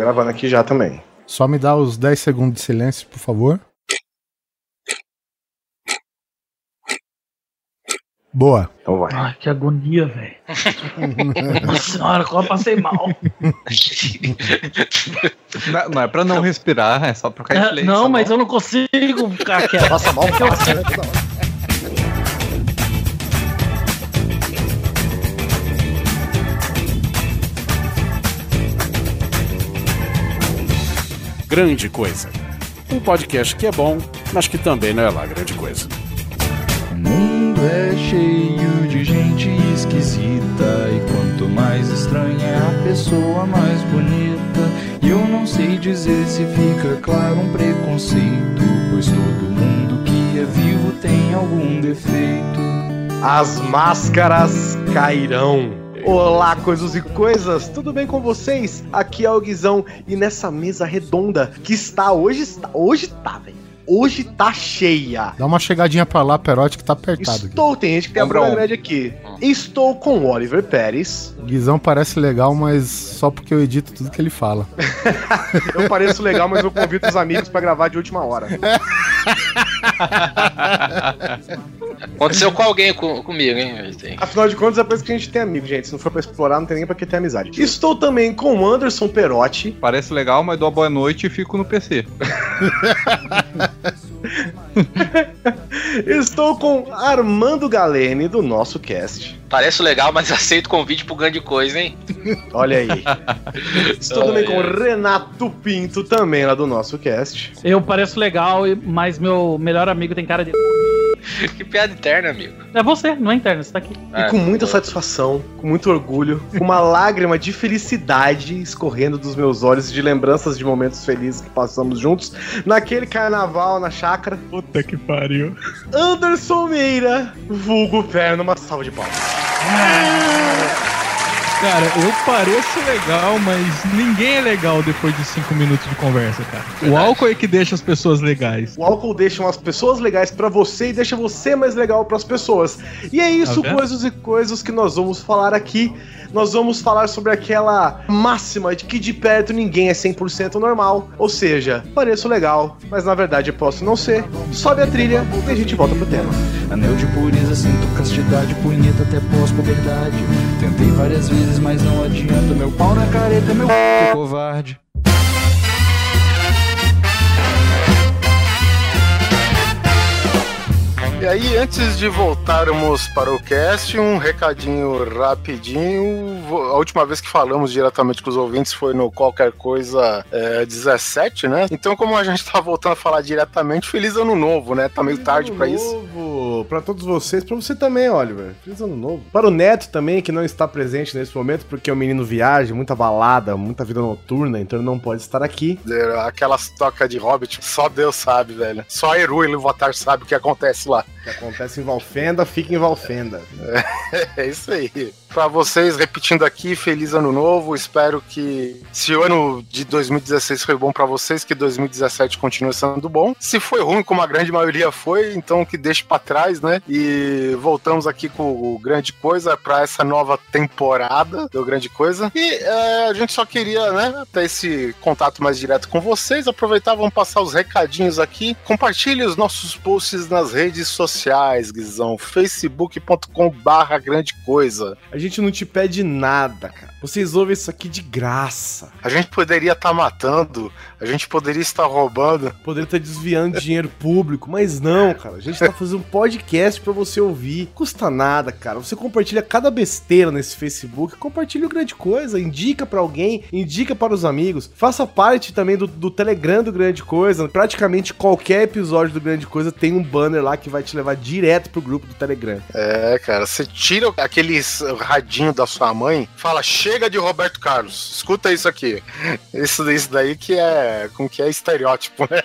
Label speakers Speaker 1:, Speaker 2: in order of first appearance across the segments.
Speaker 1: Gravando aqui já também.
Speaker 2: Só me dá os 10 segundos de silêncio, por favor. Boa.
Speaker 1: Então vai.
Speaker 3: Ai, que agonia, velho. Nossa senhora, como eu passei mal.
Speaker 4: Não, não é pra não respirar, é só pra ficar em
Speaker 3: É,
Speaker 4: silêncio,
Speaker 3: não,
Speaker 4: tá
Speaker 3: mas
Speaker 4: bom?
Speaker 3: eu não consigo ficar quieto.
Speaker 1: Passa mal
Speaker 3: É que eu-
Speaker 5: Grande Coisa. Um podcast que é bom, mas que também não é lá grande coisa.
Speaker 6: O mundo é cheio de gente esquisita E quanto mais estranha é a pessoa mais bonita E eu não sei dizer se fica claro um preconceito Pois todo mundo que é vivo tem algum defeito
Speaker 1: As máscaras cairão. Olá, coisas e coisas, tudo bem com vocês? Aqui é o Guizão e nessa mesa redonda que está hoje, está, hoje tá, velho. Hoje tá cheia.
Speaker 2: Dá uma chegadinha pra lá, Perote, que tá apertado. aqui.
Speaker 1: Estou, tem gente que tem a
Speaker 4: Ombro a
Speaker 1: grande aqui. Estou com o Oliver Pérez.
Speaker 2: O Guizão parece legal, mas só porque eu edito tudo que ele fala.
Speaker 1: Eu pareço legal, mas eu convido os amigos pra gravar de última hora.
Speaker 7: Aconteceu com alguém com- comigo, hein?
Speaker 1: Afinal de contas, é por isso que a gente tem amigo, gente. Se não for pra explorar, não tem nem pra que ter amizade. Estou também com o Anderson Perotti.
Speaker 4: Parece legal, mas dou a boa noite e fico no PC.
Speaker 1: Estou com Armando Galene, do nosso cast.
Speaker 7: Parece legal, mas aceito o convite pro grande coisa, hein?
Speaker 1: Olha aí. Estou também com o Renato Pinto, também lá do nosso cast.
Speaker 3: Eu pareço legal, mas meu melhor amigo tem cara de.
Speaker 7: Que piada interna, amigo.
Speaker 3: É você, não é interno, você tá aqui.
Speaker 1: E com muita satisfação, com muito orgulho, com uma lágrima de felicidade escorrendo dos meus olhos de lembranças de momentos felizes que passamos juntos naquele carnaval na chácara.
Speaker 6: Puta que pariu
Speaker 1: Anderson Meira, vulgo Perno, uma salva de palmas.
Speaker 8: Cara, eu pareço legal, mas ninguém é legal depois de cinco minutos de conversa, cara. O álcool é que deixa as pessoas legais.
Speaker 1: O álcool deixa umas pessoas legais pra você e deixa você mais legal pras pessoas. E é isso,
Speaker 8: Tá
Speaker 1: coisas e coisas que nós vamos falar aqui. Nós vamos falar sobre aquela máxima de que de perto ninguém é 100% normal. Ou seja, pareço legal, mas na verdade posso não ser. Sobe a trilha e a gente volta pro tema.
Speaker 6: Anel de pureza, sinto castidade, punheta até pós-puberdade. Tentei várias vezes, mas não adianta. Meu pau na careta, meu c... covarde.
Speaker 9: E aí, antes de voltarmos para o cast, um recadinho rapidinho. A última vez que falamos diretamente com os ouvintes foi no Qualquer Coisa é, 17, né? Então, como a gente tá voltando a falar diretamente, feliz ano novo, né? Tá meio tarde pra isso.
Speaker 1: novo para todos vocês, para você também, Oliver. Feliz ano novo. Para o Neto também, que não está presente nesse momento, porque o menino viaja, muita balada, muita vida noturna, então ele não pode estar aqui.
Speaker 9: É, Aquelas tocas de Hobbit, só Deus sabe, velho. Só a Eru e Luvatar sabe o que acontece lá.
Speaker 1: O que acontece em Valfenda, fica em Valfenda.
Speaker 9: É isso aí. Pra vocês, repetindo aqui, feliz ano novo. Espero que se o ano de 2016 foi bom pra vocês, que 2017 continue sendo bom. Se foi ruim, como a grande maioria foi, então que deixe pra trás, né? E voltamos aqui com o Grande Coisa pra essa nova temporada do Grande Coisa. E é, a gente só queria, né, ter esse contato mais direto com vocês. Aproveitar, vamos passar os recadinhos aqui. Compartilhe os nossos posts nas redes sociais, Guizão. facebook.com barra grande coisa.
Speaker 1: A gente não te pede nada, cara. Vocês ouvem isso aqui de graça.
Speaker 9: A gente poderia estar matando, a gente poderia estar roubando.
Speaker 1: Poderia estar desviando dinheiro público, mas não, cara. A gente tá fazendo um podcast pra você ouvir. Custa nada, cara. Você compartilha cada besteira nesse Facebook, compartilha o grande coisa, indica pra alguém, indica para os amigos. Faça parte também do, do Telegram do Grande Coisa. Praticamente qualquer episódio do Grande Coisa tem um banner lá que vai te levar direto pro grupo do Telegram.
Speaker 9: É, cara, você tira aqueles radinho da sua mãe, fala, chega de Roberto Carlos, escuta isso aqui. Isso, isso daí que é, como que é estereótipo, né?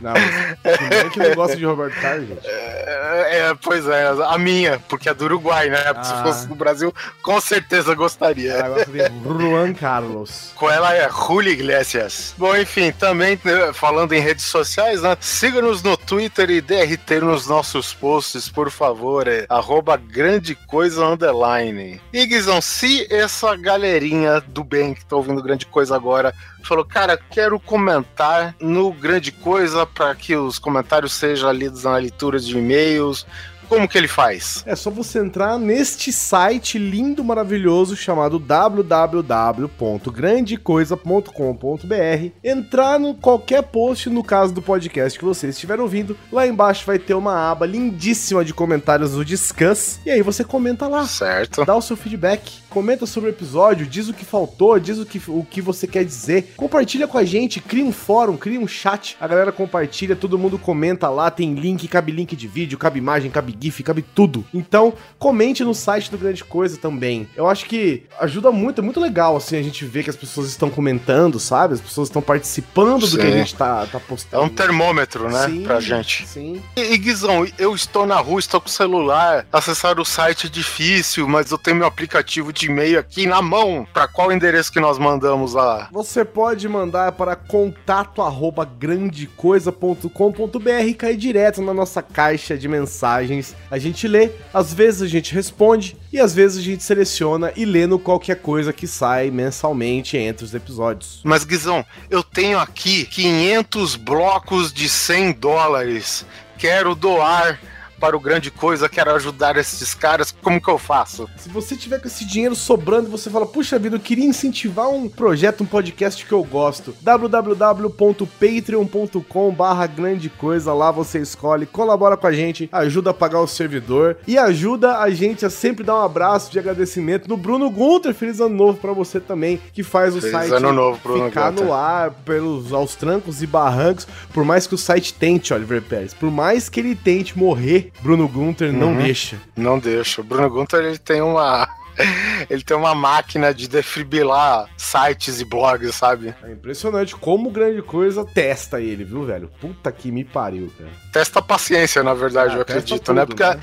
Speaker 1: Não, quem é que não gosta de Roberto Carlos, gente?
Speaker 9: É, é, pois é, a minha, porque é do Uruguai, né? Se
Speaker 1: Ah.
Speaker 9: fosse do Brasil, com certeza gostaria.
Speaker 1: Ela gosta de Juan Carlos.
Speaker 9: Com ela é Julio Iglesias. Bom, enfim, também né, falando em redes sociais, né? Siga-nos no Twitter e DRT nos nossos posts, por favor. É arroba grande coisa underline. E Guizão, se essa galerinha do bem que tá ouvindo grande coisa agora falou, cara, quero comentar no grande coisa para que os comentários sejam lidos na leitura de e-mails. Como que ele faz?
Speaker 1: É só você entrar neste site lindo, maravilhoso chamado www.grandecoisa.com.br, entrar no qualquer post no caso do podcast que você estiver ouvindo. Lá embaixo vai ter uma aba lindíssima de comentários do Discuss e aí você comenta lá.
Speaker 9: Certo.
Speaker 1: Dá o seu feedback, comenta sobre o episódio, diz o que faltou, diz o que, o que você quer dizer, compartilha com a gente, cria um fórum, cria um chat, a galera compartilha, todo mundo comenta lá, tem link, cabe link de vídeo, cabe imagem, cabe GIF, cabe tudo. Então, comente no site do Grande Coisa também. Eu acho que ajuda muito, é muito legal assim a gente ver que as pessoas estão comentando, sabe? As pessoas estão participando do que a
Speaker 9: Sim.
Speaker 1: gente tá, tá
Speaker 9: É
Speaker 1: postando.
Speaker 9: um termômetro, né,
Speaker 1: Sim,
Speaker 9: pra gente.
Speaker 1: Sim.
Speaker 9: E, e Guizão, eu estou na rua, estou com o celular, acessar o site é difícil, mas eu tenho meu aplicativo de e-mail aqui na mão. Pra qual endereço que nós mandamos lá?
Speaker 1: Você pode mandar para contato arroba grandecoisa.com.br e cair direto na nossa caixa de mensagens. A gente lê, às vezes a gente responde e às vezes a gente seleciona e lê no qualquer coisa que sai mensalmente entre os episódios.
Speaker 9: Mas Guizão, eu tenho aqui 500 blocos de 100 dólares. Quero doar para o grande coisa, quero ajudar esses caras. Como que eu faço?
Speaker 1: Se você tiver com esse dinheiro sobrando, você fala, puxa vida, eu queria incentivar um projeto, um podcast que eu gosto. www.patreon.com barra grande coisa, lá você escolhe, colabora com a gente, ajuda a pagar o servidor e ajuda a gente a sempre dar um abraço de agradecimento no Bruno Gunter. Feliz ano novo pra você também, que faz o
Speaker 9: Feliz
Speaker 1: site
Speaker 9: ano novo, Bruno
Speaker 1: ficar
Speaker 9: Gunter.
Speaker 1: no ar pelos aos trancos e barrancos, por mais que o site tente, Oliver Pérez, por mais que ele tente morrer, Bruno Gunter não
Speaker 9: Uhum.
Speaker 1: deixa.
Speaker 9: Não deixa. O Bruno Gunter, ele tem uma... Ele tem uma máquina de defibrilar sites e blogs, sabe?
Speaker 1: É impressionante como grande coisa testa ele, viu, velho? Puta que me pariu, cara.
Speaker 9: Testa a paciência, na verdade,
Speaker 1: Ah,
Speaker 9: eu acredito, né?
Speaker 1: tudo,
Speaker 9: Porque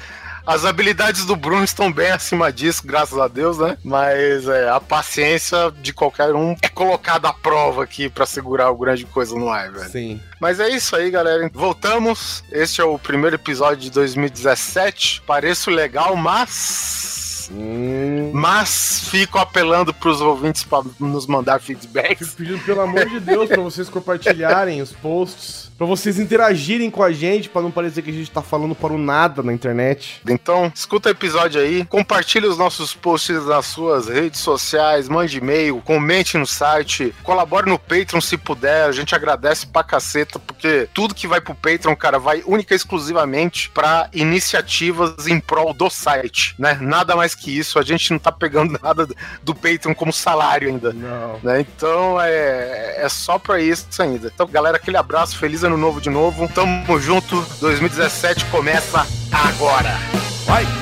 Speaker 9: as habilidades do Bruno estão bem acima disso, graças a Deus, né? Mas é, a paciência de qualquer um é colocada à prova aqui pra segurar o grande coisa no ar, velho.
Speaker 1: Sim.
Speaker 9: Mas é isso aí, galera. Voltamos. Este é o primeiro episódio de 2017. Pareço legal, mas.
Speaker 1: Hum,
Speaker 9: Mas fico apelando pros ouvintes pra nos mandar feedbacks.
Speaker 1: pedindo pelo amor de Deus pra vocês compartilharem os posts, pra vocês interagirem com a gente, pra não parecer que a gente tá falando para o nada na internet.
Speaker 9: Então, escuta o episódio aí, compartilhe os nossos posts nas suas redes sociais, mande e-mail, comente no site, colabore no Patreon se puder, a gente agradece pra caceta, porque tudo que vai pro Patreon, cara, vai única e exclusivamente pra iniciativas em prol do site, né? Nada mais que isso, a gente não tá pegando nada do Patreon como salário ainda.
Speaker 1: Não.
Speaker 9: Né? Então é, é só pra isso ainda. Então, galera, aquele abraço, feliz ano novo de novo. Tamo junto, 2017 começa agora.
Speaker 1: Vai!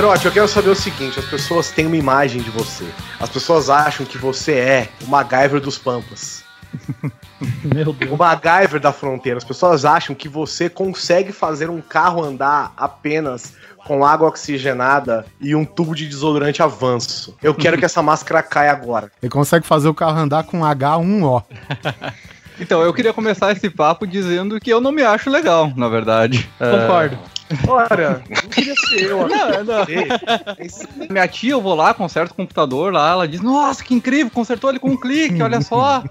Speaker 1: Perote, eu quero saber o seguinte: as pessoas têm uma imagem de você. As pessoas acham que você é o MacGyver dos Pampas.
Speaker 3: Meu Deus.
Speaker 1: O MacGyver da fronteira. As pessoas acham que você consegue fazer um carro andar apenas com água oxigenada e um tubo de desodorante avanço. Eu quero que essa máscara caia agora.
Speaker 10: Ele consegue fazer o carro andar com H1O.
Speaker 4: Então, eu queria começar esse papo dizendo que eu não me acho legal, na verdade.
Speaker 3: Concordo.
Speaker 1: Olha, não queria ser eu.
Speaker 4: Não, não. Minha tia, eu vou lá, conserto o computador lá, ela diz, nossa, que incrível, consertou ele com um clique, olha só,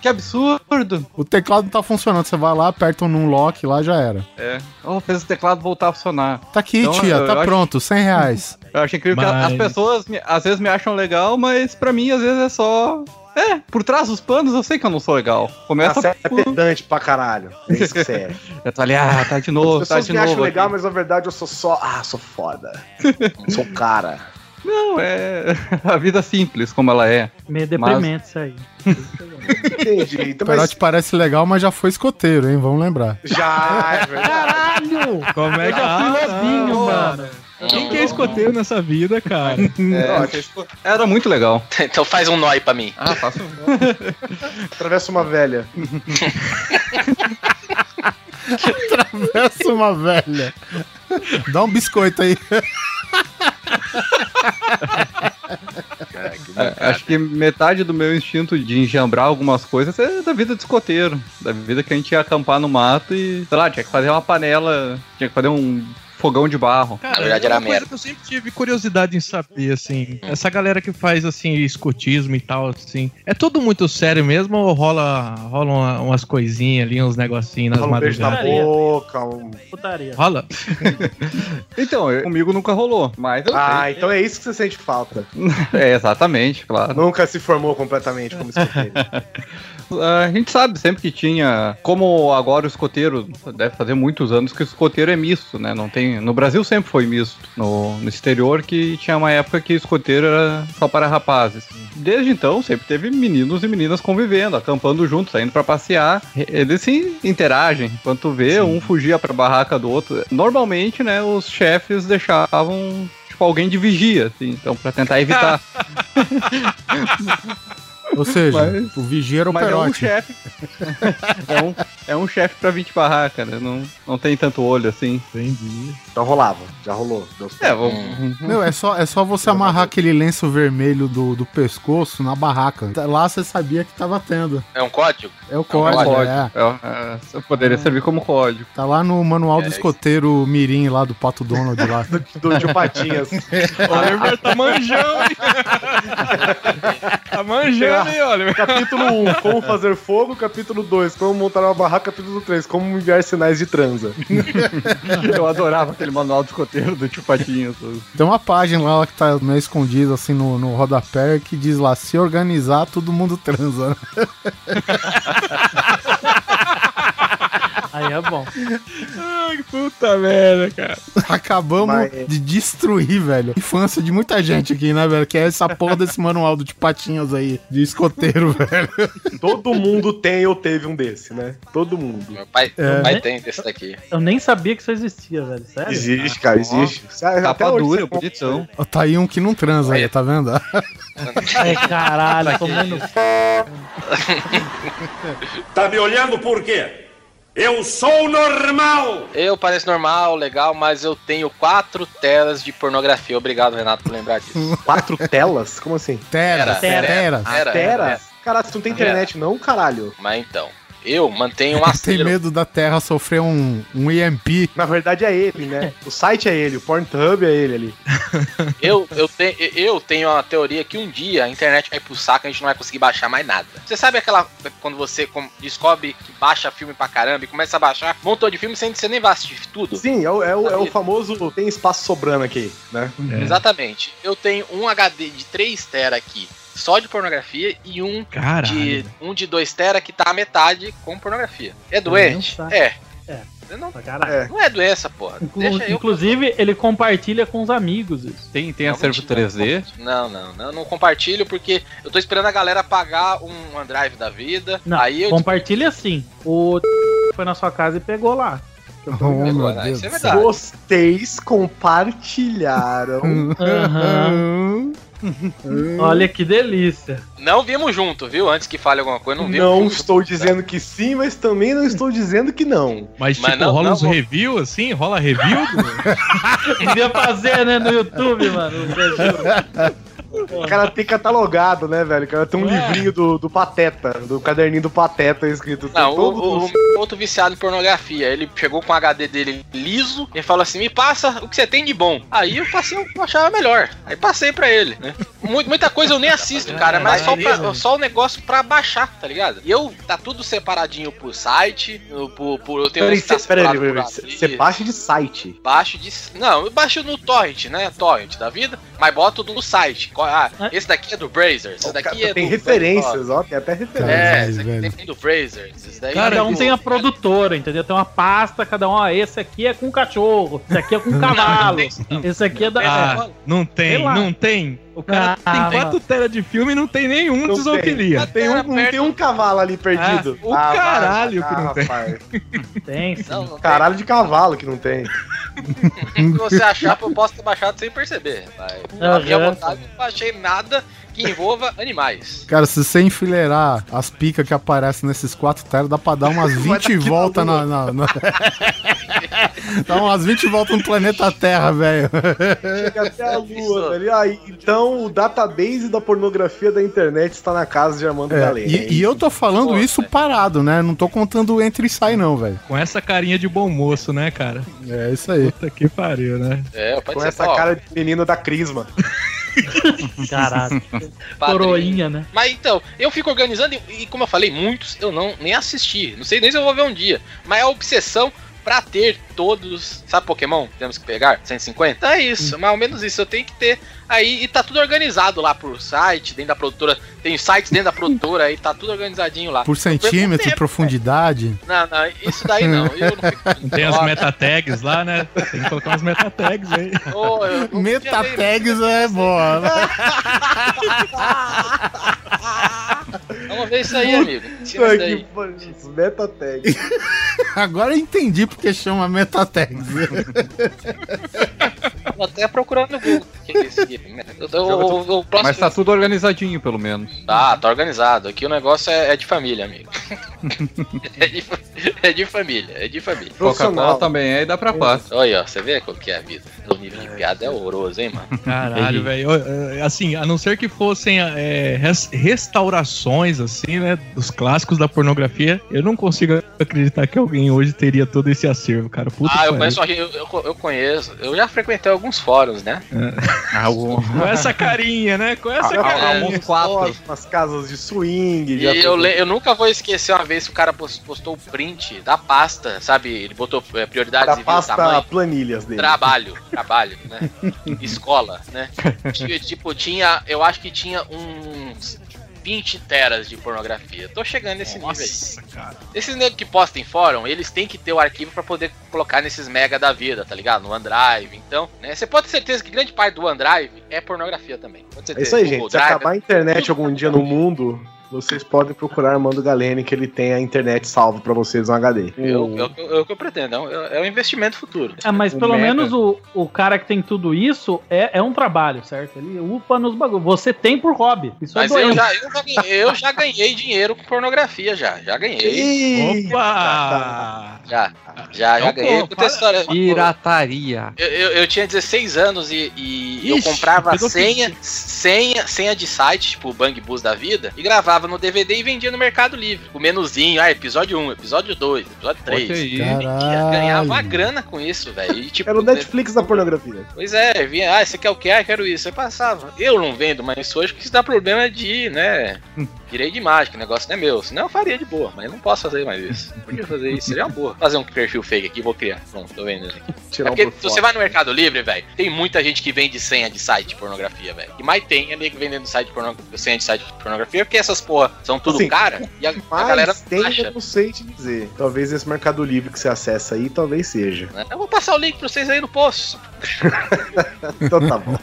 Speaker 4: que absurdo.
Speaker 10: O teclado não tá funcionando. Você vai lá, aperta um lock lá, já era.
Speaker 4: É, oh, fez o teclado voltar a funcionar.
Speaker 10: Tá aqui,
Speaker 4: Então,
Speaker 10: tia,
Speaker 4: eu
Speaker 10: tá
Speaker 4: acho-
Speaker 10: pronto, 100 reais.
Speaker 4: Eu acho incrível que
Speaker 3: Mas-
Speaker 4: as pessoas às vezes me acham legal, mas pra mim às vezes é só É, por trás dos panos eu sei que eu não sou legal. Começa
Speaker 1: Você é
Speaker 4: por...
Speaker 1: pedante pra caralho. É isso que você é.
Speaker 4: Eu tô ali, ah, tá de
Speaker 1: As
Speaker 4: novo, tá
Speaker 1: pessoas
Speaker 4: de novo.
Speaker 1: acham legal,
Speaker 4: aqui.
Speaker 1: mas na verdade eu sou só. Ah, sou foda. sou um cara.
Speaker 4: Não, é a vida simples como ela é.
Speaker 11: Meio deprimente isso aí.
Speaker 1: Entendi. Então,
Speaker 9: O Perotti
Speaker 1: mas
Speaker 9: parece legal, mas já foi escoteiro, hein? Vamos lembrar.
Speaker 1: já, é verdade.
Speaker 11: Caralho!
Speaker 8: Como é
Speaker 11: Eu
Speaker 8: que
Speaker 11: já fui
Speaker 8: ah,
Speaker 11: lobinho,
Speaker 8: não,
Speaker 11: mano.
Speaker 8: Quem que é escoteiro nessa vida, cara?
Speaker 4: É, era muito legal.
Speaker 7: Então faz um nó aí pra mim.
Speaker 4: Ah, faço.
Speaker 1: Atravessa uma velha.
Speaker 9: Atravessa uma velha. Dá um biscoito aí.
Speaker 4: É, acho que metade do meu instinto de enjambrar algumas coisas é da vida de escoteiro. Da vida que a gente ia acampar no mato e, sei lá, tinha que fazer uma panela, tinha que fazer um fogão de barro.
Speaker 8: Cara,
Speaker 7: Na verdade,
Speaker 8: é uma
Speaker 7: era
Speaker 8: coisa
Speaker 7: merda.
Speaker 8: que eu sempre tive curiosidade em saber, assim. Essa galera que faz, assim, escotismo e tal, assim. É tudo muito sério mesmo ou rola, rola uma- umas coisinhas ali, uns negocinhos nas
Speaker 1: Fala um beijo na boca. Um...
Speaker 11: Putaria.
Speaker 8: Rola?
Speaker 4: Então, eu- comigo nunca rolou, mas eu
Speaker 1: Ah, então é isso que você sente falta.
Speaker 4: sei. É, exatamente, claro.
Speaker 1: Nunca se formou completamente como escoteiro.
Speaker 4: A gente sabe sempre que tinha. Como agora o escoteiro, deve fazer muitos anos que o escoteiro é misto, né? Não tem. No Brasil sempre foi misto. No, no exterior que tinha uma época que escoteiro era só para rapazes. Desde então, sempre teve meninos e meninas convivendo, acampando juntos, saindo para passear. Eles se interagem. Enquanto tu vê, um fugia pra barraca do outro. Normalmente, né, os chefes deixavam. Tipo, alguém de vigia, assim, então, pra tentar evitar.
Speaker 9: Ou seja,
Speaker 4: Mas-
Speaker 9: o vigia era o
Speaker 4: Mas é um chefe. é um, é um chefe pra 20 barracas, né? Não, não tem tanto olho assim.
Speaker 8: Entendi.
Speaker 1: Então rolava, já rolou.
Speaker 4: É, vou,
Speaker 9: Meu, é só, é só você amarrar aquele lenço vermelho do, do pescoço na barraca. Lá você sabia que tava tendo.
Speaker 7: É um código?
Speaker 9: É o código,
Speaker 4: código.
Speaker 9: é.
Speaker 4: É, é, poderia servir como código.
Speaker 9: Tá lá no manual do
Speaker 7: É,
Speaker 9: escoteiro Mirim lá do Pato Donald lá.
Speaker 1: Do tio Patinhas.
Speaker 8: Oliver tá manjando, hein? tá manjando, Oliver?
Speaker 1: capítulo 1, como fazer fogo. Capítulo 2, como montar uma barraca. Capítulo 3, como enviar sinais de transa.
Speaker 4: Eu adorava aquele manual do escoteiro do tio Patinhas.
Speaker 9: Tem uma página lá que tá meio escondida assim no, no rodapé que diz lá: se organizar, todo mundo transa.
Speaker 11: Aí é bom.
Speaker 8: Ai, que puta merda, cara.
Speaker 9: Acabamos
Speaker 1: Mas-
Speaker 9: de destruir, velho. a Infância de muita gente aqui, né, velho? Que é essa porra desse manual do Tipatinhas aí, de escoteiro, velho.
Speaker 1: Todo mundo tem ou teve um desse, né? Todo mundo.
Speaker 7: Meu pai,
Speaker 9: É.
Speaker 7: meu pai tem desse daqui.
Speaker 11: Eu nem sabia que isso existia, velho. Sério?
Speaker 1: Existe, cara, existe. Até
Speaker 4: Capa
Speaker 1: hoje
Speaker 4: dura, bonitão.
Speaker 9: Ó, Tá aí um que não transa aí, tá vendo?
Speaker 11: Ai, caralho, tomando
Speaker 12: Tá me olhando por quê? Eu sou normal!
Speaker 7: Eu pareço normal, legal, mas eu tenho quatro telas de pornografia. Obrigado, Renato, por lembrar disso.
Speaker 1: Quatro telas? Como assim?
Speaker 9: Teras,
Speaker 7: Tera,
Speaker 9: teras.
Speaker 7: Era,
Speaker 1: Teras? Caralho, você não tem internet não, caralho?
Speaker 7: Mas então, eu mantenho um
Speaker 9: Tem medo da Terra sofrer um, um EMP.
Speaker 1: Na verdade é ele, né? O site é ele, o Pornhub é ele ali.
Speaker 7: Eu, eu, te, eu tenho uma teoria que um dia a internet vai pro saco e a gente não vai conseguir baixar mais nada. Você sabe aquela. Quando você descobre que baixa filme pra caramba e começa a baixar um montão de filme sem que você nem vai assistir tudo?
Speaker 1: Sim, é o, é o, é o famoso tem espaço sobrando aqui, né?
Speaker 7: Exatamente. Eu tenho um HD de 3 tera aqui. Só de pornografia e um
Speaker 8: Caralho.
Speaker 7: de um de 2 tera que tá a metade com pornografia. É doente?
Speaker 11: Não tá.
Speaker 7: É.
Speaker 11: É.
Speaker 7: Não.
Speaker 1: É.
Speaker 7: não é doença, porra.
Speaker 11: Inclu-
Speaker 7: Deixa eu.
Speaker 11: Inclusive, ele compartilha com os amigos isso.
Speaker 4: Tem, tem
Speaker 7: Não,
Speaker 4: acervo
Speaker 7: mentira,
Speaker 4: 3D.
Speaker 7: Não, não, não, não compartilho porque eu tô esperando a galera pagar um OneDrive da vida.
Speaker 11: Não,
Speaker 7: aí eu
Speaker 11: compartilha sim. O foi na sua casa e pegou lá.
Speaker 9: Oh, meu
Speaker 7: Pegou?
Speaker 9: Deus
Speaker 7: Isso é.
Speaker 1: Vocês compartilharam.
Speaker 11: Aham. Olha que delícia.
Speaker 7: Não vimos junto, viu? Antes que fale alguma coisa, não vimos
Speaker 1: Não
Speaker 7: junto.
Speaker 1: estou dizendo que sim, mas também não estou dizendo que não.
Speaker 8: Mas,
Speaker 7: Mas
Speaker 8: tipo,
Speaker 7: não-
Speaker 8: rola
Speaker 7: não
Speaker 8: uns
Speaker 7: vou-
Speaker 8: review, assim? Rola review?
Speaker 11: Devia fazer, né, no YouTube, mano. reviews.
Speaker 1: O cara tem catalogado, né, velho? O cara tem um livrinho do, do Pateta, do caderninho do Pateta escrito.
Speaker 7: Não, o,
Speaker 1: todo
Speaker 7: o, o outro viciado em pornografia. Ele chegou com o HD dele liso e falou assim: me passa o que você tem de bom. Aí eu passei o que eu achava melhor. Aí passei pra ele, né? Mu- Muita coisa eu nem assisto, cara, mas só, pra- só o negócio pra baixar, tá ligado? E eu, tá tudo separadinho por site, por, por, eu tenho
Speaker 1: Peraí,
Speaker 7: tá
Speaker 1: peraí, peraí, você baixa de site.
Speaker 7: Baixo de. Não, eu baixo no torrent, né? Torrent da vida. Mas boto no site. Co- Ah, esse daqui é do Brazer. Esse daqui é
Speaker 1: Tem
Speaker 7: do.
Speaker 1: referências, ó, tem até referências.
Speaker 7: É, esse aqui
Speaker 9: velho.
Speaker 7: tem do Brazer. Esse daí
Speaker 3: Cada
Speaker 7: é
Speaker 3: um
Speaker 7: do-
Speaker 3: tem a produtora, entendeu? Tem uma pasta, cada um, ó, esse aqui é com cachorro, esse aqui é com cavalo, esse aqui é da.
Speaker 8: Ah, não tem, não tem. O cara
Speaker 3: Ah,
Speaker 8: tem
Speaker 3: mano.
Speaker 8: 4 telas de filme e não tem nenhum
Speaker 1: Não
Speaker 8: de zoofilia.
Speaker 1: Tem um, não tem um cavalo ali perdido.
Speaker 8: Ah, o caralho
Speaker 1: vai,
Speaker 8: que não tem.
Speaker 1: rapaz.
Speaker 3: Tem, sim.
Speaker 7: Não, não tem.
Speaker 1: Caralho de cavalo que não tem.
Speaker 7: Se você achar, eu posso ter baixado sem perceber. Mas,
Speaker 3: Aham.
Speaker 7: a minha vontade, não baixei nada que envolva animais.
Speaker 9: Cara, se você enfileirar as picas que aparecem nesses quatro telas, dá pra dar umas 20 voltas na. na, na... dá umas 20 voltas no planeta Terra, velho.
Speaker 1: Chega até a lua, velho. Ah, então o database da pornografia da internet está na casa de Armando
Speaker 9: É,
Speaker 1: Galeno.
Speaker 9: e, e eu tô falando
Speaker 7: Pô,
Speaker 9: isso
Speaker 7: velho.
Speaker 9: parado, né? Não tô contando entre e sai, não, velho.
Speaker 8: Com essa carinha de bom moço, né, cara?
Speaker 9: É isso aí.
Speaker 8: Puta que pariu, né?
Speaker 7: É, pode
Speaker 1: Com
Speaker 7: ser
Speaker 1: essa
Speaker 7: ó,
Speaker 1: cara de menino da Crisma.
Speaker 3: Caralho. Coroinha, né?
Speaker 7: Mas então, eu fico organizando e, e como eu falei, muitos eu não nem assisti. Não sei nem se eu vou ver um dia. Mas é a obsessão pra ter todos. Sabe Pokémon? Temos que pegar 150? É isso, mais ou menos isso. Eu tenho que ter aí. E tá tudo organizado lá por site, dentro da produtora. Tem sites dentro da produtora aí, tá tudo organizadinho lá.
Speaker 9: Por centímetro,
Speaker 7: tempo,
Speaker 9: profundidade.
Speaker 7: Não, não, isso daí não. Eu não fico.
Speaker 8: Tem as meta-tags lá, né? Tem que colocar umas meta-tags aí.
Speaker 7: Ô, eu não podia ver-
Speaker 9: Metapegs é boa. né?
Speaker 7: Vamos ver isso aí, amigo. Tira isso aí.
Speaker 1: Meta tag.
Speaker 9: Agora eu entendi porque chama Metategs.
Speaker 7: Tô até procurando no Google. O é o- o- próximo-
Speaker 4: Mas tá tudo organizadinho, pelo menos.
Speaker 7: Tá, tá organizado. Aqui o negócio é, é de família, amigo. é, de, é de família, é de família.
Speaker 4: Coca-Cola
Speaker 1: Profissional.
Speaker 4: também é e dá pra quatro.
Speaker 7: Olha, ó, você vê qual que é a vida. O nível de piada é horroroso, hein, mano?
Speaker 8: Caralho, velho. Ó, Assim, a não ser que fossem é, res- restaurações, assim, né? Dos clássicos da pornografia, eu não consigo acreditar que alguém hoje teria todo esse acervo, cara. Puta
Speaker 7: ah,
Speaker 8: que
Speaker 7: eu conheço, eu, eu, eu conheço. Eu já frequentei alguns fóruns, né?
Speaker 8: Com essa carinha, né? Com essa
Speaker 1: Já
Speaker 8: carinha.
Speaker 1: falamos quatro. Umas casas de swing. já
Speaker 7: E eu, le- eu nunca vou esquecer uma vez que o cara pos- postou o print da pasta, sabe? Ele botou é, prioridades
Speaker 1: da
Speaker 7: e
Speaker 1: pasta
Speaker 7: tamanho.
Speaker 1: planilhas dele.
Speaker 7: Trabalho, trabalho, né? Escola, né? Tinha, tipo, tinha, eu acho que tinha uns 20 teras de pornografia. Tô chegando nesse nível aí.
Speaker 8: cara.
Speaker 7: Esses negros que postam em fórum, eles têm que ter o arquivo pra poder colocar nesses mega da vida, tá ligado? No OneDrive. Então, né? Você pode ter certeza que grande parte do OneDrive é pornografia também. Pode ter
Speaker 1: É isso aí,
Speaker 7: Google
Speaker 1: gente. Se acabar a internet algum dia no mundo, vocês podem procurar Armando Galene, que ele tem a internet salvo pra vocês no HD.
Speaker 7: É o é que eu- é que eu pretendo, é um- é um investimento futuro.
Speaker 3: Ah, mas
Speaker 1: O
Speaker 3: pelo
Speaker 1: Mega.
Speaker 3: menos o, o cara que tem tudo isso é, é um trabalho, certo? Ele upa nos bagulhos. Você tem por hobby. Isso
Speaker 7: Mas
Speaker 3: é
Speaker 7: eu já, eu, já ganhei, eu já ganhei dinheiro com pornografia, já. Já ganhei.
Speaker 8: Opa!
Speaker 7: Já, já, já
Speaker 8: Então,
Speaker 7: ganhei.
Speaker 8: pô,
Speaker 7: história.
Speaker 4: Pirataria.
Speaker 7: Eu, eu, eu tinha 16 anos e, e eu
Speaker 8: Ixi,
Speaker 7: comprava
Speaker 8: pedofilia.
Speaker 7: senha, senha, senha de site, tipo o Bang Bus da vida, e gravava no DVD e vendia no Mercado Livre. O menuzinho, ah, episódio 1, episódio 2, episódio 3.
Speaker 4: Olha aí.
Speaker 7: Vendia, Ganhava uma grana com isso, velho. Tipo,
Speaker 1: Era o Netflix da pornografia.
Speaker 7: Pois é, vinha, ah, você quer o que? Ah, quero isso. Aí passava. Eu não vendo, mas isso hoje que isso dá problema de, né? Direito de imagem, que o negócio não é meu. Senão eu faria de boa, mas eu não posso fazer mais isso. Podia fazer isso, seria uma boa. Fazer um perfil fake aqui, vou criar. Pronto, tô vendendo aqui. É
Speaker 1: Tirar um
Speaker 7: porque
Speaker 1: fora.
Speaker 7: você vai no Mercado Livre, velho, tem muita gente que vende senha de site de pornografia, velho. E mais tem é nego vendendo site de porno... senha de site de pornografia, porque essas porra são tudo
Speaker 1: Assim,
Speaker 7: cara e a, a galera
Speaker 1: tem,
Speaker 7: não
Speaker 1: eu
Speaker 7: acha.
Speaker 1: não sei te dizer. Talvez esse Mercado Livre que você acessa aí, talvez seja.
Speaker 7: né? Eu vou passar o link pra vocês aí no post.
Speaker 1: Então tá bom.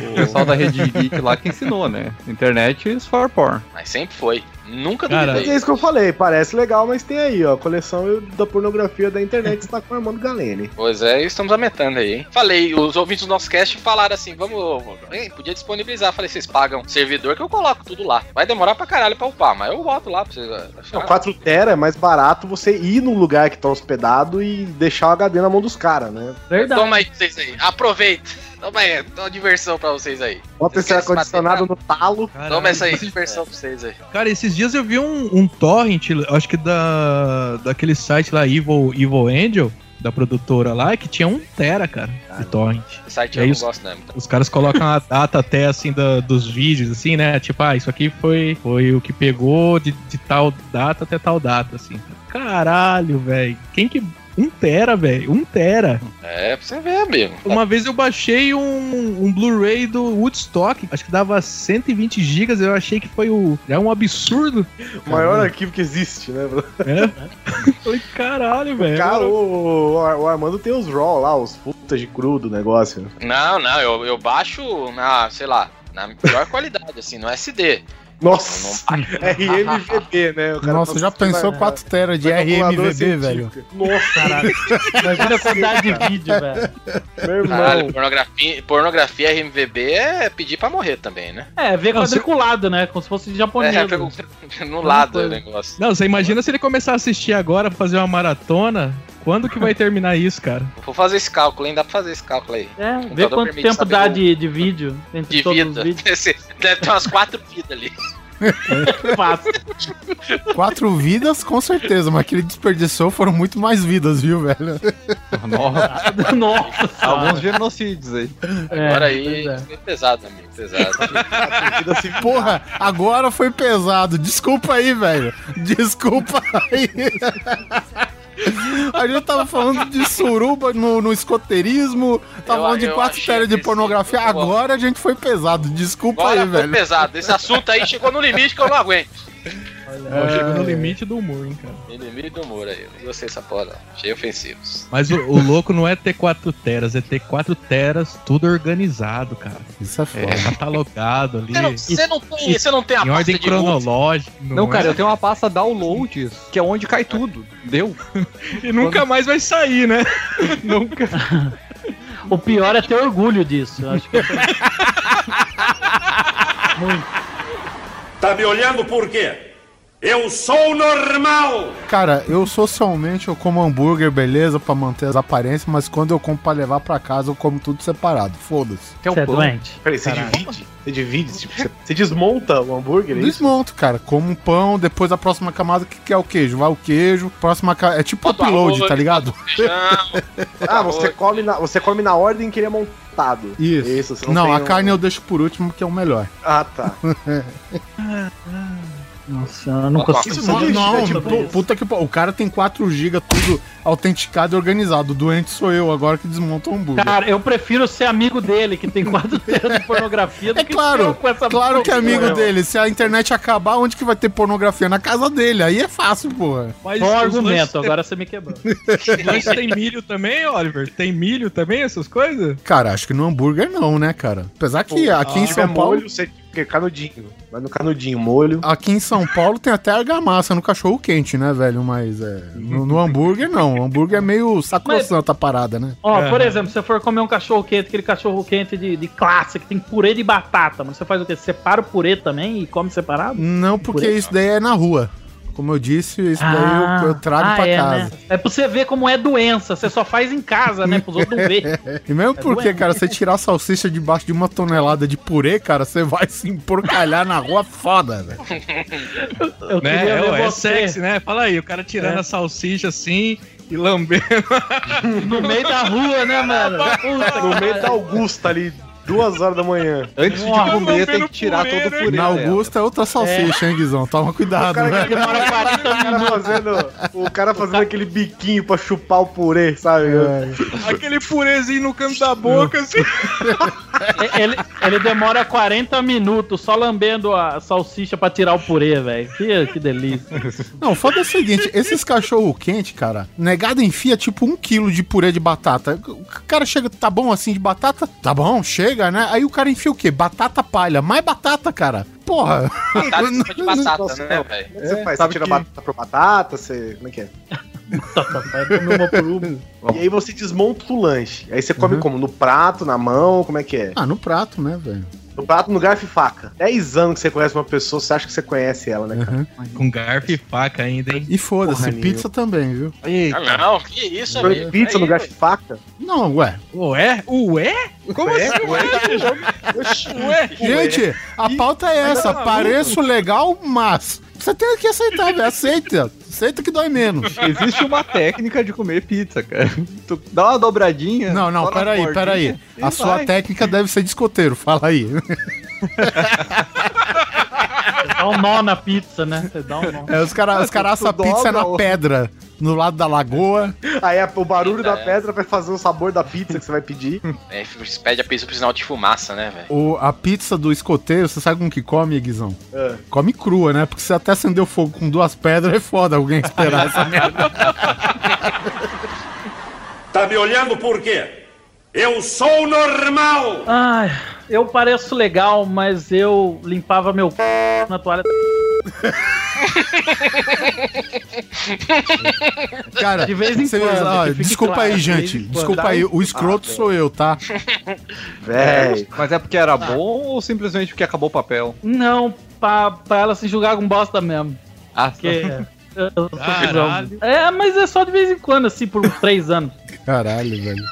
Speaker 4: O pessoal da Rede Geek lá que ensinou, né? Internet is for porn.
Speaker 7: Mas sempre foi. Nunca
Speaker 8: Cara,
Speaker 7: duvidei.
Speaker 1: é isso que eu falei, parece legal, mas tem aí, ó. A coleção da pornografia da internet está com o Armando Galene.
Speaker 7: Pois é, estamos aumentando aí, hein? Falei, os ouvintes do nosso cast falaram assim: vamos. Hein, podia disponibilizar. Falei, vocês pagam servidor que eu coloco tudo lá. Vai demorar pra caralho pra upar, mas eu boto lá pra vocês.
Speaker 1: Não, 4 tera é mais barato você ir no lugar que tá hospedado e deixar o HD na mão dos caras, né?
Speaker 3: Verdade.
Speaker 7: Toma aí, vocês aí. Aproveita. Toma aí, dá uma diversão pra vocês aí.
Speaker 1: Bota esse ar-condicionado no talo.
Speaker 7: Toma essa aí, diversão pra vocês aí.
Speaker 8: Cara, esses dias eu vi um, um torrent, acho que da daquele site lá, Evil, Evil Angel, da produtora lá, que tinha um tera, cara, de torrent.
Speaker 7: Esse site eu
Speaker 8: aí
Speaker 7: não
Speaker 8: os-
Speaker 7: gosto, não.
Speaker 8: Os caras colocam a data até assim da- dos vídeos, assim, né? Tipo, ah, isso aqui foi, foi o que pegou de, de tal data até tal data, assim. Caralho, velho. Quem que. Um tera, velho. Um tera.
Speaker 7: É, pra você ver, amigo.
Speaker 8: Uma vez eu baixei um, um Blu-ray do Woodstock, acho que dava 120 gigas, eu achei que foi o. É um absurdo.
Speaker 1: O maior arquivo que existe, né, bro?
Speaker 8: É? Falei, caralho, velho.
Speaker 1: Cara, o, o Armando tem os RAW lá, os footage cru do negócio.
Speaker 7: Não, não, eu, eu baixo na, sei lá, na pior qualidade, assim, no SD.
Speaker 1: Nossa, RMVB, né? O cara
Speaker 9: Nossa,
Speaker 1: tá
Speaker 9: já pensou
Speaker 1: na-
Speaker 9: 4 tera de RMVB, velho?
Speaker 1: Nossa,
Speaker 3: Caralho. Imagina a quantidade de vídeo, velho.
Speaker 1: meu irmão.
Speaker 7: Caralho, pornografia, pornografia RMVB é pedir pra morrer também, né?
Speaker 3: É, ver quadriculado, né? Como se fosse japonês.
Speaker 7: É, pegou no lado o negócio.
Speaker 8: Não, você imagina se ele começar a assistir agora, fazer uma maratona. Quando que vai terminar isso, cara?
Speaker 7: Vou fazer esse cálculo, hein? Dá pra fazer esse cálculo aí.
Speaker 3: É,
Speaker 7: computador
Speaker 3: quanto tempo dá
Speaker 7: o-
Speaker 3: de, de vídeo entre
Speaker 7: De
Speaker 3: todos os
Speaker 7: vida.
Speaker 3: vídeos.
Speaker 7: Esse- Deve ter umas quatro vidas ali.
Speaker 3: Fácil.
Speaker 9: Quatro vidas, com certeza, mas que ele desperdiçou foram muito mais vidas, viu, velho?
Speaker 4: Nossa,
Speaker 3: Nossa.
Speaker 4: alguns genocídios aí.
Speaker 3: É,
Speaker 7: Agora aí,
Speaker 3: é.
Speaker 7: foi pesado, amigo, pesado.
Speaker 9: Porra, agora foi pesado. Desculpa aí, velho. Desculpa aí. A gente tava falando de suruba no, no escoteirismo, tava
Speaker 7: Eu-
Speaker 9: falando de quatro teras de pornografia.
Speaker 7: vou-
Speaker 9: Agora a gente foi pesado. Desculpa
Speaker 7: Agora
Speaker 9: aí,
Speaker 7: foi
Speaker 9: velho.
Speaker 7: pesado. Esse assunto aí chegou no limite que eu não aguento.
Speaker 8: Ó, chega no limite do humor, hein, cara.
Speaker 7: No limite do humor aí. Eu gostei dessa porra, não. Achei ofensivos.
Speaker 8: Mas o, o louco não é ter 4 teras, é ter 4 teras tudo organizado, cara.
Speaker 9: Isso é foda.
Speaker 8: É catalogado ali.
Speaker 7: Você não, você não tem, você não tem a
Speaker 8: Em
Speaker 7: pasta
Speaker 8: ordem cronológica.
Speaker 4: Não, cara,
Speaker 8: é?
Speaker 4: eu tenho uma pasta downloads, que é onde cai tudo. Deu?
Speaker 8: E nunca mais vai sair, né? nunca.
Speaker 3: O pior é ter orgulho disso. eu Acho que
Speaker 12: Tá me olhando por quê? Eu sou normal!
Speaker 9: Cara, eu socialmente eu como hambúrguer, beleza, pra manter as aparências, mas quando eu como pra levar pra casa, eu como tudo separado. Foda-se.
Speaker 3: você é doente.
Speaker 1: Peraí, você divide? Você divide? Tipo, você, desmonta o hambúrguer? é isso?
Speaker 9: Desmonto, cara. Como um pão, depois a próxima camada que que é o queijo. Vai o queijo, próxima ca... É tipo
Speaker 7: Bota o
Speaker 9: upload,
Speaker 7: arroz,
Speaker 9: tá ligado?
Speaker 1: Ah, você come, na, você come na ordem que ele é montado.
Speaker 9: Isso.
Speaker 1: você
Speaker 9: não,
Speaker 1: tem
Speaker 9: a
Speaker 1: um-
Speaker 9: carne eu deixo por último, que é o melhor.
Speaker 1: Ah, tá.
Speaker 3: Nossa, eu não consigo
Speaker 1: isso
Speaker 9: Não, não, puta que O cara tem 4 GB, tudo autenticado e organizado. O doente sou eu, agora que desmonta o hambúrguer.
Speaker 3: Cara, eu prefiro ser amigo dele, que tem quatro teras de pornografia, do
Speaker 9: É
Speaker 3: que
Speaker 9: claro,
Speaker 3: eu com essa
Speaker 9: claro que é amigo
Speaker 3: porra.
Speaker 9: dele. Se a internet acabar, onde que vai ter pornografia? Na casa dele. Aí é fácil, porra.
Speaker 8: Mas
Speaker 3: Bom argumento, agora você me quebrou.
Speaker 8: Lanches tem milho também, Oliver? Tem milho também, essas coisas?
Speaker 9: Cara, acho que no hambúrguer não, né, cara? Apesar que aqui em
Speaker 1: Se tiver
Speaker 9: São Paulo.
Speaker 1: molho, você fica canudinho. Vai no canudinho, molho.
Speaker 9: Aqui em São Paulo tem até argamassa no cachorro quente, né, velho? Mas é, no, no hambúrguer não. O hambúrguer é meio sacrossanta a parada, né?
Speaker 3: Ó,
Speaker 8: É.
Speaker 3: por exemplo, se você for comer um cachorro quente, aquele cachorro quente de, de classe, que tem purê de batata, mas você faz o quê? Separa o purê também e come separado?
Speaker 9: Não, porque
Speaker 3: Purê?
Speaker 9: isso daí é na rua. Como eu disse, isso daí eu, eu trago
Speaker 3: ah,
Speaker 9: pra
Speaker 3: é,
Speaker 9: casa.
Speaker 3: Né? É pra você ver como é doença. Você só faz em casa, né? Pros outros não ver.
Speaker 9: E mesmo porque,
Speaker 3: doente.
Speaker 9: cara, você tirar a salsicha debaixo de uma tonelada de purê, cara, você vai se emporcalhar na rua foda, velho.
Speaker 3: Eu
Speaker 8: Né? É, é sexy, né? Fala aí, o cara tirando
Speaker 3: É.
Speaker 8: a salsicha assim e lambendo.
Speaker 3: no meio da rua, né, mano?
Speaker 1: No meio da Augusta ali, duas horas da manhã.
Speaker 4: Antes de
Speaker 3: Nossa,
Speaker 4: comer, tem que tirar
Speaker 8: purê,
Speaker 4: todo o
Speaker 8: né?
Speaker 4: purê.
Speaker 9: Na
Speaker 4: dela.
Speaker 9: Augusta é outra salsicha, hein, Guizão? Toma cuidado,
Speaker 1: cara
Speaker 9: velho.
Speaker 3: demora 40
Speaker 1: O cara
Speaker 3: minutos.
Speaker 1: fazendo, o cara fazendo aquele biquinho pra chupar o purê, sabe?
Speaker 8: Aquele purezinho no canto da boca, assim.
Speaker 3: Ele, ele demora 40 minutos só lambendo a salsicha pra tirar o purê, velho. Que, que delícia.
Speaker 9: Não, foda é o seguinte, esses cachorro quente, cara, negado enfia tipo um quilo de purê de batata. O cara chega, tá bom assim de batata? Tá bom, chega, né? Aí o cara enfia o quê? Batata palha. Mais batata, cara. Porra.
Speaker 7: Batata de batata, né, velho?
Speaker 1: É que você faz? Você
Speaker 4: sabe
Speaker 1: tira
Speaker 4: que-
Speaker 1: batata por batata? Você... Como é que é?
Speaker 3: Uma por uma.
Speaker 1: E aí você desmonta o lanche. Aí você come como? No prato, na mão? Como é que é?
Speaker 9: Ah, no prato, né, velho?
Speaker 1: No prato no garfo e faca. 10 anos que você conhece uma pessoa, você acha que você conhece ela, né, cara?
Speaker 8: Com garfo e faca ainda, hein?
Speaker 9: E foda-se, pizza também, viu?
Speaker 7: Ah, não, que isso,
Speaker 1: Foi
Speaker 7: amigo.
Speaker 1: Pizza no garfo e faca?
Speaker 9: Não, ué.
Speaker 8: Ué? Ué? Como
Speaker 1: Ué?
Speaker 8: assim, ué? Ué?
Speaker 9: Gente, a pauta é essa. Pareço legal, mas. Você tem que aceitar, velho. Aceita. Aceita que dói menos.
Speaker 4: Existe uma técnica de comer pizza, cara. Tu dá uma dobradinha.
Speaker 9: Não, não, peraí, peraí. A sua
Speaker 4: vai.
Speaker 9: técnica deve ser de escoteiro, fala aí.
Speaker 3: Dá um nó na pizza, né? Você dá um nó.
Speaker 9: É, os caras os cara assam pizza
Speaker 4: dobra
Speaker 9: na
Speaker 4: o-
Speaker 9: pedra, no lado da lagoa.
Speaker 1: Aí a- o barulho da
Speaker 7: É.
Speaker 1: pedra vai fazer o sabor da pizza que você vai pedir.
Speaker 7: É, você pede a pizza pro sinal de fumaça, né, velho?
Speaker 9: O, a pizza do escoteiro, você sabe como que come, Guizão?
Speaker 1: É.
Speaker 9: Come crua, né? Porque se até acender o fogo com duas pedras, é foda alguém esperar essa merda.
Speaker 12: Tá me olhando por quê? Eu sou normal!
Speaker 3: Ai, eu pareço legal, mas eu limpava meu c... na toalha.
Speaker 9: Cara,
Speaker 3: De vez em
Speaker 9: você-
Speaker 3: quando,
Speaker 9: ó, desculpa
Speaker 3: claro,
Speaker 9: aí,
Speaker 3: de
Speaker 9: gente.
Speaker 3: quando.
Speaker 9: Desculpa aí, o escroto
Speaker 1: Ah,
Speaker 9: sou eu, tá?
Speaker 1: Véi.
Speaker 4: Mas é porque era bom ou simplesmente porque acabou o papel?
Speaker 3: Não, pra, pra ela se julgar com bosta mesmo.
Speaker 4: Ah,
Speaker 3: Porque.
Speaker 8: Caralho.
Speaker 3: É, mas é só de vez em quando, assim, por uns três anos.
Speaker 9: Caralho, velho.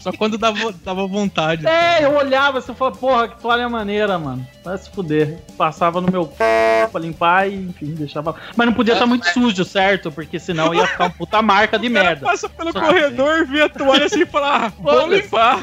Speaker 8: Só quando dava, dava vontade.
Speaker 3: É, eu olhava assim e falava, porra, que toalha maneira, mano. Vai se fuder. Passava no meu c... pra limpar e, enfim, deixava. Mas não podia estar muito sujo, certo? Porque senão ia ficar uma puta marca de merda.
Speaker 8: passa pelo
Speaker 3: Só-
Speaker 8: corredor, vê a toalha assim e fala, ah, vou limpar.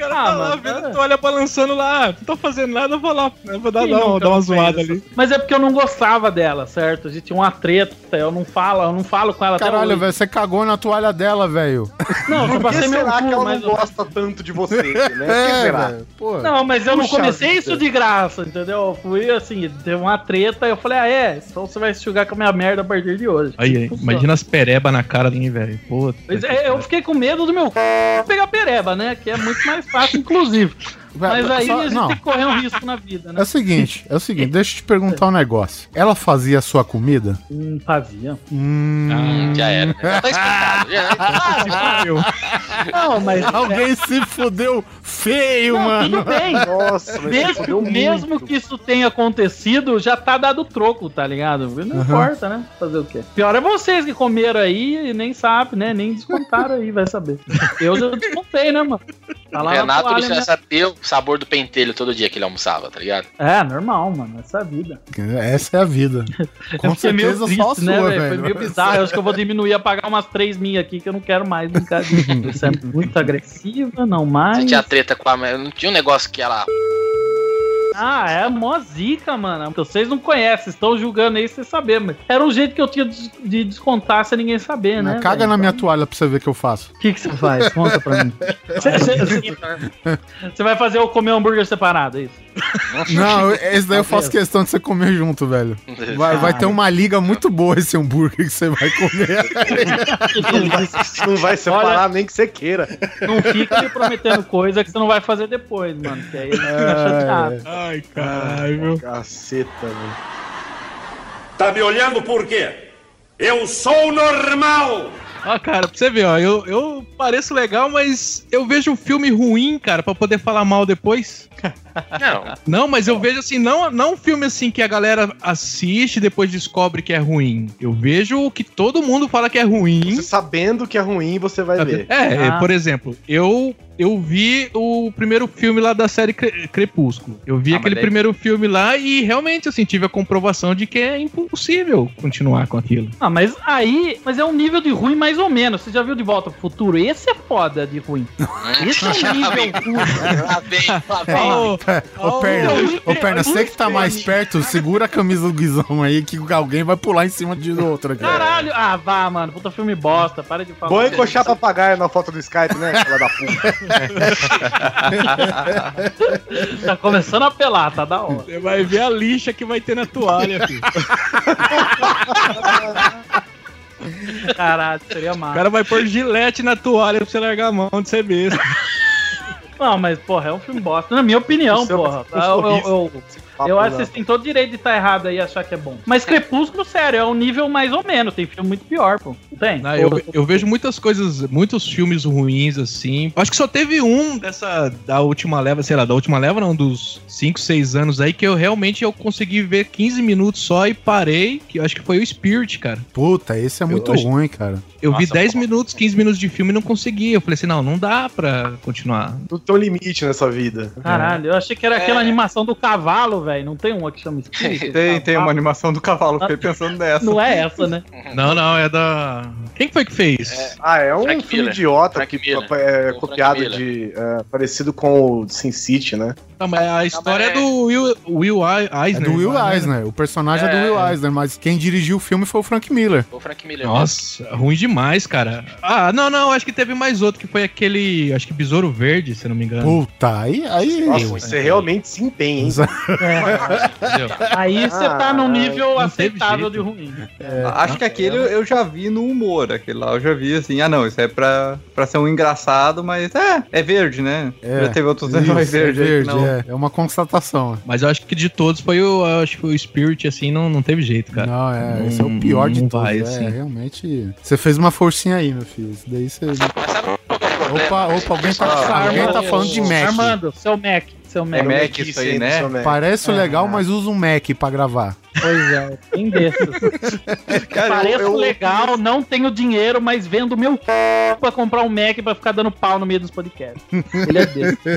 Speaker 8: Cara
Speaker 3: Ah,
Speaker 8: tá lá
Speaker 3: mano,
Speaker 8: vendo
Speaker 3: é.
Speaker 8: a toalha balançando lá, não tô fazendo nada, eu vou lá, eu vou dar,
Speaker 3: Quem
Speaker 8: dar, uma- dar
Speaker 3: não
Speaker 8: zoada ali.
Speaker 3: Mas é porque eu não gostava dela, certo? A gente tinha uma treta, eu não falo, eu não falo com ela
Speaker 9: Caralho, velho, você cagou na toalha dela, velho.
Speaker 3: Não, eu
Speaker 1: que
Speaker 3: passei meu
Speaker 1: será que
Speaker 3: cu,
Speaker 1: ela
Speaker 3: mas...
Speaker 1: não gosta tanto de você, né? Que
Speaker 9: É,
Speaker 1: será?
Speaker 9: Pô.
Speaker 3: Não, mas eu não comecei isso de graça, entendeu? Eu fui assim, teve uma treta, eu falei, ah, é, então você vai se julgar com a minha merda a partir de hoje.
Speaker 8: Aí, aí,
Speaker 3: Funciona.
Speaker 8: imagina as pereba na cara de velho. Puta.
Speaker 3: Mas é, eu fiquei com medo do meu c... pegar pereba, né? Que é muito mais fácil, inclusive. Mas aí
Speaker 9: Só-
Speaker 3: a gente
Speaker 9: não.
Speaker 3: tem que correr um risco na vida,
Speaker 9: É
Speaker 3: né?
Speaker 9: o seguinte, é o seguinte, deixa eu te perguntar um negócio. Ela fazia a sua comida?
Speaker 3: Hum, fazia.
Speaker 9: Hum.
Speaker 7: Hum, já era. Já tá explicado. Já-
Speaker 3: Não, mas.
Speaker 9: Alguém se fudeu feio,
Speaker 3: Não,
Speaker 9: mano.
Speaker 3: tudo bem.
Speaker 1: Nossa,
Speaker 3: Mesmo, mesmo que isso tenha acontecido, já tá dado troco, tá ligado? Não importa, né? Fazer o quê? Pior é vocês que comeram aí e nem sabem, né? Nem descontaram aí, vai saber. Eu já descontei, né, mano? Tá lá na
Speaker 7: Renato
Speaker 3: toalha,
Speaker 7: ele já
Speaker 3: né?
Speaker 7: sabia o sabor do pentelho todo dia que ele almoçava, tá ligado?
Speaker 3: É, normal, mano. Essa é a vida.
Speaker 9: Essa é a vida. Com certeza
Speaker 3: triste,
Speaker 9: só a sua,
Speaker 3: né, velho? Foi meio bizarro. Eu acho que eu vou diminuir a pagar umas 3 mil aqui, que eu não quero mais brincar disso. Isso é muito agressiva, não mais.
Speaker 7: Você tinha treta com a. Não tinha um negócio que ela.
Speaker 3: Mó zica, mano. Vocês não conhecem, estão julgando aí sem saber, mas era um jeito que eu tinha de de descontar sem ninguém saber, né?
Speaker 9: Caga
Speaker 3: velho?
Speaker 9: na minha toalha pra você ver o que eu faço.
Speaker 3: O que, que você faz? Conta pra mim. Você- vai fazer eu comer um hambúrguer separado, é isso?
Speaker 9: Não, esse daí eu faço questão de você comer junto, velho. Vai, vai ter uma liga muito boa esse hambúrguer que você vai comer.
Speaker 1: Não vai, não vai separar nem que você queira.
Speaker 3: Não fica me prometendo coisa que você não vai fazer depois, mano. Que aí fica chateado.
Speaker 8: Ai, caralho.
Speaker 1: Caceta, velho.
Speaker 12: Tá me olhando por quê? Eu sou normal!
Speaker 8: Ah, cara, pra você ver, ó, eu, eu pareço legal, mas eu vejo um filme ruim, cara, pra poder falar mal depois.
Speaker 7: Não.
Speaker 8: Não, mas eu vejo assim, não, não um filme assim que a galera assiste e depois descobre que é ruim. Eu vejo o que todo mundo fala que é ruim.
Speaker 1: Você sabendo que é ruim, você vai ver.
Speaker 8: É,
Speaker 3: Ah.
Speaker 8: por exemplo, eu eu vi o primeiro filme lá da série Cre- Crepúsculo. Eu vi
Speaker 7: Ah,
Speaker 8: aquele
Speaker 7: daí-
Speaker 8: primeiro filme lá e realmente assim tive a comprovação de que é impossível continuar com aquilo.
Speaker 3: Ah, mas aí. Mas é um nível de ruim mais ou menos. Você já viu de volta pro futuro? Esse é foda de ruim. Esse é um nível ruim.
Speaker 9: Ô, Perna, ô, Perna, você que tá mais perto, segura a camisa do Guizão aí que alguém vai pular em cima de outro aqui.
Speaker 3: Caralho! Ah, vá, mano. Puta filme bosta. Para de falar.
Speaker 1: Bom encoxar papagaio na foto do Skype, né? Fala da puta.
Speaker 3: Tá começando a apelar, tá da hora.
Speaker 8: Você vai ver a lixa que vai ter na toalha, filho.
Speaker 3: Caralho, seria
Speaker 8: O
Speaker 3: massa.
Speaker 8: cara vai pôr gilete na toalha pra você largar a mão de ser besta.
Speaker 3: Não, mas, porra, é um filme bosta. Na minha opinião,
Speaker 1: é
Speaker 3: porra.
Speaker 1: um
Speaker 3: Eu, eu- eu- Eu acho que vocês têm todo direito de estar errado aí e achar que é bom. Mas Crepúsculo, sério, é um nível mais ou menos. Tem filme muito pior, pô. Tem?
Speaker 8: Não, eu, eu vejo muitas coisas, muitos filmes ruins, assim. Acho que só teve um dessa, da última leva, sei lá, da última leva não, dos 5, 6 anos aí, que eu realmente eu consegui ver 15 minutos só e parei, que eu acho que foi o Spirit, cara.
Speaker 9: Puta, esse é muito
Speaker 8: acho-
Speaker 9: ruim, cara.
Speaker 8: Eu vi
Speaker 7: Nossa,
Speaker 8: 10
Speaker 7: pô.
Speaker 8: minutos, 15 minutos de filme e não consegui. Eu falei assim, não, não dá pra continuar.
Speaker 1: Tudo tem um limite nessa vida.
Speaker 3: Caralho, eu achei que era
Speaker 7: É.
Speaker 3: aquela animação do cavalo, velho. Não tem uma que chama Spirit?
Speaker 4: Tem, tem uma
Speaker 3: Cavalo?
Speaker 4: animação do cavalo, fiquei pensando nessa.
Speaker 3: Não é essa, né?
Speaker 8: Não, não, é da... Quem que foi que fez?
Speaker 1: Ah, é um
Speaker 7: Frank
Speaker 1: filme
Speaker 7: Miller.
Speaker 1: idiota
Speaker 7: Frank
Speaker 1: que
Speaker 7: Miller.
Speaker 1: é
Speaker 7: Frank
Speaker 1: copiado de. é, parecido com o Sin City, né?
Speaker 8: Não, mas a história
Speaker 7: mas
Speaker 8: é do Will, Will
Speaker 9: É
Speaker 8: Eisner.
Speaker 9: do Will
Speaker 8: né?
Speaker 9: Eisner. O personagem é, do
Speaker 7: É.
Speaker 9: Will Eisner, mas quem dirigiu o filme foi o Frank Miller.
Speaker 7: O Frank Miller.
Speaker 8: Nossa, ruim demais, cara. Ah, não, não, acho que teve mais outro, que foi aquele, acho que Besouro Verde, se eu não me engano.
Speaker 9: Puta, aí. aí
Speaker 1: Nossa, você realmente se empenha, hein?
Speaker 8: Entendeu?
Speaker 3: Aí você tá num nível
Speaker 8: não teve
Speaker 3: aceitável de ruim.
Speaker 4: Acho que aquele eu- eu já vi no humor. Aquele lá eu já vi assim, ah não, isso é pra, pra ser um engraçado, mas é, é verde, né?
Speaker 9: É,
Speaker 4: já teve outros
Speaker 9: Isso,
Speaker 4: heróis
Speaker 9: é
Speaker 4: verdes que
Speaker 9: verde,
Speaker 4: não.
Speaker 9: é. É uma constatação.
Speaker 8: Mas eu acho que de todos foi o, acho que o Spirit, assim, não, não teve jeito, cara.
Speaker 9: Não, é,
Speaker 8: Não-
Speaker 9: esse é o pior de
Speaker 8: não
Speaker 9: todos.
Speaker 8: vai,
Speaker 9: é,
Speaker 8: assim.
Speaker 9: realmente. Você fez uma forcinha aí, meu filho. Isso daí você.
Speaker 7: É?
Speaker 9: Opa, opa, alguém tá,
Speaker 1: Ah,
Speaker 9: alguém tá falando de Mac.
Speaker 3: Armando, seu Mac. Seu Mac.
Speaker 4: É Mac
Speaker 1: Mac
Speaker 4: isso aí, né?
Speaker 9: Parece legal, mas usa um Mac pra gravar.
Speaker 3: Pois é, tem desses.
Speaker 1: Cara,
Speaker 3: Pareço
Speaker 1: eu- eu-
Speaker 3: legal, não tenho dinheiro, mas vendo meu c... pra comprar um Mac pra ficar dando pau no meio dos podcasts. Ele é desse.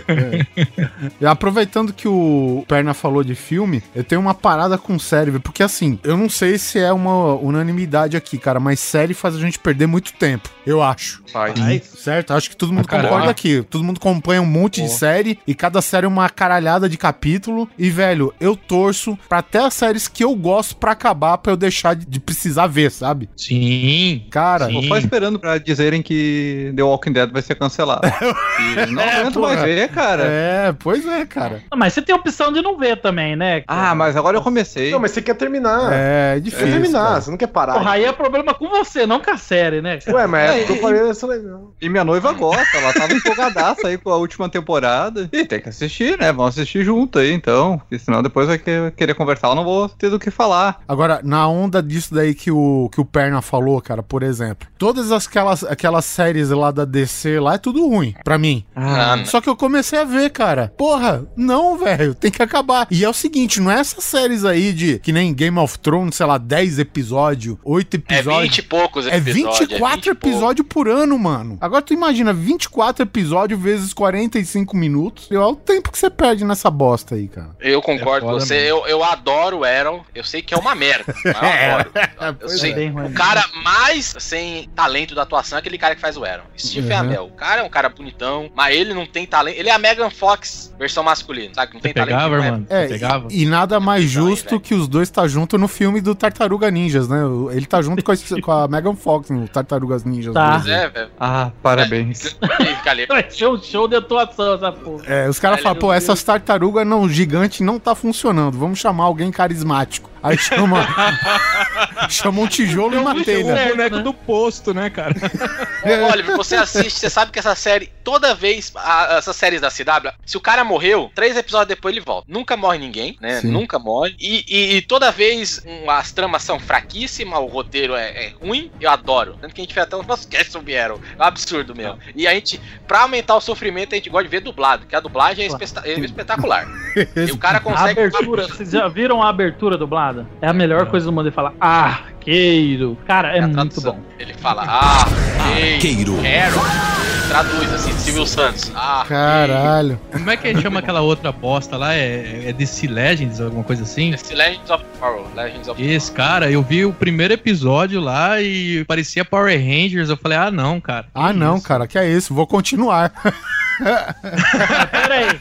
Speaker 9: E aproveitando que o Perna falou de filme, eu tenho uma parada com série, porque assim, eu não sei se é uma unanimidade aqui, cara, mas série faz a gente perder muito tempo, eu acho.
Speaker 4: Faz.
Speaker 9: Certo? Acho que todo mundo
Speaker 8: Ah, caramba.
Speaker 9: concorda aqui. Todo mundo acompanha um monte de série e cada série é uma caralhada de capítulo. E, velho, eu torço pra até as séries que eu gosto pra acabar, pra eu deixar de, de precisar ver, sabe?
Speaker 8: Sim.
Speaker 9: Cara,
Speaker 8: Sim.
Speaker 4: Tô só esperando pra dizerem que The Walking Dead vai ser cancelado. Não aguento mais ver, cara.
Speaker 9: é, pois é, cara.
Speaker 3: Mas você tem a opção de não ver também, né?
Speaker 4: Ah, mas agora eu comecei.
Speaker 1: Não, mas você quer terminar.
Speaker 9: É,
Speaker 1: Você
Speaker 9: difícil.
Speaker 1: quer terminar,
Speaker 9: cara.
Speaker 1: você não quer parar.
Speaker 3: Porra, aí é problema com você, não com a série, né?
Speaker 1: Ué, mas é
Speaker 4: É,
Speaker 1: eu
Speaker 4: e-
Speaker 1: falei isso legal.
Speaker 4: E minha noiva gosta, ela tava empolgadaça aí com a última temporada. E tem que assistir, né? Vamos assistir junto aí, então. Porque senão depois vai que- querer conversar, eu não vou ter do que falar.
Speaker 9: Agora, na onda disso daí que o, que o Perna falou, cara, por exemplo, todas aquelas, aquelas séries lá da DC lá é tudo ruim, pra mim.
Speaker 7: Ah, não.
Speaker 9: Só que eu comecei a ver, cara. Porra, não, velho, tem que acabar. E é o seguinte, não é essas séries aí de que nem Game of Thrones, sei lá, 10 episódios, 8
Speaker 7: É
Speaker 9: episódios.
Speaker 7: 20 e poucos
Speaker 9: É
Speaker 7: episódios.
Speaker 9: 24
Speaker 7: 20 e poucos.
Speaker 9: episódios por ano, mano. Agora tu imagina 24 episódios vezes 45 minutos. Olha o tempo que você perde nessa bosta aí, cara.
Speaker 7: Eu concordo
Speaker 8: É
Speaker 7: com você. Eu, eu adoro o Eu sei que é uma merda. mas eu adoro. Eu
Speaker 9: Pois
Speaker 7: sei.
Speaker 3: é.
Speaker 7: O cara mais sem talento da atuação é aquele cara que faz o Aaron. Steve
Speaker 9: Uhum.
Speaker 7: Amell. O cara é um cara bonitão, mas ele não tem talento. Ele é a Megan Fox, versão masculina, sabe? Não tem
Speaker 8: pegava,
Speaker 7: talento.
Speaker 8: irmão?
Speaker 9: É,
Speaker 8: Você pegava?
Speaker 9: e nada mais
Speaker 7: Então, aí,
Speaker 9: justo que os dois tá junto no filme do Tartaruga Ninjas, né? Ele tá junto com a, com a Megan Fox no Tartarugas Ninjas.
Speaker 3: Tá.
Speaker 7: Mas é, velho.
Speaker 4: Ah, parabéns.
Speaker 3: Um show de atuação essa porra.
Speaker 9: É, os caras falam, pô, essas tartarugas não, gigante não tá funcionando. Vamos chamar alguém carismático. карточку. Aí chama. chama um tijolo e uma telha.
Speaker 3: certo.
Speaker 8: O boneco
Speaker 3: né?
Speaker 8: do posto, né, cara?
Speaker 7: Ô, Oliver, você assiste, você sabe que essa série, toda vez, a- essas séries da CW, se o cara morreu, três episódios depois ele volta. Nunca morre ninguém, né?
Speaker 9: Sim.
Speaker 7: Nunca morre. E, e- e toda vez hum, as tramas são fraquíssimas, o roteiro é, é ruim, eu adoro. Tanto que a gente fez até um podcast sobre Arrow. É um absurdo mesmo. E a gente, pra aumentar o sofrimento, a gente gosta de ver dublado, que a dublagem é, espeta- é espetacular. e o cara
Speaker 3: A
Speaker 7: consegue.
Speaker 3: abertura, vocês já viram a abertura dublada? É a melhor coisa do mundo. Ele fala, arqueiro. Cara, é
Speaker 7: a
Speaker 3: muito
Speaker 7: tradução.
Speaker 3: bom.
Speaker 7: Ele fala, ah, arqueiro. Arrow. Traduz assim, Silvio Santos. Ah,
Speaker 9: Caralho.
Speaker 8: Como é que ele chama aquela outra bosta lá? É, é DC Legends, alguma coisa assim?
Speaker 7: Esse Legends of Tomorrow. Legends of
Speaker 8: Esse, cara, eu vi o primeiro episódio lá e parecia Power Rangers. Eu falei, ah, não, cara.
Speaker 9: Ah, não,
Speaker 8: isso?
Speaker 9: cara, que é isso. Vou continuar.
Speaker 3: Pera aí.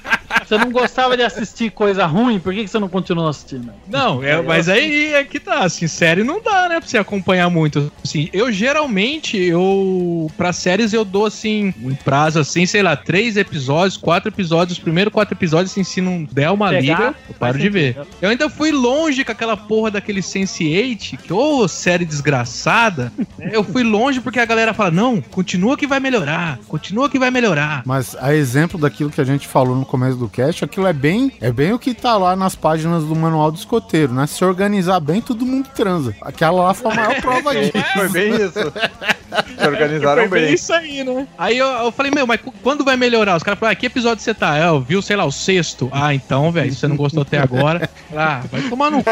Speaker 3: Você não gostava de assistir coisa ruim? Por que que você não continuou assistindo?
Speaker 8: Não, é, mas aí é que tá, assim, série não dá, né, pra você acompanhar muito. Assim, eu geralmente, eu, pra séries eu dou, assim, um prazo, assim, sei lá, três episódios, quatro episódios, os primeiros quatro episódios, assim, se não der uma
Speaker 3: Pegar,
Speaker 8: liga, eu paro de ver.
Speaker 3: sentido.
Speaker 8: Eu ainda fui longe com aquela porra daquele Sense8, que, ô, série desgraçada, né, eu fui longe porque a galera fala, não, continua que vai melhorar, continua que vai melhorar.
Speaker 9: Mas a exemplo daquilo que a gente falou no começo do cast, podcast, aquilo é bem, é bem o que tá lá nas páginas do manual do escoteiro, né? Se organizar bem, todo mundo transa. Aquela lá foi a maior prova disso.
Speaker 4: Foi bem isso. Se organizaram
Speaker 8: Foi bem
Speaker 4: bem.
Speaker 8: isso aí, né? Aí eu, eu falei, meu, mas quando vai melhorar? Os caras falaram, ah, que episódio você tá? Eu viu, sei lá, o sexto. Ah, então, velho, você não gostou até agora. Ah, vai tomar no c...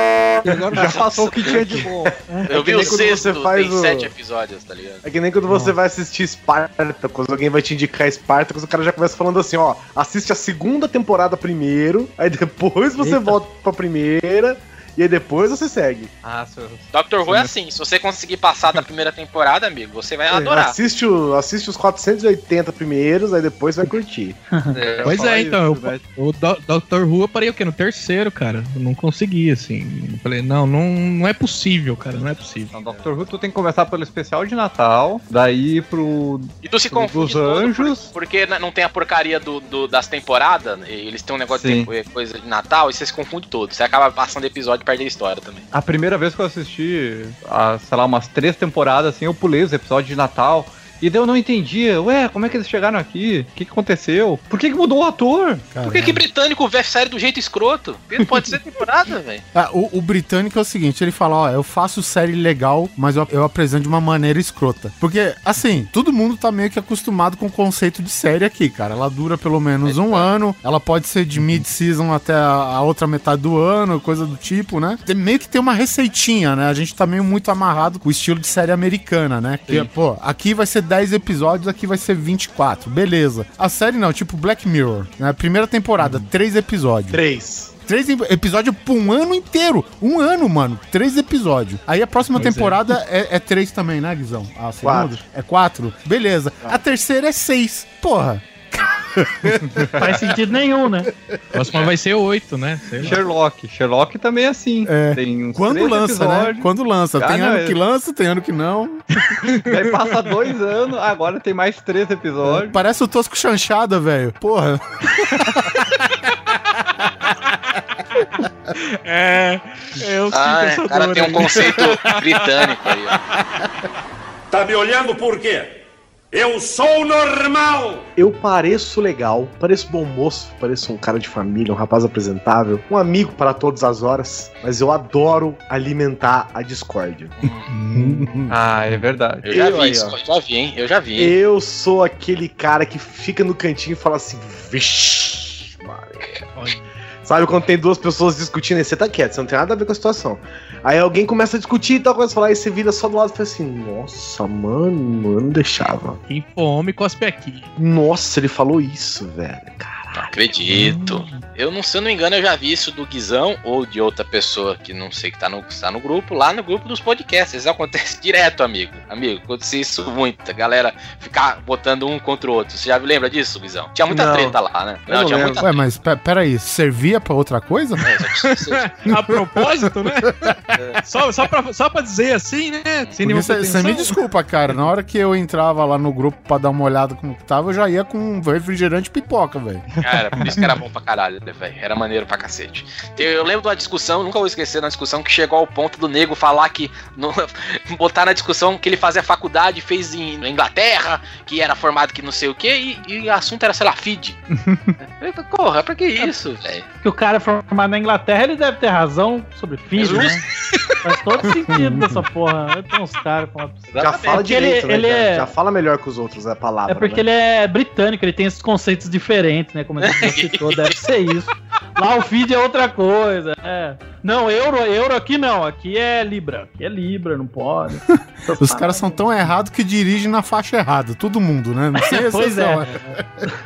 Speaker 4: Agora já passou o que tinha de bom.
Speaker 7: Eu vi
Speaker 1: que
Speaker 7: o sexto,
Speaker 1: você faz
Speaker 7: tem
Speaker 1: o-
Speaker 7: sete episódios, tá ligado?
Speaker 1: É que nem quando você vai assistir Spartacus, alguém vai te indicar Spartacus, o cara já começa falando assim, ó, assiste a segunda temporada primeiro, aí depois você volta pra primeira, e aí depois você segue.
Speaker 4: Ah, seu...
Speaker 7: Doctor Who é assim, se você conseguir passar da primeira temporada, amigo, você vai adorar.
Speaker 1: Assiste, o, assiste os 480 primeiros, aí depois vai curtir.
Speaker 4: É,
Speaker 8: Pois é, então,
Speaker 4: isso,
Speaker 8: eu,
Speaker 4: né?
Speaker 8: o Do- Dr. Who eu parei o quê? No terceiro, cara. Eu não consegui, assim. Eu falei, não, não, não é possível, cara, não é possível.
Speaker 4: Então, Doctor Who, tu tem que começar pelo especial de Natal, daí pro.
Speaker 7: E tu se
Speaker 4: Dos
Speaker 7: confunde todo
Speaker 4: Anjos.
Speaker 7: por- porque n- não tem a porcaria do, do- das temporadas, e eles têm um negócio de
Speaker 4: Sim.
Speaker 7: ter coisa de Natal, e você se confunde todo. Você acaba passando episódio e perde a história também.
Speaker 4: A primeira vez que eu assisti, a, sei lá, umas três temporadas, assim, eu pulei os episódios de Natal. E daí eu não entendia, ué, como é que eles chegaram aqui? O que, que aconteceu? Por que, que mudou o ator?
Speaker 7: Por que, que britânico vê série do jeito escroto? Não pode ser temporada, velho.
Speaker 9: Ah, o, o britânico é o seguinte, ele fala, ó, eu faço série legal, mas eu, eu apresento de uma maneira escrota. Porque, assim, todo mundo tá meio que acostumado com o conceito de série aqui, cara. Ela dura pelo menos um ano, ela pode ser de mid-season até a, a outra metade do ano, coisa do tipo, né? Tem, meio que tem uma receitinha, né? A gente tá meio muito amarrado com o estilo de série americana, né? Que, pô, aqui vai ser 10 episódios, aqui vai ser 24, beleza. A série não, tipo Black Mirror, né? Primeira temporada, três episódios.
Speaker 1: Três.
Speaker 9: Três em- episódios por um ano inteiro. Um ano, mano. Três episódios. Aí a próxima
Speaker 8: Pois é.
Speaker 9: temporada é. É, três também, né, Guizão? A segunda?
Speaker 1: Quatro.
Speaker 9: É quatro? Beleza. A terceira é seis. Porra.
Speaker 3: Faz sentido nenhum, né?
Speaker 8: A próxima vai ser oito, né? Sei lá.
Speaker 4: Sherlock. Sherlock também é assim.
Speaker 9: É.
Speaker 4: Tem uns
Speaker 9: Quando lança, né?
Speaker 4: episódios,
Speaker 9: Quando lança.
Speaker 4: Ah,
Speaker 9: Tem
Speaker 4: não,
Speaker 9: ano
Speaker 4: é-
Speaker 9: que lança, tem ano que não.
Speaker 4: Daí passa dois anos, agora tem mais três episódios.
Speaker 9: Parece o Tosco Chanchada, velho. Porra.
Speaker 8: É, eu sinto
Speaker 7: Ah,
Speaker 8: essa
Speaker 7: o cara
Speaker 8: dor
Speaker 7: tem um conceito britânico aí, ó.
Speaker 12: Tá me olhando por quê? Eu sou normal!
Speaker 1: Eu pareço legal, pareço bom moço, pareço um cara de família, um rapaz apresentável, um amigo para todas as horas, mas eu adoro alimentar a discórdia.
Speaker 4: Ah, é verdade.
Speaker 7: Eu já
Speaker 1: Eu
Speaker 7: vi
Speaker 1: aí,
Speaker 7: isso,
Speaker 1: ó.
Speaker 7: eu já vi, hein? Eu já vi.
Speaker 1: Eu sou aquele cara que fica no cantinho e fala assim, vixi, Maria. Sabe quando tem duas pessoas discutindo e você tá quieto, você não tem nada a ver com a situação. Aí alguém começa a discutir e tal, começa a falar, e você vira só do lado e fala assim, nossa, mano, eu não deixava.
Speaker 8: Quem fome, cospe aqui.
Speaker 1: Nossa, ele falou isso, velho. Cara.
Speaker 7: Não acredito. Eu não, se eu não me engano, eu já vi isso do Guizão ou de outra pessoa que não sei que tá no, está no grupo, lá no grupo dos podcasts. Isso acontece direto, amigo. Amigo, acontece isso muito. A galera ficar botando um contra o outro. Você já lembra disso, Guizão? Tinha muita
Speaker 1: Não.
Speaker 7: treta lá, né?
Speaker 1: Não
Speaker 7: tinha
Speaker 1: lembro.
Speaker 7: muita
Speaker 9: Ué, mas pe- peraí, servia pra outra coisa?
Speaker 8: A propósito, né? Só, só, pra, só pra dizer assim, né? Sem nenhuma
Speaker 9: Você me desculpa, cara. Na hora que eu entrava lá no grupo pra dar uma olhada como que tava, eu já ia com um refrigerante e pipoca, velho.
Speaker 7: Cara, por isso que era bom pra caralho, né, velho? Era maneiro pra cacete. Eu, eu lembro de uma discussão, nunca vou esquecer, uma discussão que chegou ao ponto do nego falar que. No, botar na discussão que ele fazia faculdade, fez em, na Inglaterra, que era formado que não sei o quê, e, o assunto era, sei lá, feed. Eu falei, Porra, pra que isso, velho?
Speaker 3: Que o cara é formado na Inglaterra, ele deve ter razão sobre filho, né? Faz todo sentido dessa porra. Tem uns caras pra você.
Speaker 1: Já fala
Speaker 3: É
Speaker 1: direito,
Speaker 3: ele-
Speaker 1: né,
Speaker 3: ele
Speaker 1: cara?
Speaker 3: é-
Speaker 1: Já fala melhor que os outros a palavra,
Speaker 3: É porque
Speaker 1: né?
Speaker 3: ele é britânico, ele tem esses conceitos diferentes, né? Como a gente citou, deve ser isso. Lá o feed é outra coisa. É. Não, euro, euro aqui não, aqui é Libra. Aqui é Libra, não pode.
Speaker 9: Os caras são tão errados que dirigem na faixa errada. Todo mundo, né? Não sei
Speaker 3: Pois
Speaker 9: exceção,
Speaker 3: é.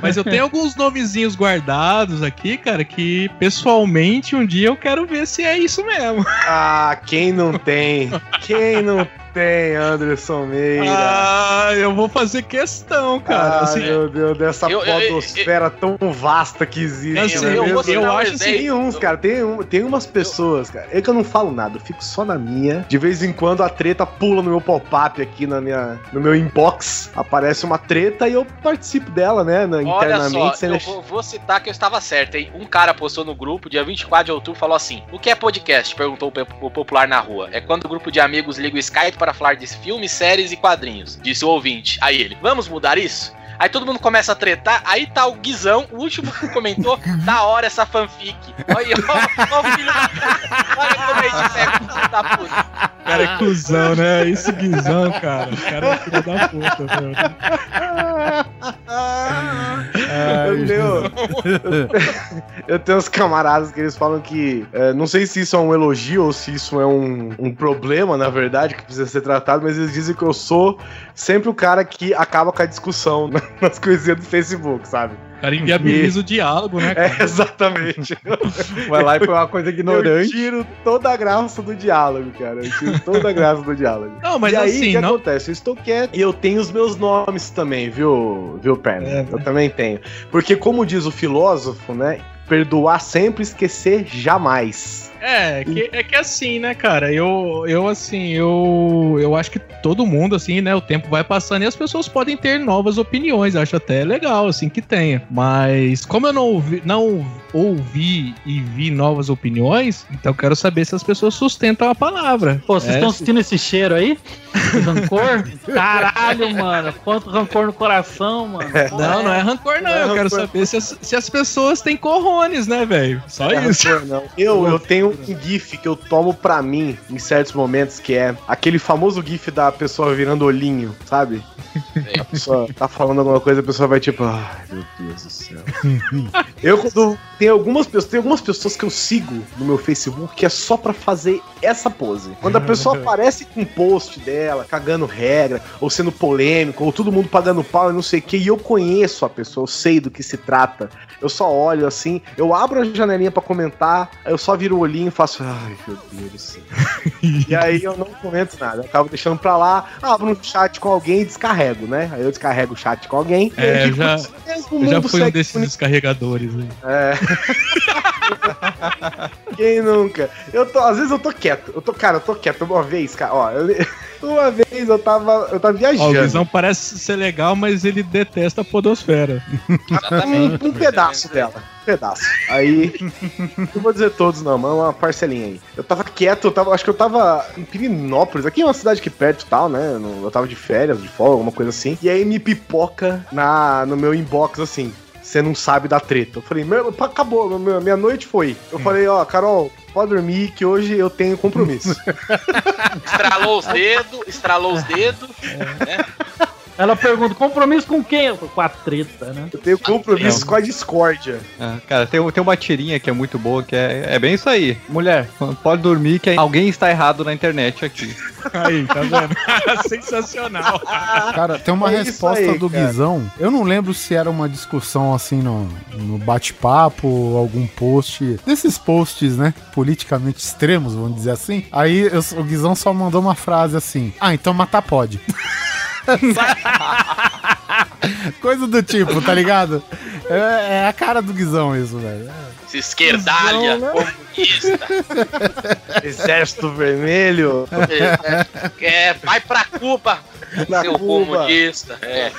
Speaker 8: Mas eu tenho alguns nomezinhos guardados aqui, cara, que pessoalmente um dia eu quero ver se é isso mesmo.
Speaker 1: Ah, quem não tem? Quem não tem, Anderson Meira?
Speaker 8: Ah, eu vou fazer questão, cara.
Speaker 1: Ah,
Speaker 8: assim,
Speaker 1: meu Deus, dessa
Speaker 7: Eu- eu-
Speaker 1: podosfera tão vasta que existe.
Speaker 8: Assim,
Speaker 1: né?
Speaker 8: eu
Speaker 1: eu acho assim, tem uns, cara, tem, um- tem umas pessoas, cara. É que eu não falo nada, eu fico só na minha. De vez em quando a treta pula no meu pop-up aqui na minha, no meu inbox. Aparece uma treta e eu participo dela, né? na-
Speaker 7: Olha
Speaker 1: internamente.
Speaker 7: só, eu vou, vou citar que eu estava certo, hein? Um cara postou no grupo, dia 24 de outubro, falou assim: O que é podcast? Perguntou o pe- o popular na rua. É quando o grupo de amigos liga o Skype para falar de filmes, séries e quadrinhos. Disse o ouvinte. Aí ele: Vamos mudar isso? Aí todo mundo começa a tretar, aí tá o Guizão, o último que comentou, da hora essa fanfic. Olha, ó, ó, o filho da- Olha como é isso, é filho da puta.
Speaker 8: Cara é cuzão, né? Isso guizão, cara. O cara é filho da puta, meu.
Speaker 1: eu, tenho, eu tenho uns camaradas que eles falam que. é, não sei se isso é um elogio ou se isso é um, um problema, na verdade, que precisa ser tratado, mas eles dizem que eu sou sempre o cara que acaba com a discussão nas coisinhas do Facebook, sabe?
Speaker 8: O cara inviabiliza o diálogo, né?
Speaker 1: É, exatamente.
Speaker 4: Vai lá e foi uma coisa
Speaker 1: Eu
Speaker 4: ignorante.
Speaker 1: tiro toda a graça do diálogo, cara. Eu tiro toda a graça do diálogo.
Speaker 8: Não, mas
Speaker 1: e aí,
Speaker 8: assim,
Speaker 1: o que
Speaker 8: não-
Speaker 1: acontece? Eu estou quieto e eu tenho os meus nomes também, viu, viu, Perna?
Speaker 8: É,
Speaker 1: eu também tenho. Porque, como diz o filósofo, né? Perdoar sempre, esquecer jamais.
Speaker 8: É, que, é que assim, né, cara? Eu, eu assim, eu, eu acho que todo mundo, assim, né? O tempo vai passando e as pessoas podem ter novas opiniões. Acho até legal, assim, que tenha. Mas como eu não ouvi, não ouvi e vi novas opiniões, então eu quero saber se as pessoas sustentam a palavra.
Speaker 3: Pô, vocês
Speaker 8: É,
Speaker 3: estão
Speaker 8: se-
Speaker 3: sentindo esse cheiro aí? Rancor? Caralho, mano. Quanto rancor no coração, mano.
Speaker 8: Não, não é rancor, não.
Speaker 1: Não é
Speaker 8: eu quero
Speaker 1: rancor.
Speaker 8: saber se as, se as pessoas têm corrones, né, velho? Só
Speaker 1: Não é
Speaker 8: isso.
Speaker 1: rancor, não. Eu, eu tenho um GIF que eu tomo pra mim em certos momentos, que é aquele famoso GIF da pessoa virando olhinho, sabe? A pessoa tá falando alguma coisa, a pessoa vai tipo, ai meu Deus do céu. eu quando tem algumas pessoas, tem algumas pessoas que eu sigo no meu Facebook que é só pra fazer essa pose. Quando a pessoa aparece com um post dela, cagando regra, ou sendo polêmico, ou todo mundo pagando pau e não sei o que, e eu conheço a pessoa, eu sei do que se trata. Eu só olho assim, eu abro a janelinha pra comentar, aí eu só viro o olhinho e faço, ai meu Deus do céu. e aí eu não comento nada, eu acabo deixando pra lá, abro um chat com alguém e descarrego, né? Aí eu descarrego o chat com alguém.
Speaker 8: É, eu já, já fui um desses
Speaker 1: bonito.
Speaker 8: descarregadores aí.
Speaker 1: É. Quem nunca? Eu tô, às vezes eu tô quieto. Eu tô, cara, eu tô quieto. Uma vez, cara, ó, eu- uma vez eu tava, eu tava
Speaker 8: Ó, o
Speaker 1: viajando.
Speaker 8: Guizão parece ser legal, mas ele detesta a podosfera.
Speaker 1: um, um pedaço dela. Um pedaço. Aí. Não vou dizer todos, não, mas uma parcelinha aí. Eu tava quieto, eu tava. Acho que eu tava em Pirinópolis, aqui é uma cidade aqui perto e tal, né? Eu tava de férias, de folga, alguma coisa assim. E aí me pipoca na, no meu inbox assim. Você não sabe da treta. Eu falei, meu, acabou, meu- minha noite foi. Eu falei, ó, Carol, pode dormir que hoje eu tenho compromisso.
Speaker 7: Estralou os dedos, estralou os dedos. né?
Speaker 3: Ela pergunta, compromisso com quem? Eu falo, Com a treta, né?
Speaker 1: Eu tenho compromisso com a discórdia.
Speaker 4: Ah, cara, tem, tem uma tirinha que é muito boa, que é, é bem isso aí. Mulher, pode dormir que alguém está errado na internet aqui.
Speaker 8: Aí, tá vendo? Sensacional.
Speaker 9: Cara, tem uma
Speaker 1: É
Speaker 9: resposta
Speaker 1: aí,
Speaker 9: do
Speaker 1: cara.
Speaker 9: Guizão. Eu não lembro se era uma discussão assim no, no bate-papo algum post. Desses posts, né? Politicamente extremos, vamos dizer assim. Aí eu- o Guizão só mandou uma frase assim: Ah, então matar pode. Coisa do tipo, tá ligado? É, é a cara do Guizão isso, velho.
Speaker 7: Esse esquerdalha, comunista.
Speaker 1: Exército Vermelho.
Speaker 7: É, é, vai pra Cuba,
Speaker 1: Na
Speaker 7: seu
Speaker 1: Cuba.
Speaker 7: comunista. É.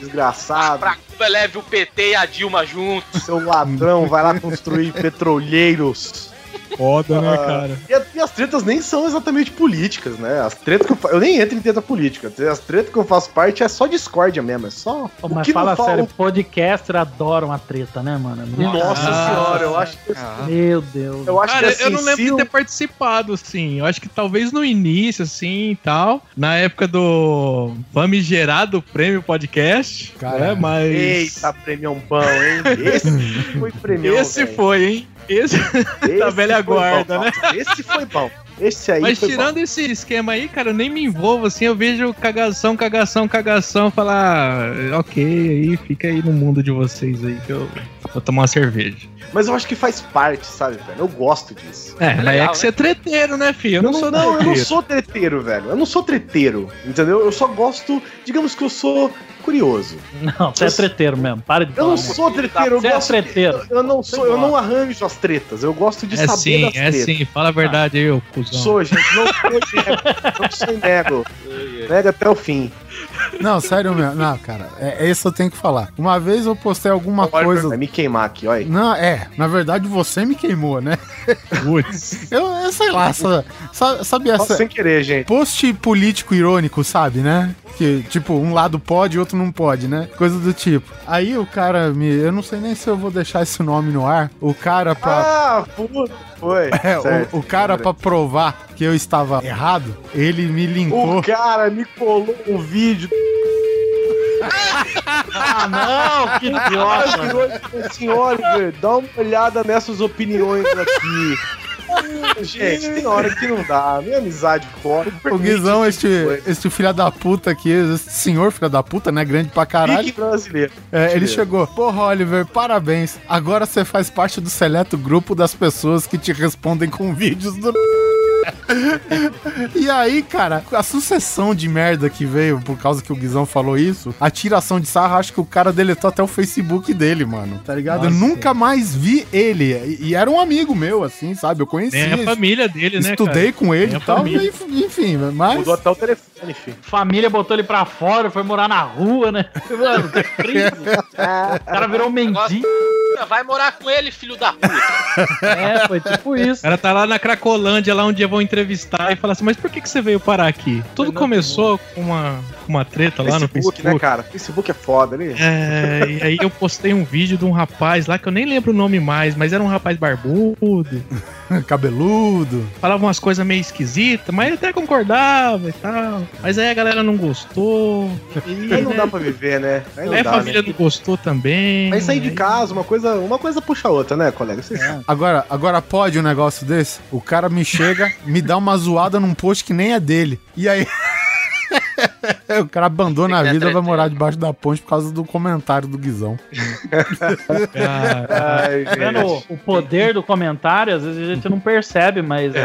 Speaker 1: Desgraçado.
Speaker 7: Pra Cuba leve o PT e a Dilma junto.
Speaker 1: Seu ladrão, vai lá construir petroleiros.
Speaker 8: Foda, né,
Speaker 1: Ah,
Speaker 8: cara?
Speaker 1: E, a- e as tretas nem são exatamente políticas, né? As tretas que eu, eu nem entro em treta política. As tretas que eu faço parte é só discórdia mesmo. É só.
Speaker 3: Pô,
Speaker 1: o
Speaker 3: mas
Speaker 1: que
Speaker 3: fala sério, podcaster adora uma treta, né, mano?
Speaker 1: Nossa
Speaker 8: Ah,
Speaker 1: senhora, eu acho que.
Speaker 3: Meu Deus.
Speaker 1: Eu acho
Speaker 8: Cara,
Speaker 1: que assim,
Speaker 8: eu não lembro
Speaker 1: se
Speaker 8: de ter participado, assim. Eu acho que talvez no início, assim, e tal. Na época do famigerado Prêmio Podcast.
Speaker 9: Cara.
Speaker 8: né, mas...
Speaker 1: Eita, premião bom, hein? Esse foi premião.
Speaker 8: Esse
Speaker 1: velho.
Speaker 8: foi, hein? Esse...
Speaker 1: Esse
Speaker 8: da velha guarda,
Speaker 1: bom.
Speaker 8: né?
Speaker 1: Esse foi bom. Esse aí
Speaker 8: Mas tirando esse esquema aí, cara, eu nem me envolvo assim, eu vejo cagação, cagação, cagação, falar, "Ah, ok, aí fica aí no mundo de vocês aí que eu vou tomar uma cerveja.
Speaker 1: Mas eu acho que faz parte, sabe, velho? Eu gosto disso.
Speaker 8: É, mas
Speaker 7: legal,
Speaker 8: é que você é treteiro, né, filho? Eu não, sou
Speaker 1: não, eu não
Speaker 8: treteiro.
Speaker 1: sou treteiro, velho. Eu não sou treteiro, entendeu? Eu só gosto, digamos que eu sou curioso.
Speaker 3: Não, você é treteiro mesmo. Para de
Speaker 1: Eu não
Speaker 3: né?
Speaker 1: sou treteiro, eu
Speaker 3: Você é
Speaker 1: gosto.
Speaker 3: treteiro.
Speaker 1: Eu, eu não sou, eu não arranjo as tretas. Eu gosto de
Speaker 8: É
Speaker 1: saber
Speaker 8: sim,
Speaker 1: das
Speaker 8: é
Speaker 1: tretas.
Speaker 8: sim, fala a verdade aí, ô cuzão.
Speaker 1: Sou, gente, não sou nego. Não sou nego. Nego até o fim.
Speaker 9: Não, sério mesmo. Não, cara, é, esse eu tenho que falar. Uma vez eu postei alguma coisa.
Speaker 1: Vai me queimar aqui, olha aí.
Speaker 9: Não, é, na verdade você me queimou, né?
Speaker 8: Putz.
Speaker 9: Eu, eu sei lá, sa- sa- sabe
Speaker 1: Só
Speaker 9: essa.
Speaker 1: sem querer, gente.
Speaker 9: Post político irônico, sabe, né? Que, tipo, um lado pode e outro não pode, né? Coisa do tipo. Aí o cara me. Eu não sei nem se eu vou deixar esse nome no ar. O cara pra.
Speaker 1: Ah, puta, foi.
Speaker 9: É, o-
Speaker 1: Certo.
Speaker 9: o, cara pra provar que eu estava errado, ele me linkou.
Speaker 1: O cara me colou um vídeo.
Speaker 3: Ah, não, que idiota.
Speaker 1: Oliver, dá uma olhada nessas opiniões aqui. Gente, tem hora que não dá. Minha amizade fora.
Speaker 9: O Guizão, este, este filho da puta aqui, esse senhor filho da puta, né? Grande pra caralho.
Speaker 1: Pique brasileiro.
Speaker 9: É, ele chegou. Porra, Oliver, parabéns. Agora você faz parte do seleto grupo das pessoas que te respondem com vídeos do. e aí, cara, a sucessão de merda que veio por causa que o Guizão falou isso, a tiração de sarro, acho que o cara deletou até o Facebook dele, mano. Tá ligado? Eu
Speaker 8: Nossa.
Speaker 9: nunca mais vi ele. E, e era um amigo meu, assim, sabe? Eu conhecia.
Speaker 8: Nem a família dele, né,
Speaker 9: Estudei
Speaker 8: cara?
Speaker 9: com ele e tal.
Speaker 8: família.
Speaker 9: Enfim, mas.
Speaker 1: Mudou até o telefone, filho.
Speaker 3: Família botou ele pra fora, foi morar na rua, né? Mano, tá frio. O cara virou um mendigo.
Speaker 7: Vai morar com ele, filho da puta.
Speaker 3: É, foi tipo
Speaker 8: O
Speaker 3: isso.
Speaker 8: cara tá lá na Cracolândia, lá um dia vão entrevistar e falar assim, mas por que, que você veio parar aqui? Tudo começou com uma, com uma treta lá no
Speaker 1: Facebook,
Speaker 8: Facebook.
Speaker 1: né, cara? Facebook é foda, né?
Speaker 8: É, e aí eu postei um vídeo de um rapaz lá que eu nem lembro o nome mais, mas era um rapaz barbudo,
Speaker 9: Cabeludo.
Speaker 8: falava umas coisas meio esquisitas, mas ele até concordava e tal. Mas aí a galera não gostou. E,
Speaker 1: Aí não
Speaker 8: né,
Speaker 1: dá pra viver, né? Aí não
Speaker 8: aí a
Speaker 1: dá,
Speaker 8: família
Speaker 1: né?
Speaker 8: não gostou também.
Speaker 1: Aí sair de
Speaker 8: Aí-
Speaker 1: casa, uma coisa, uma coisa puxa a outra, né, colega? Vocês sabem.
Speaker 9: Agora, agora pode um negócio desse? O cara me chega, me dá uma zoada num post que nem é dele. E aí. o cara abandona a vida e vai morar debaixo da ponte por causa do comentário do Guizão.
Speaker 8: Cara,
Speaker 1: Ai,
Speaker 3: Tá vendo o- poder do comentário? Às vezes a gente não percebe, mas é.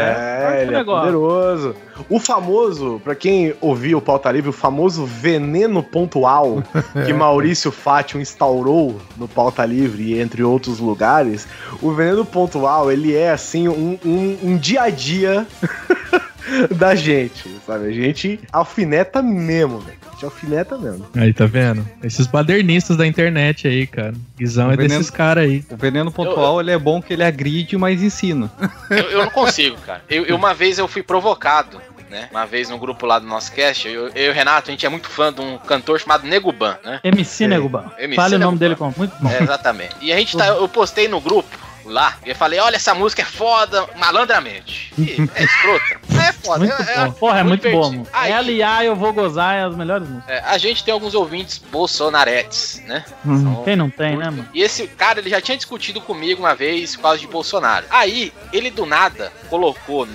Speaker 1: É, ele é
Speaker 3: negócio.
Speaker 1: poderoso. O famoso, pra quem ouviu o Pauta Livre, o famoso veneno pontual que Maurício Fátio instaurou no Pauta Livre e entre outros lugares, o veneno pontual, ele é assim um, um- um dia a dia da gente, sabe? A gente alfineta mesmo, velho. A gente alfineta mesmo.
Speaker 8: aí tá vendo? Esses badernistas da internet aí, cara. Guizão é
Speaker 4: Veneno-
Speaker 8: desses caras aí.
Speaker 4: O veneno pontual, ele é bom que ele agride, mas ensina.
Speaker 7: Eu, eu não consigo, cara. Eu, eu- uma vez eu fui provocado, né? Uma vez no grupo lá do nosso cast, eu, eu e o Renato, a gente é muito fã de um cantor chamado Nego Ban, né?
Speaker 3: MC Neguban.
Speaker 7: MC
Speaker 3: Fale o nome
Speaker 7: Neguban.
Speaker 3: dele como muito bom.
Speaker 7: É, exatamente. E a gente tá, eu postei no grupo lá, e eu falei, olha, essa música é foda, malandramente. E é escrota. É foda.
Speaker 3: Muito
Speaker 7: é,
Speaker 3: bom. Porra, é muito, bom,
Speaker 7: divertido.
Speaker 3: mano.
Speaker 7: Aí-
Speaker 3: Ela e A, eu vou gozar, é as melhores músicas.
Speaker 7: É, a gente tem alguns ouvintes bolsonaretes, né?
Speaker 3: Quem não tem, né, mano?
Speaker 7: E esse cara, ele já tinha discutido comigo uma vez por causa de Bolsonaro. Aí, ele do nada colocou,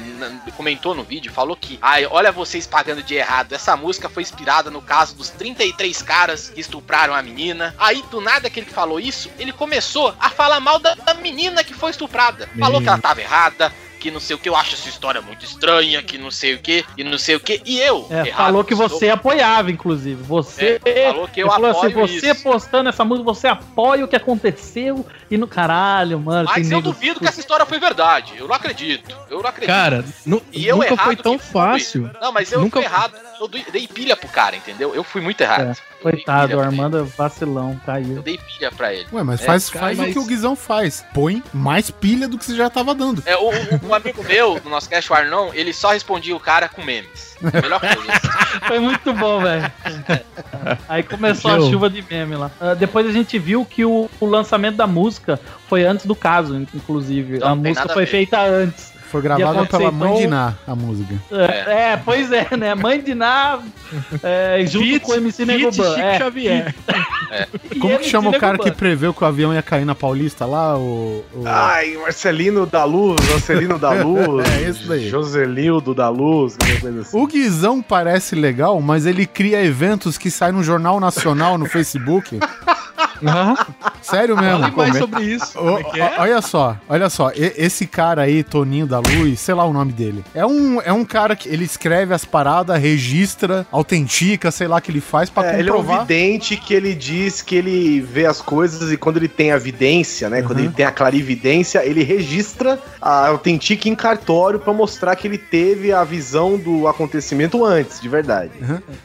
Speaker 7: comentou no vídeo, falou que, ai, olha vocês pagando de errado. Essa música foi inspirada no caso dos 33 caras que estupraram a menina. Aí, do nada que ele falou isso, ele começou a falar mal da, da menina que foi estuprada. Falou que ela tava errada. Que não sei o que, eu acho essa história muito estranha, que não sei o que, e não sei o que, e eu.
Speaker 3: É,
Speaker 7: errado
Speaker 3: falou que
Speaker 7: sou.
Speaker 3: você apoiava, inclusive. Você.
Speaker 7: É, falou que eu
Speaker 3: falou
Speaker 7: apoio
Speaker 3: assim, você
Speaker 7: isso.
Speaker 3: postando essa música, você apoia o que aconteceu e no caralho, mano.
Speaker 7: Mas eu duvido que essa história foi verdade. Eu não acredito. Eu não acredito.
Speaker 8: Cara, nu-
Speaker 7: E eu
Speaker 8: nunca
Speaker 7: errado
Speaker 8: foi tão fácil.
Speaker 7: Não, mas eu
Speaker 8: Nunca-
Speaker 7: fui errado. Eu dei- pilha pro cara, entendeu? Eu fui muito errado.
Speaker 3: É, Coitado, o. Armando é vacilão,
Speaker 7: Eu
Speaker 3: caiu.
Speaker 7: dei pilha pra ele.
Speaker 9: Ué, mas
Speaker 7: É,
Speaker 9: faz,
Speaker 8: cara,
Speaker 9: faz
Speaker 8: mas-
Speaker 9: o que o Guizão faz. Põe mais pilha do que você já tava dando.
Speaker 7: É, o, o- um amigo meu, do nosso cast, o Arnon, ele só respondia o cara com memes. A melhor coisa.
Speaker 3: Foi muito bom, velho. Aí começou a
Speaker 8: Joe.
Speaker 3: chuva de meme lá. Ah, depois a gente viu que o, o lançamento da música foi antes do caso, in- inclusive.
Speaker 7: Não
Speaker 3: a música
Speaker 7: a
Speaker 3: foi feita antes.
Speaker 9: Foi gravada pela mãe de Ná, a música.
Speaker 3: É, é, pois é, né? Mãe de Ná, é, junto com o MC
Speaker 8: Fit
Speaker 3: Neguban.
Speaker 8: Chico
Speaker 3: É,
Speaker 8: Xavier.
Speaker 3: e
Speaker 9: Como que
Speaker 3: MC
Speaker 9: chama o cara que preveu que o avião ia cair na Paulista lá? O, o-
Speaker 1: Ai, Marcelino da Luz, Marcelino da Luz.
Speaker 9: É, esse daí.
Speaker 1: Joselildo da Luz, coisa assim.
Speaker 9: O Guizão parece legal, mas ele cria eventos que saem no Jornal Nacional, no Facebook. Sério mesmo.
Speaker 8: Fale mais sobre isso. Como é é?
Speaker 9: Olha só, olha só, e- esse cara aí, Toninho da Luz, sei lá o nome dele. É um, é um cara que ele escreve as paradas, registra, autentica, sei lá que ele faz pra
Speaker 1: É, ele é um
Speaker 9: comprovar.
Speaker 1: vidente que ele diz que ele vê as coisas e quando ele tem a vidência, né? Quando
Speaker 9: Uhum.
Speaker 1: ele tem a clarividência, ele registra, a, autentica em cartório pra mostrar que ele teve a visão do acontecimento antes, de verdade.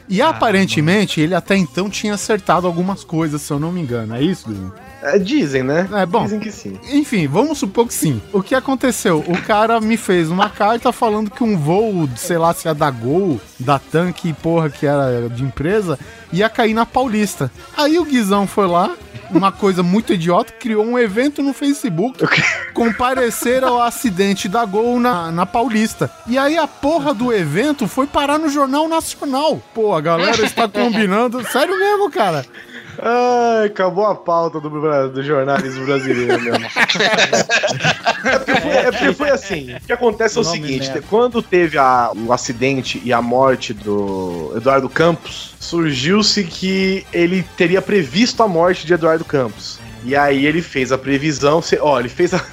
Speaker 9: E aparentemente ele até então tinha acertado algumas coisas, se eu não me engano. É isso, Dudu?
Speaker 1: É, dizem, né?
Speaker 9: É bom.
Speaker 1: Dizem que sim.
Speaker 9: Enfim, vamos supor que sim. O que aconteceu? O cara me fez uma carta falando que um voo, sei lá se é da Gol, da Tanque, porra, que era de empresa, ia cair na Paulista. Aí o Guizão foi lá, uma coisa muito idiota, criou um evento no Facebook comparecer ao acidente da Gol na, na Paulista. E aí a porra do evento foi parar no Jornal Nacional. Pô, a galera está combinando. Sério mesmo, cara.
Speaker 1: Ai, acabou a pauta do, do jornalismo brasileiro mesmo. é, porque foi, é porque foi assim. O que acontece é o seguinte: quando teve a- o acidente e a morte do Eduardo Campos, surgiu-se que ele teria previsto a morte de Eduardo Campos. E aí ele fez a previsão. se- Ó, ele fez a.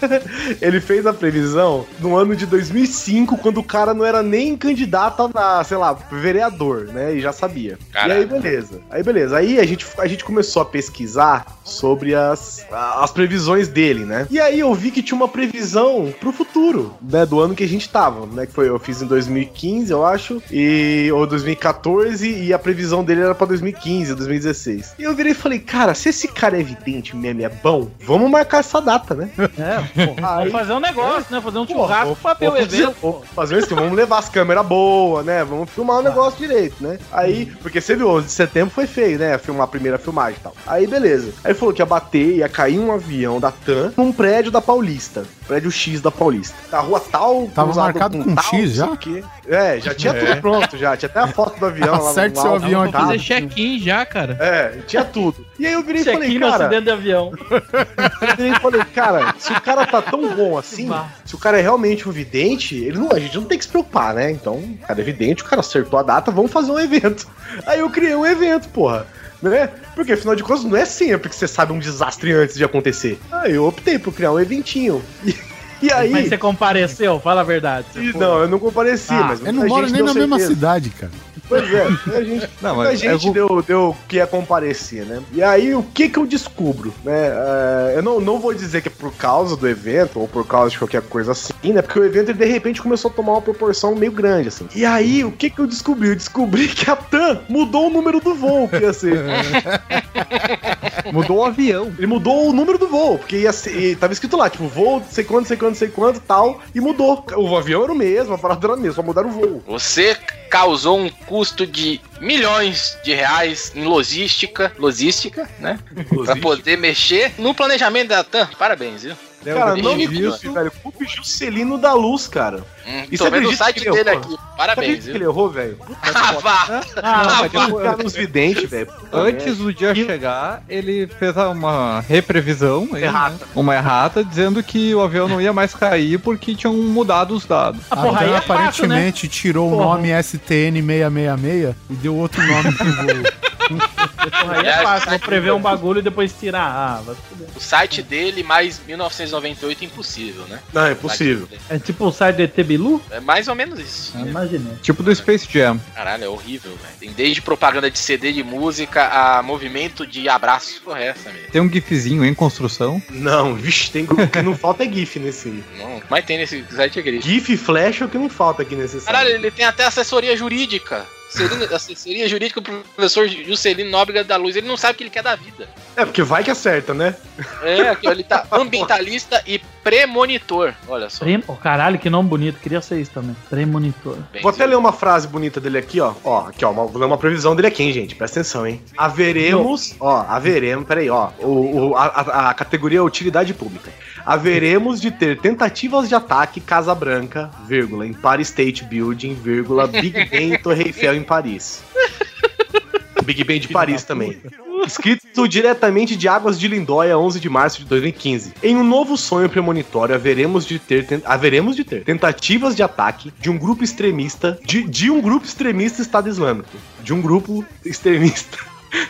Speaker 1: ele fez a previsão no ano de 2005, quando o cara não era nem candidato a, sei lá, vereador, né? E já sabia. E aí, beleza. Aí, beleza. Aí a gente, a gente começou a pesquisar sobre as, as previsões dele, né? E aí eu vi que tinha uma previsão pro futuro, né? Do ano que a gente tava, né? Que foi, eu fiz em 2015, eu acho, e, ou 2014, e a previsão dele era pra 2015, 2016. E eu virei e falei, cara, se esse cara é evidente mesmo, é bom, vamos marcar essa data, né?
Speaker 3: É, vamos fazer um negócio, né? Fazer um churrasco pra ver o
Speaker 1: fazer-
Speaker 3: evento.
Speaker 1: fazer isso, vamos levar as câmeras boas, né? Vamos filmar o negócio direito, né? Aí, porque você viu, 11 de setembro foi feio, né? Filmar a primeira filmagem e tal. Aí, beleza. Aí falou que ia bater, ia cair um avião da TAM num prédio da Paulista. Prédio X da Paulista. Da rua tal,
Speaker 9: Tava marcado com
Speaker 1: tal,
Speaker 9: X já?
Speaker 1: o quê. É, já tinha tudo pronto, já. Tinha até a foto do avião lá.
Speaker 9: Acerte
Speaker 1: lá,
Speaker 9: seu
Speaker 1: lá,
Speaker 9: avião aqui.
Speaker 8: Fazer check-in já, cara.
Speaker 1: É, tinha tudo. E aí eu virei e falei,
Speaker 3: Check-in no
Speaker 1: cara...
Speaker 3: acidente de avião.
Speaker 1: Eu virei e falei, cara, se o cara tá tão bom assim, se o cara é realmente um vidente, ele não, a gente não tem que se preocupar, né? Então, o cara é vidente, o cara acertou a data, vamos fazer um evento. Aí eu criei um evento, porra. Né? Porque afinal de contas não é sempre que você sabe um desastre antes de acontecer. Aí eu optei por criar um eventinho. E, e aí.
Speaker 3: Mas você compareceu? Fala a verdade.
Speaker 1: Não, eu não compareci,
Speaker 3: Ah,
Speaker 1: mas
Speaker 9: Eu não moro nem na mesma
Speaker 1: certeza.
Speaker 9: cidade, cara.
Speaker 1: Pois é, a gente,
Speaker 4: Não, mas
Speaker 1: gente
Speaker 4: eu-
Speaker 1: deu, deu que ia comparecer, né? E aí, o que que eu descubro, né? É, eu não, não vou dizer que é por causa do evento ou por causa de qualquer coisa assim, né? Porque o evento, ele, de repente, começou a tomar uma proporção meio grande, assim. E aí, o que que eu descobri? Eu descobri que a TAM mudou o número do voo que ia ser.
Speaker 4: Mudou o avião.
Speaker 1: Ele mudou o número do voo, porque ia ser, e tava escrito lá, tipo, voo, sei quanto, sei quanto, sei quanto, tal, e mudou. O avião era o mesmo, a parada era a mesma, só mudaram o voo.
Speaker 7: Você causou um custo de milhões de reais em logística, logística, né? Pra poder mexer no planejamento da TAM. Parabéns, viu?
Speaker 1: Cara, não me
Speaker 7: Isso.
Speaker 1: velho. Culpe Juscelino da Luz, cara.
Speaker 7: Hum,
Speaker 1: E
Speaker 7: tô
Speaker 1: você
Speaker 7: vendo o site
Speaker 1: que ele
Speaker 7: dele
Speaker 1: errou?
Speaker 7: aqui.
Speaker 1: Você
Speaker 7: Parabéns,
Speaker 1: acredita que ele errou, velho?
Speaker 7: Ah, vá.
Speaker 1: Ah, vai confiar nos videntes, velho.
Speaker 4: Antes do dia chegar, ele fez uma reprevisão, aí, né?
Speaker 1: Errata.
Speaker 4: uma errata, dizendo que o avião não ia mais cair porque tinham mudado os dados.
Speaker 3: Ah, porra, aí
Speaker 9: Então,
Speaker 3: é fácil, né?
Speaker 9: aparentemente tirou o nome STN666 e deu outro nome pro voo.
Speaker 3: Porra, aí é fácil. Vou prever um bagulho e depois tirar. Ah, vai.
Speaker 7: O site dele mais 1998 é impossível, né?
Speaker 1: Não, é impossível.
Speaker 3: É tipo o site do ET Bilu?
Speaker 7: É mais ou menos isso.
Speaker 3: Ah, imaginei.
Speaker 4: Tipo do Space Jam.
Speaker 7: Caralho, é horrível, velho. Tem desde propaganda de CD de música a movimento de abraço. Porra, é essa mesmo.
Speaker 4: Tem um gifzinho em construção.
Speaker 1: Não, vixe, tem o que não falta é GIF nesse.
Speaker 7: Não, mas tem nesse site é gris.
Speaker 1: GIF e flash é o que não falta aqui nesse site.
Speaker 7: Caralho, ele tem até assessoria jurídica. Celino- assessoria jurídica pro professor Juscelino Nóbrega da Luz. Ele não sabe o que ele quer da vida.
Speaker 1: É, porque vai que acerta, né?
Speaker 7: É, aqui, ó, ele tá ambientalista e premonitor. Olha só.
Speaker 3: Prem... Oh, caralho, que nome bonito. Queria ser isso também. Premonitor.
Speaker 7: Bem,
Speaker 1: Vou até ler uma frase bonita dele aqui, ó. Ó, aqui, ó. Uma, vou ler uma previsão dele aqui, hein, gente. Presta atenção, hein. Haveremos. Ó, haveremos. Peraí, ó. O, o- a, a- categoria é utilidade pública. Haveremos de ter tentativas de ataque Casa Branca, vírgula, Empire State Building, vírgula, Big Ben Torre Eiffel em Paris. Big Ben de Paris também. Escrito diretamente de Águas de Lindóia, 11 de março de 2015. Em um novo sonho premonitório, haveremos de ter, ten- haveremos de ter tentativas de ataque de um grupo extremista, de, de um grupo extremista Estado Islâmico. De um grupo extremista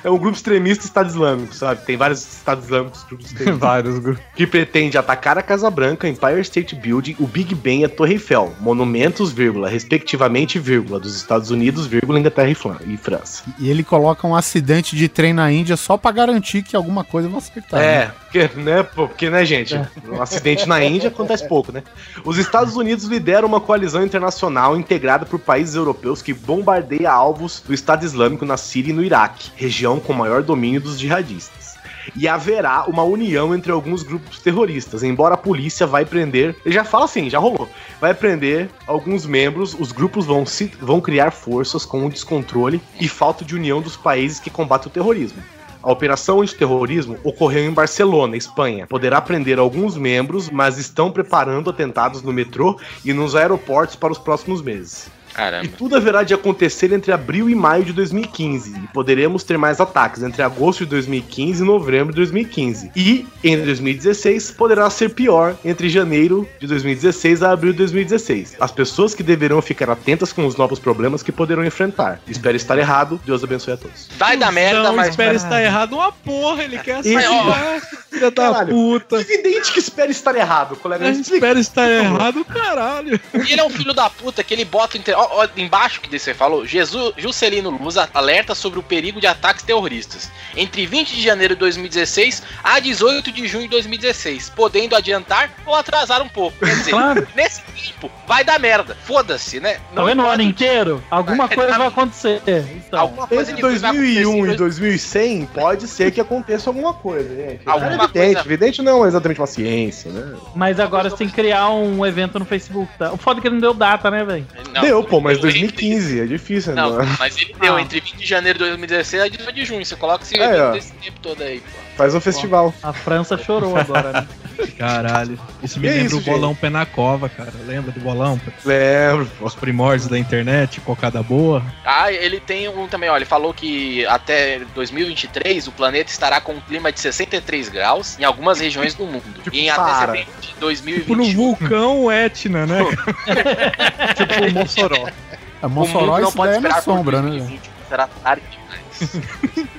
Speaker 1: É um grupo extremista Estado Islâmico, sabe? Tem vários Estados Islâmicos, grupos.
Speaker 4: Vários grupos.
Speaker 1: que pretende atacar a Casa Branca, Empire State Building, o Big Ben e a Torre Eiffel, monumentos, vírgula, respectivamente, vírgula, dos Estados Unidos, vírgula, Inglaterra e Fran- e França.
Speaker 9: E ele coloca um acidente de trem na Índia só pra garantir que alguma coisa vai acertar.
Speaker 1: É,
Speaker 9: né?
Speaker 1: porque, né, porque, né, gente, um acidente na Índia acontece pouco, né? Os Estados Unidos lideram uma coalizão internacional integrada por países europeus que bombardeia alvos do Estado Islâmico na Síria e no Iraque, região com maior domínio dos jihadistas. E haverá uma união entre alguns grupos terroristas, embora a polícia vai prender. Ele já fala assim, já rolou. Vai prender alguns membros, os grupos vão, se, vão criar forças com o descontrole e falta de união dos países que combatem o terrorismo. A operação antiterrorismo ocorreu em Barcelona, Espanha. Poderá prender alguns membros, mas estão preparando atentados no metrô e nos aeroportos para os próximos meses. E
Speaker 7: Caramba.
Speaker 1: tudo haverá de acontecer entre abril e maio de 2015. E poderemos ter mais ataques entre agosto de 2015 e novembro de 2015. E, em 2016, poderá ser pior entre janeiro de 2016 a abril de 2016. As pessoas que deverão ficar atentas com os novos problemas que poderão enfrentar. Espero estar errado. Deus abençoe a todos.
Speaker 7: Vai dar merda,
Speaker 8: Não,
Speaker 7: mas.
Speaker 8: espera estar errado uma porra, ele quer
Speaker 1: Esse-
Speaker 8: salvar, filha da
Speaker 1: Caralho.
Speaker 8: puta.
Speaker 1: Evidente que espera estar errado, colega.
Speaker 8: Espero estar errado, caralho.
Speaker 7: E ele é um filho da puta que ele bota. Inter... Ó, ó, embaixo que você falou, Jesus, Juscelino Luz alerta sobre o perigo de ataques terroristas. Entre 20 de janeiro de 2016 a 18 de junho de 2016, podendo adiantar ou atrasar um pouco. Quer dizer,
Speaker 3: Claro.
Speaker 7: nesse tempo vai dar merda. Foda-se, né?
Speaker 3: Tá vendo o ano inteiro? Alguma
Speaker 7: Vai
Speaker 3: coisa vai acontecer. Então,
Speaker 7: Alguma coisa
Speaker 1: Entre
Speaker 7: de vai acontecer
Speaker 1: 2001
Speaker 7: em
Speaker 1: e 2100, pode ser que aconteça alguma coisa, gente.
Speaker 7: Alguma
Speaker 1: é evidente.
Speaker 7: coisa-
Speaker 1: Evidente não é exatamente uma ciência, né?
Speaker 3: mas agora você tem que criar um evento no Facebook, tá? O foda é que não deu data, né, velho?
Speaker 7: Não,
Speaker 1: Deu, pô, mas
Speaker 7: deu
Speaker 1: 2015 é difícil,
Speaker 7: Não,
Speaker 1: né?
Speaker 7: mas ele deu
Speaker 3: Ah.
Speaker 7: entre 20 de janeiro de 2016 e 18 de junho. Você coloca esse
Speaker 1: É,
Speaker 7: evento
Speaker 1: ó.
Speaker 7: desse tempo todo aí, pô.
Speaker 1: Faz um festival.
Speaker 3: A França chorou agora, né?
Speaker 8: Caralho. Isso me
Speaker 1: Que
Speaker 8: lembra
Speaker 1: isso,
Speaker 8: o bolão pé na cova, cara. Lembra do bolão?
Speaker 1: Lembro.
Speaker 8: Os primórdios da internet, cocada boa.
Speaker 7: Ah, ele tem um também, ó. Ele falou que até 2023 o planeta estará com um clima de 63 graus em algumas regiões do mundo. e em até
Speaker 1: para.
Speaker 7: setembro de
Speaker 8: Tipo no
Speaker 7: 2021.
Speaker 8: vulcão Etna, né?
Speaker 4: Tipo o Mossoró.
Speaker 9: A Mossoró
Speaker 7: não
Speaker 9: isso
Speaker 7: pode
Speaker 9: daí é na
Speaker 7: esperar por
Speaker 9: sombra, né?
Speaker 7: 2020, Será tarde demais.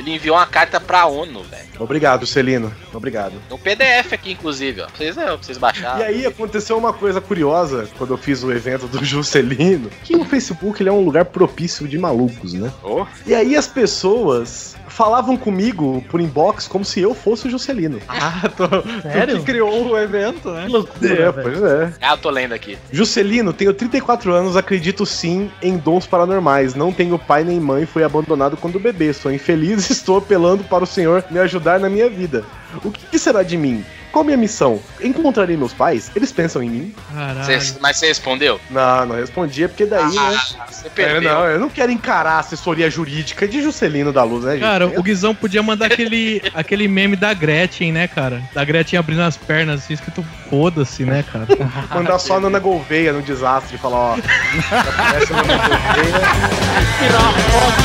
Speaker 7: Ele enviou uma carta pra ONU, velho.
Speaker 1: Obrigado, Celino. Obrigado.
Speaker 7: No PDF aqui, inclusive, ó. Pra vocês, pra vocês baixarem.
Speaker 1: E aí aconteceu uma coisa curiosa quando eu fiz o evento do Juscelino, que o Facebook ele é um lugar propício de malucos, né?
Speaker 7: Oh.
Speaker 1: E aí as pessoas falavam comigo por inbox como se eu fosse o Juscelino.
Speaker 4: Ah, tô,
Speaker 3: Sério?
Speaker 4: tu que criou o evento, né?
Speaker 3: Que loucura,
Speaker 1: É,
Speaker 3: velho.
Speaker 1: pois é.
Speaker 7: Ah, eu tô lendo aqui.
Speaker 1: Juscelino, tenho 34 anos, acredito sim em dons paranormais. Não tenho pai nem mãe, fui abandonado quando bebê. Sou infeliz e estou apelando para o Senhor me ajudar na minha vida. O que será de mim? Qual minha missão? Encontrarei meus pais? Eles pensam em mim?
Speaker 8: Caralho.
Speaker 7: Cê- mas você respondeu?
Speaker 1: Não, não respondia, porque daí, né?
Speaker 7: Ah, você
Speaker 1: É,
Speaker 7: perdeu.
Speaker 1: não, eu não quero encarar a assessoria jurídica de Juscelino da Luz, né, gente?
Speaker 8: Cara, o Guizão podia mandar aquele, aquele meme da Gretchen, né, cara? Da Gretchen abrindo as pernas, assim, escrito foda-se, né, cara?
Speaker 1: Mandar só a Nana Gouveia no desastre e falar, ó. Aparece a Nana Gouveia.
Speaker 3: Tirar uma foto,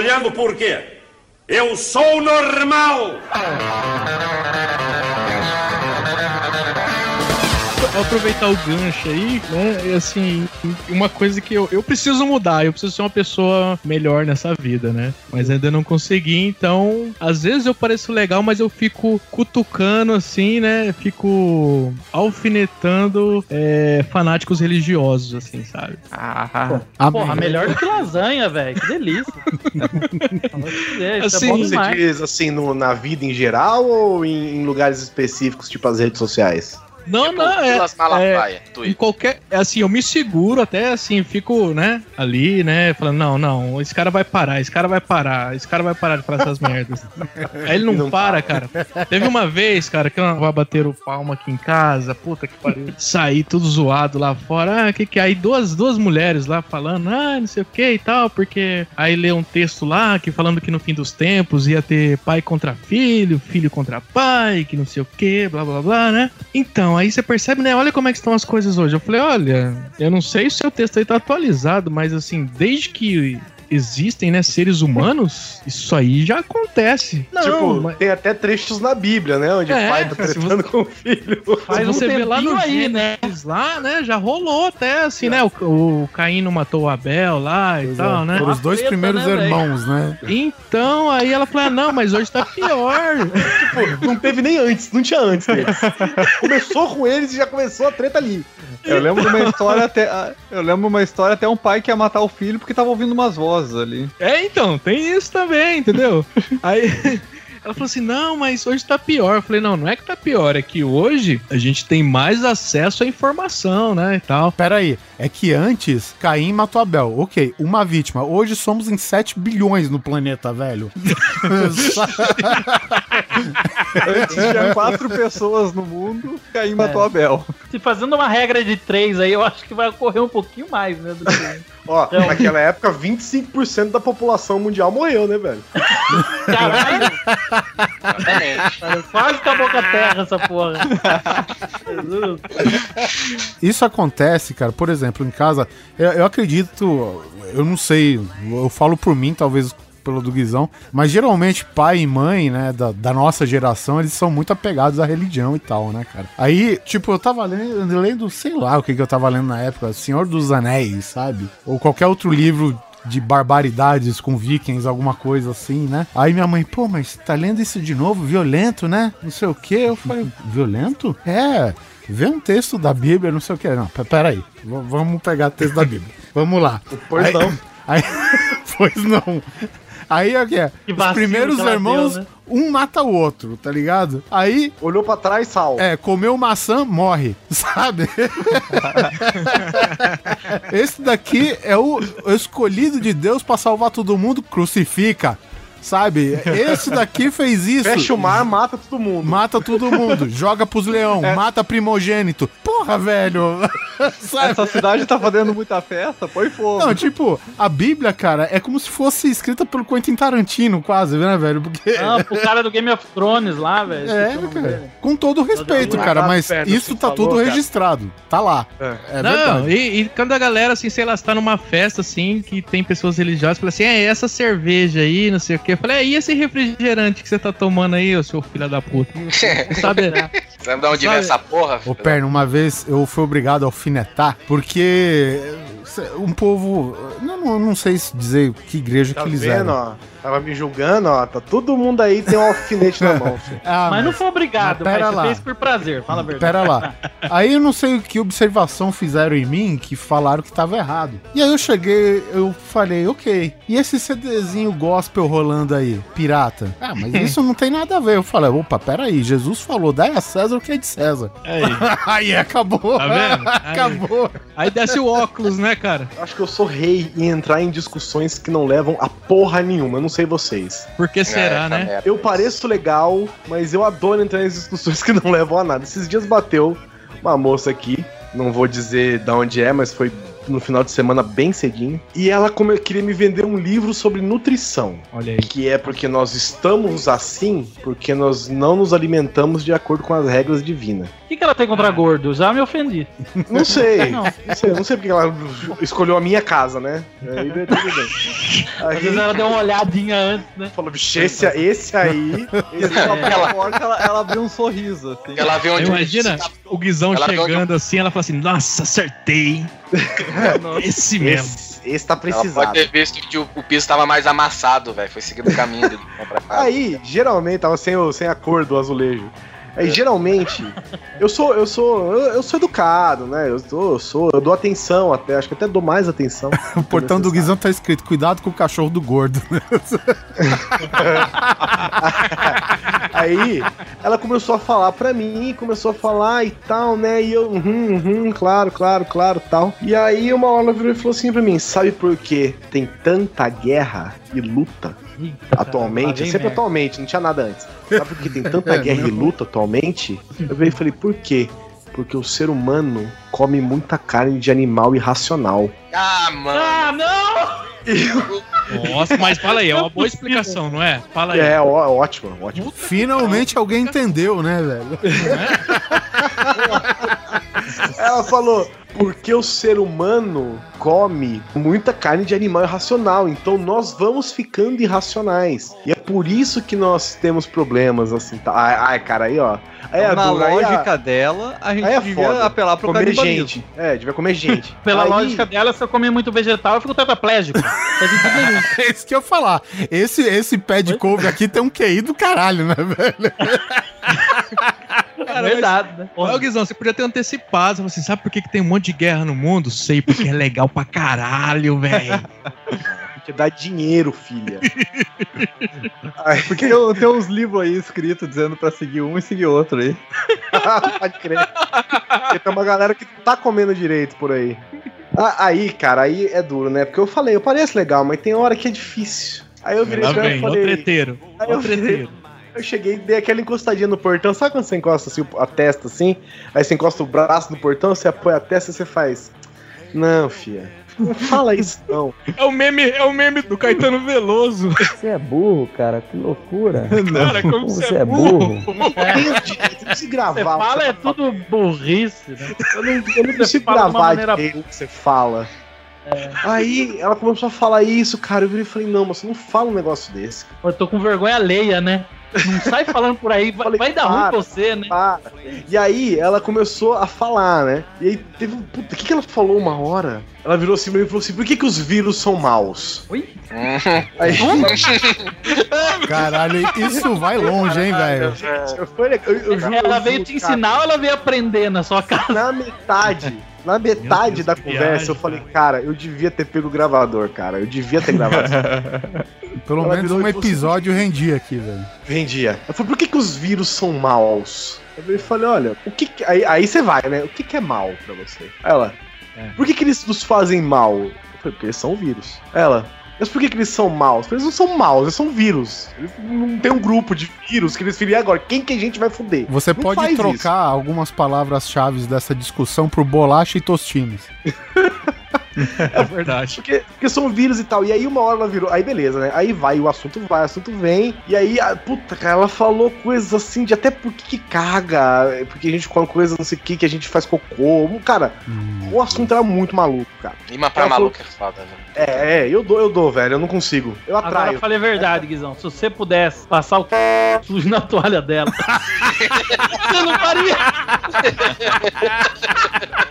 Speaker 12: olhando por quê? Eu sou normal!
Speaker 8: Aproveitar o gancho aí, né? E assim, uma coisa que eu, eu preciso mudar, eu preciso ser uma pessoa melhor nessa vida, né? Mas ainda não consegui, então, às vezes eu pareço legal, mas eu fico cutucando assim, né? Fico alfinetando é, fanáticos religiosos, assim, sabe?
Speaker 4: Ah,
Speaker 3: Porra, melhor do que lasanha, velho. Que delícia. Dizer,
Speaker 8: Assim,
Speaker 3: é
Speaker 1: Você
Speaker 3: demais.
Speaker 1: diz assim, no- na vida em geral ou em, em lugares específicos, tipo as redes sociais?
Speaker 8: Não,
Speaker 7: Tipo,
Speaker 8: não, é.
Speaker 7: Malafaia,
Speaker 8: Em
Speaker 7: Twitter.
Speaker 8: qualquer. é Assim, eu me seguro até assim, fico, né, ali, né, falando, não, não, esse cara vai parar, esse cara vai parar, esse cara vai parar de falar essas merdas. Aí ele não,
Speaker 1: Não
Speaker 8: para, cara. Teve uma vez, cara, que eu bater o palmo aqui em casa, puta que pariu. Saí tudo zoado lá fora. Ah, que que é? Aí duas, duas mulheres lá falando, ah, não sei o que e tal, porque aí lê um texto lá que falando que no fim dos tempos ia ter pai contra filho, filho contra pai, que não sei o que, blá blá blá, né? Então, aí você percebe, né? Olha como é que estão as coisas hoje. Eu falei, olha, eu não sei se o seu texto aí tá atualizado, mas assim, desde que existem, né, seres humanos, isso aí já acontece. Não,
Speaker 1: tipo,
Speaker 8: mas-
Speaker 1: tem até trechos na Bíblia, né? Onde
Speaker 8: É,
Speaker 1: o pai tá
Speaker 8: se
Speaker 1: tretando com o filho.
Speaker 8: Se você vê lá no
Speaker 3: aí,
Speaker 8: né? Lá, né? Já rolou até assim, né? O, o Caim não matou o Abel lá e tal, né?
Speaker 9: Foram os dois primeiros
Speaker 3: né,
Speaker 9: irmãos, né?
Speaker 8: Então, aí ela falou: ah, não, mas hoje tá pior.
Speaker 1: Tipo, não teve nem antes, não tinha antes deles. Começou com eles e já começou a treta ali.
Speaker 4: Eu lembro de uma história até. Eu lembro uma história até um pai que ia matar o filho porque tava ouvindo umas vozes ali.
Speaker 8: É, então, tem isso também, entendeu? Aí ela falou assim: não, mas hoje tá pior. Eu falei: não, não é que tá pior, é que hoje a gente tem mais acesso à informação, né? E tal.
Speaker 9: Pera aí, é que antes Caim matou Abel. Ok, uma vítima. Hoje somos em 7 bilhões no planeta, velho.
Speaker 4: Antes tinha quatro pessoas no mundo, Caim matou Abel.
Speaker 3: Se fazendo uma regra de três aí, eu acho que vai ocorrer um pouquinho mais, né? Do que...
Speaker 1: Ó,
Speaker 3: Então-
Speaker 1: naquela época, 25% da população mundial morreu, né, velho?
Speaker 3: Caralho, quase acabou com a terra essa porra. Jesus.
Speaker 9: Isso acontece, cara, por exemplo, em casa, eu, eu acredito, eu não sei, eu falo por mim, talvez pelo do Guizão, mas geralmente pai e mãe, né, da, da nossa geração, eles são muito apegados à religião e tal, né, cara. Aí, tipo, eu tava lendo, lendo sei lá o que, que eu tava lendo na época, Senhor dos Anéis, sabe? Ou qualquer outro livro de barbaridades com vikings, alguma coisa assim, né? Aí minha mãe, pô, mas tá lendo isso de novo? Violento, né? Não sei o quê. Eu falei, violento? É, vê um texto da Bíblia, não sei o quê. Não, pe- peraí, vamos pegar o texto da Bíblia. Vamos lá.
Speaker 1: Pois
Speaker 9: Aí-
Speaker 1: não.
Speaker 9: Aí, pois não. Aí é o que é?
Speaker 3: Que
Speaker 9: Os primeiros irmãos,
Speaker 3: deu, né?
Speaker 9: um mata o outro, tá ligado? Aí,
Speaker 1: Olhou pra trás, sal.
Speaker 9: é, comeu maçã, morre, sabe? Esse daqui é o o escolhido de Deus pra salvar todo mundo, crucifica, sabe? Esse daqui fez isso.
Speaker 1: Fecha o mar, mata todo mundo.
Speaker 9: Mata todo mundo, joga pros leão,
Speaker 1: É.
Speaker 9: mata primogênito. Porra, velho. Sabe?
Speaker 4: Essa cidade tá fazendo muita festa, põe fogo.
Speaker 9: Não, tipo, a Bíblia, cara, é como se fosse escrita pelo Quentin Tarantino, quase, né, velho? Porque.
Speaker 3: Não, Ah, pro cara do Game of Thrones lá, velho.
Speaker 9: É, cara. Com todo o respeito, cara, mas
Speaker 1: perto,
Speaker 9: isso tá
Speaker 1: falou,
Speaker 9: tudo
Speaker 1: cara.
Speaker 9: registrado. Tá lá. É,
Speaker 8: não,
Speaker 9: verdade.
Speaker 8: e, e quando a galera, assim, sei lá, está numa festa, assim, que tem pessoas religiosas, fala assim, é essa cerveja aí, não sei o quê. Eu falei, é, e esse refrigerante que você tá tomando aí, ô seu filho da puta? Não sabe, né?
Speaker 7: Sabe de onde vem essa porra?
Speaker 9: Ô, Perna, uma vez eu fui obrigado a alfinetar, porque um povo. Não, não, não sei se dizer que igreja
Speaker 1: Tá
Speaker 9: que eles
Speaker 1: vendo,
Speaker 9: eram.
Speaker 1: ó? Tava me julgando, ó. Tá todo mundo aí tem um alfinete na mão.
Speaker 9: Ah,
Speaker 3: Mas não foi obrigado,
Speaker 9: mas pera
Speaker 3: mas, fez por prazer, fala a verdade.
Speaker 9: Pera lá. Aí eu não sei o que observação fizeram em mim que falaram que tava errado. E aí eu cheguei, eu falei, ok. E esse CDzinho gospel rolando aí, pirata? Ah, mas isso não tem nada a ver. Eu falei, opa, peraí, Jesus falou, dai a César o que é de César.
Speaker 8: Aí,
Speaker 9: aí acabou.
Speaker 8: tá vendo? Aí,
Speaker 9: Acabou.
Speaker 8: aí desce o óculos, né, cara?
Speaker 1: Acho que eu sou rei em entrar em discussões que não levam a porra nenhuma. Eu não sei vocês.
Speaker 8: Por que será,
Speaker 7: É,
Speaker 8: né?
Speaker 7: merda.
Speaker 1: Eu pareço legal, mas eu adoro entrar em discussões que não levam a nada. Esses dias bateu uma moça aqui, não vou dizer de onde é, mas foi no final de semana bem cedinho. E ela come- queria me vender um livro sobre nutrição.
Speaker 8: Olha aí.
Speaker 1: Que é porque nós estamos assim, porque nós não nos alimentamos de acordo com as regras divinas.
Speaker 3: O que, que ela tem contra gordo? Já me ofendi.
Speaker 1: Não sei,
Speaker 3: Não.
Speaker 1: não sei, não sei porque ela escolheu a minha casa, né? Aí tudo bem.
Speaker 3: Às vezes
Speaker 1: Aí
Speaker 3: ela deu uma olhadinha antes, né?
Speaker 1: falou, "Vixe, esse, esse aí. Esse
Speaker 4: Ela,
Speaker 7: Ela-
Speaker 4: porta, ela, ela abriu um sorriso, assim.
Speaker 7: Ela vê onde
Speaker 8: Imagina o Guizão
Speaker 7: Ela viu
Speaker 8: chegando assim, ela fala assim, nossa, acertei. Esse mesmo.
Speaker 1: esse, esse tá
Speaker 7: Ela
Speaker 1: precisado.
Speaker 7: pode ter visto que o, o piso tava mais amassado, velho. Foi seguindo o caminho dele casa.
Speaker 1: Aí, geralmente, tava sem, o- sem a cor do azulejo. Aí, geralmente, eu sou, eu sou, eu, eu sou educado, né? Eu sou, eu sou, eu dou atenção até, acho que até dou mais atenção.
Speaker 9: O portão do Guizão tá escrito, cuidado com o cachorro do gordo.
Speaker 1: Aí, ela começou a falar pra mim, começou a falar e tal, né? E eu, uhum, uhum, claro, claro, claro, tal. E aí, uma hora ela virou e falou assim pra mim: sabe por que tem tanta guerra e luta atualmente?
Speaker 3: vem
Speaker 1: Sempre
Speaker 3: merda.
Speaker 1: atualmente, não tinha nada antes. Sabe por que tem tanta guerra e luta atualmente? Eu veio e falei: por quê? Porque o ser humano come muita carne de animal irracional.
Speaker 7: Ah, mano.
Speaker 3: Ah, não!
Speaker 8: Nossa, mas fala aí, é uma boa explicação, não é? Fala aí.
Speaker 1: É, ó, ótimo, ótimo.
Speaker 9: Finalmente alguém entendeu, né, velho?
Speaker 1: Ela falou, porque o ser humano come muita carne de animal irracional, então nós vamos ficando irracionais. E é por isso que nós temos problemas, assim, tá? Ai, ai, cara, aí, ó. Aí
Speaker 4: Então,
Speaker 1: a
Speaker 4: na
Speaker 1: dura, aí a-
Speaker 4: lógica dela, a gente
Speaker 1: é
Speaker 4: devia
Speaker 1: foda.
Speaker 4: apelar pro
Speaker 1: comer gente. É, devia comer gente.
Speaker 3: Pela
Speaker 1: Aí-
Speaker 3: lógica dela, se eu comer muito vegetal, eu fico tetraplégico.
Speaker 9: É isso que eu ia falar. Esse, esse pé de couve aqui tem um QI do caralho, né, velho?
Speaker 8: Cara,
Speaker 3: verdade, né?
Speaker 8: Ô, Guizão, você podia ter antecipado. Assim, sabe por que, que tem um monte de guerra no mundo? Sei, porque é legal pra caralho, velho.
Speaker 1: Porque dá dinheiro, filha.
Speaker 4: Porque eu tenho uns livros aí escritos dizendo pra seguir um e seguir outro aí.
Speaker 1: Pode crer. Porque tem uma galera que não tá comendo direito por aí. Ah, Aí, cara, aí é duro, né? Porque eu falei, eu pareço legal, mas tem hora que é difícil. Aí eu virei pra e
Speaker 8: vem, ó o
Speaker 1: falei.
Speaker 8: treteiro.
Speaker 1: Aí
Speaker 8: Ó
Speaker 1: eu
Speaker 8: treteiro.
Speaker 1: Eu cheguei, dei aquela encostadinha no portão. Sabe quando você encosta assim, a testa assim? Aí você encosta o braço no portão, você apoia a testa e você faz. Não, fia. Não fala isso, não.
Speaker 8: É o meme, é o meme do Caetano Veloso.
Speaker 13: Você é burro, cara, que loucura.
Speaker 8: Cara, como você
Speaker 13: você
Speaker 8: é
Speaker 13: é burro.
Speaker 1: Direito de
Speaker 3: Você
Speaker 1: gravar.
Speaker 3: fala é tudo burrice, né?
Speaker 1: Eu não, eu não consigo
Speaker 3: fala de uma
Speaker 1: gravar
Speaker 3: maneira-
Speaker 1: que você fala. Aí ela começou a falar isso, cara. Eu virei e falei, não, mas você não fala um negócio desse. cara.
Speaker 3: Eu tô com vergonha alheia, né? Não sai falando por aí, vai,
Speaker 1: Falei,
Speaker 3: vai dar ruim
Speaker 1: para.
Speaker 3: pra você, né?
Speaker 1: Para. E aí ela começou a falar, né? E aí teve um. Puta, o que, que ela falou uma hora? Ela virou assim pra mim e falou assim: por que, que os vírus são maus?
Speaker 3: Oi?
Speaker 1: Aí,
Speaker 9: Caralho, isso vai longe, hein, velho?
Speaker 1: eu, foi- eu, eu juro,
Speaker 3: Ela veio te
Speaker 1: cara,
Speaker 3: ensinar ou ela veio aprender na sua casa?
Speaker 1: Na metade. Na metade
Speaker 8: Deus,
Speaker 1: da conversa,
Speaker 8: viagem,
Speaker 1: eu falei, cara, eu devia ter pego o gravador, cara. Eu devia ter gravado.
Speaker 9: Pelo
Speaker 1: Ela
Speaker 9: menos um
Speaker 1: assim,
Speaker 9: episódio rendia aqui, velho.
Speaker 1: Vendia. Eu falei, por que, que os vírus são maus? Eu falei, olha, o que, que- aí, aí você vai, né? O que, que é mal pra você? Ela,
Speaker 8: É.
Speaker 1: por que, que eles nos fazem mal? Eu falei, porque eles são vírus. Ela, mas por que, que eles são maus? Porque eles não são maus, eles são vírus. Eles não tem um grupo de vírus que eles filiam agora. Quem que a gente vai foder?
Speaker 9: Você
Speaker 1: Não
Speaker 9: pode trocar
Speaker 1: isso.
Speaker 9: algumas palavras-chave dessa discussão por bolacha e tostines.
Speaker 8: É verdade.
Speaker 1: Porque, porque são vírus e tal. E aí uma hora ela virou. Aí beleza, né? Aí vai, o assunto vai, o assunto vem. E aí, a, puta, cara, ela falou coisas assim de até por que que caga. Porque a gente come coisas não sei o que, que a gente faz cocô. Cara, o assunto era muito maluco, cara.
Speaker 7: Clima pra
Speaker 1: Ela
Speaker 7: maluco é foda, velho.
Speaker 1: É, é, eu dou, eu dou, velho. Eu não consigo. Eu
Speaker 3: Agora
Speaker 1: atraio.
Speaker 3: eu falei a verdade, Guizão. Se você pudesse passar o c... sujo na toalha dela, você não faria.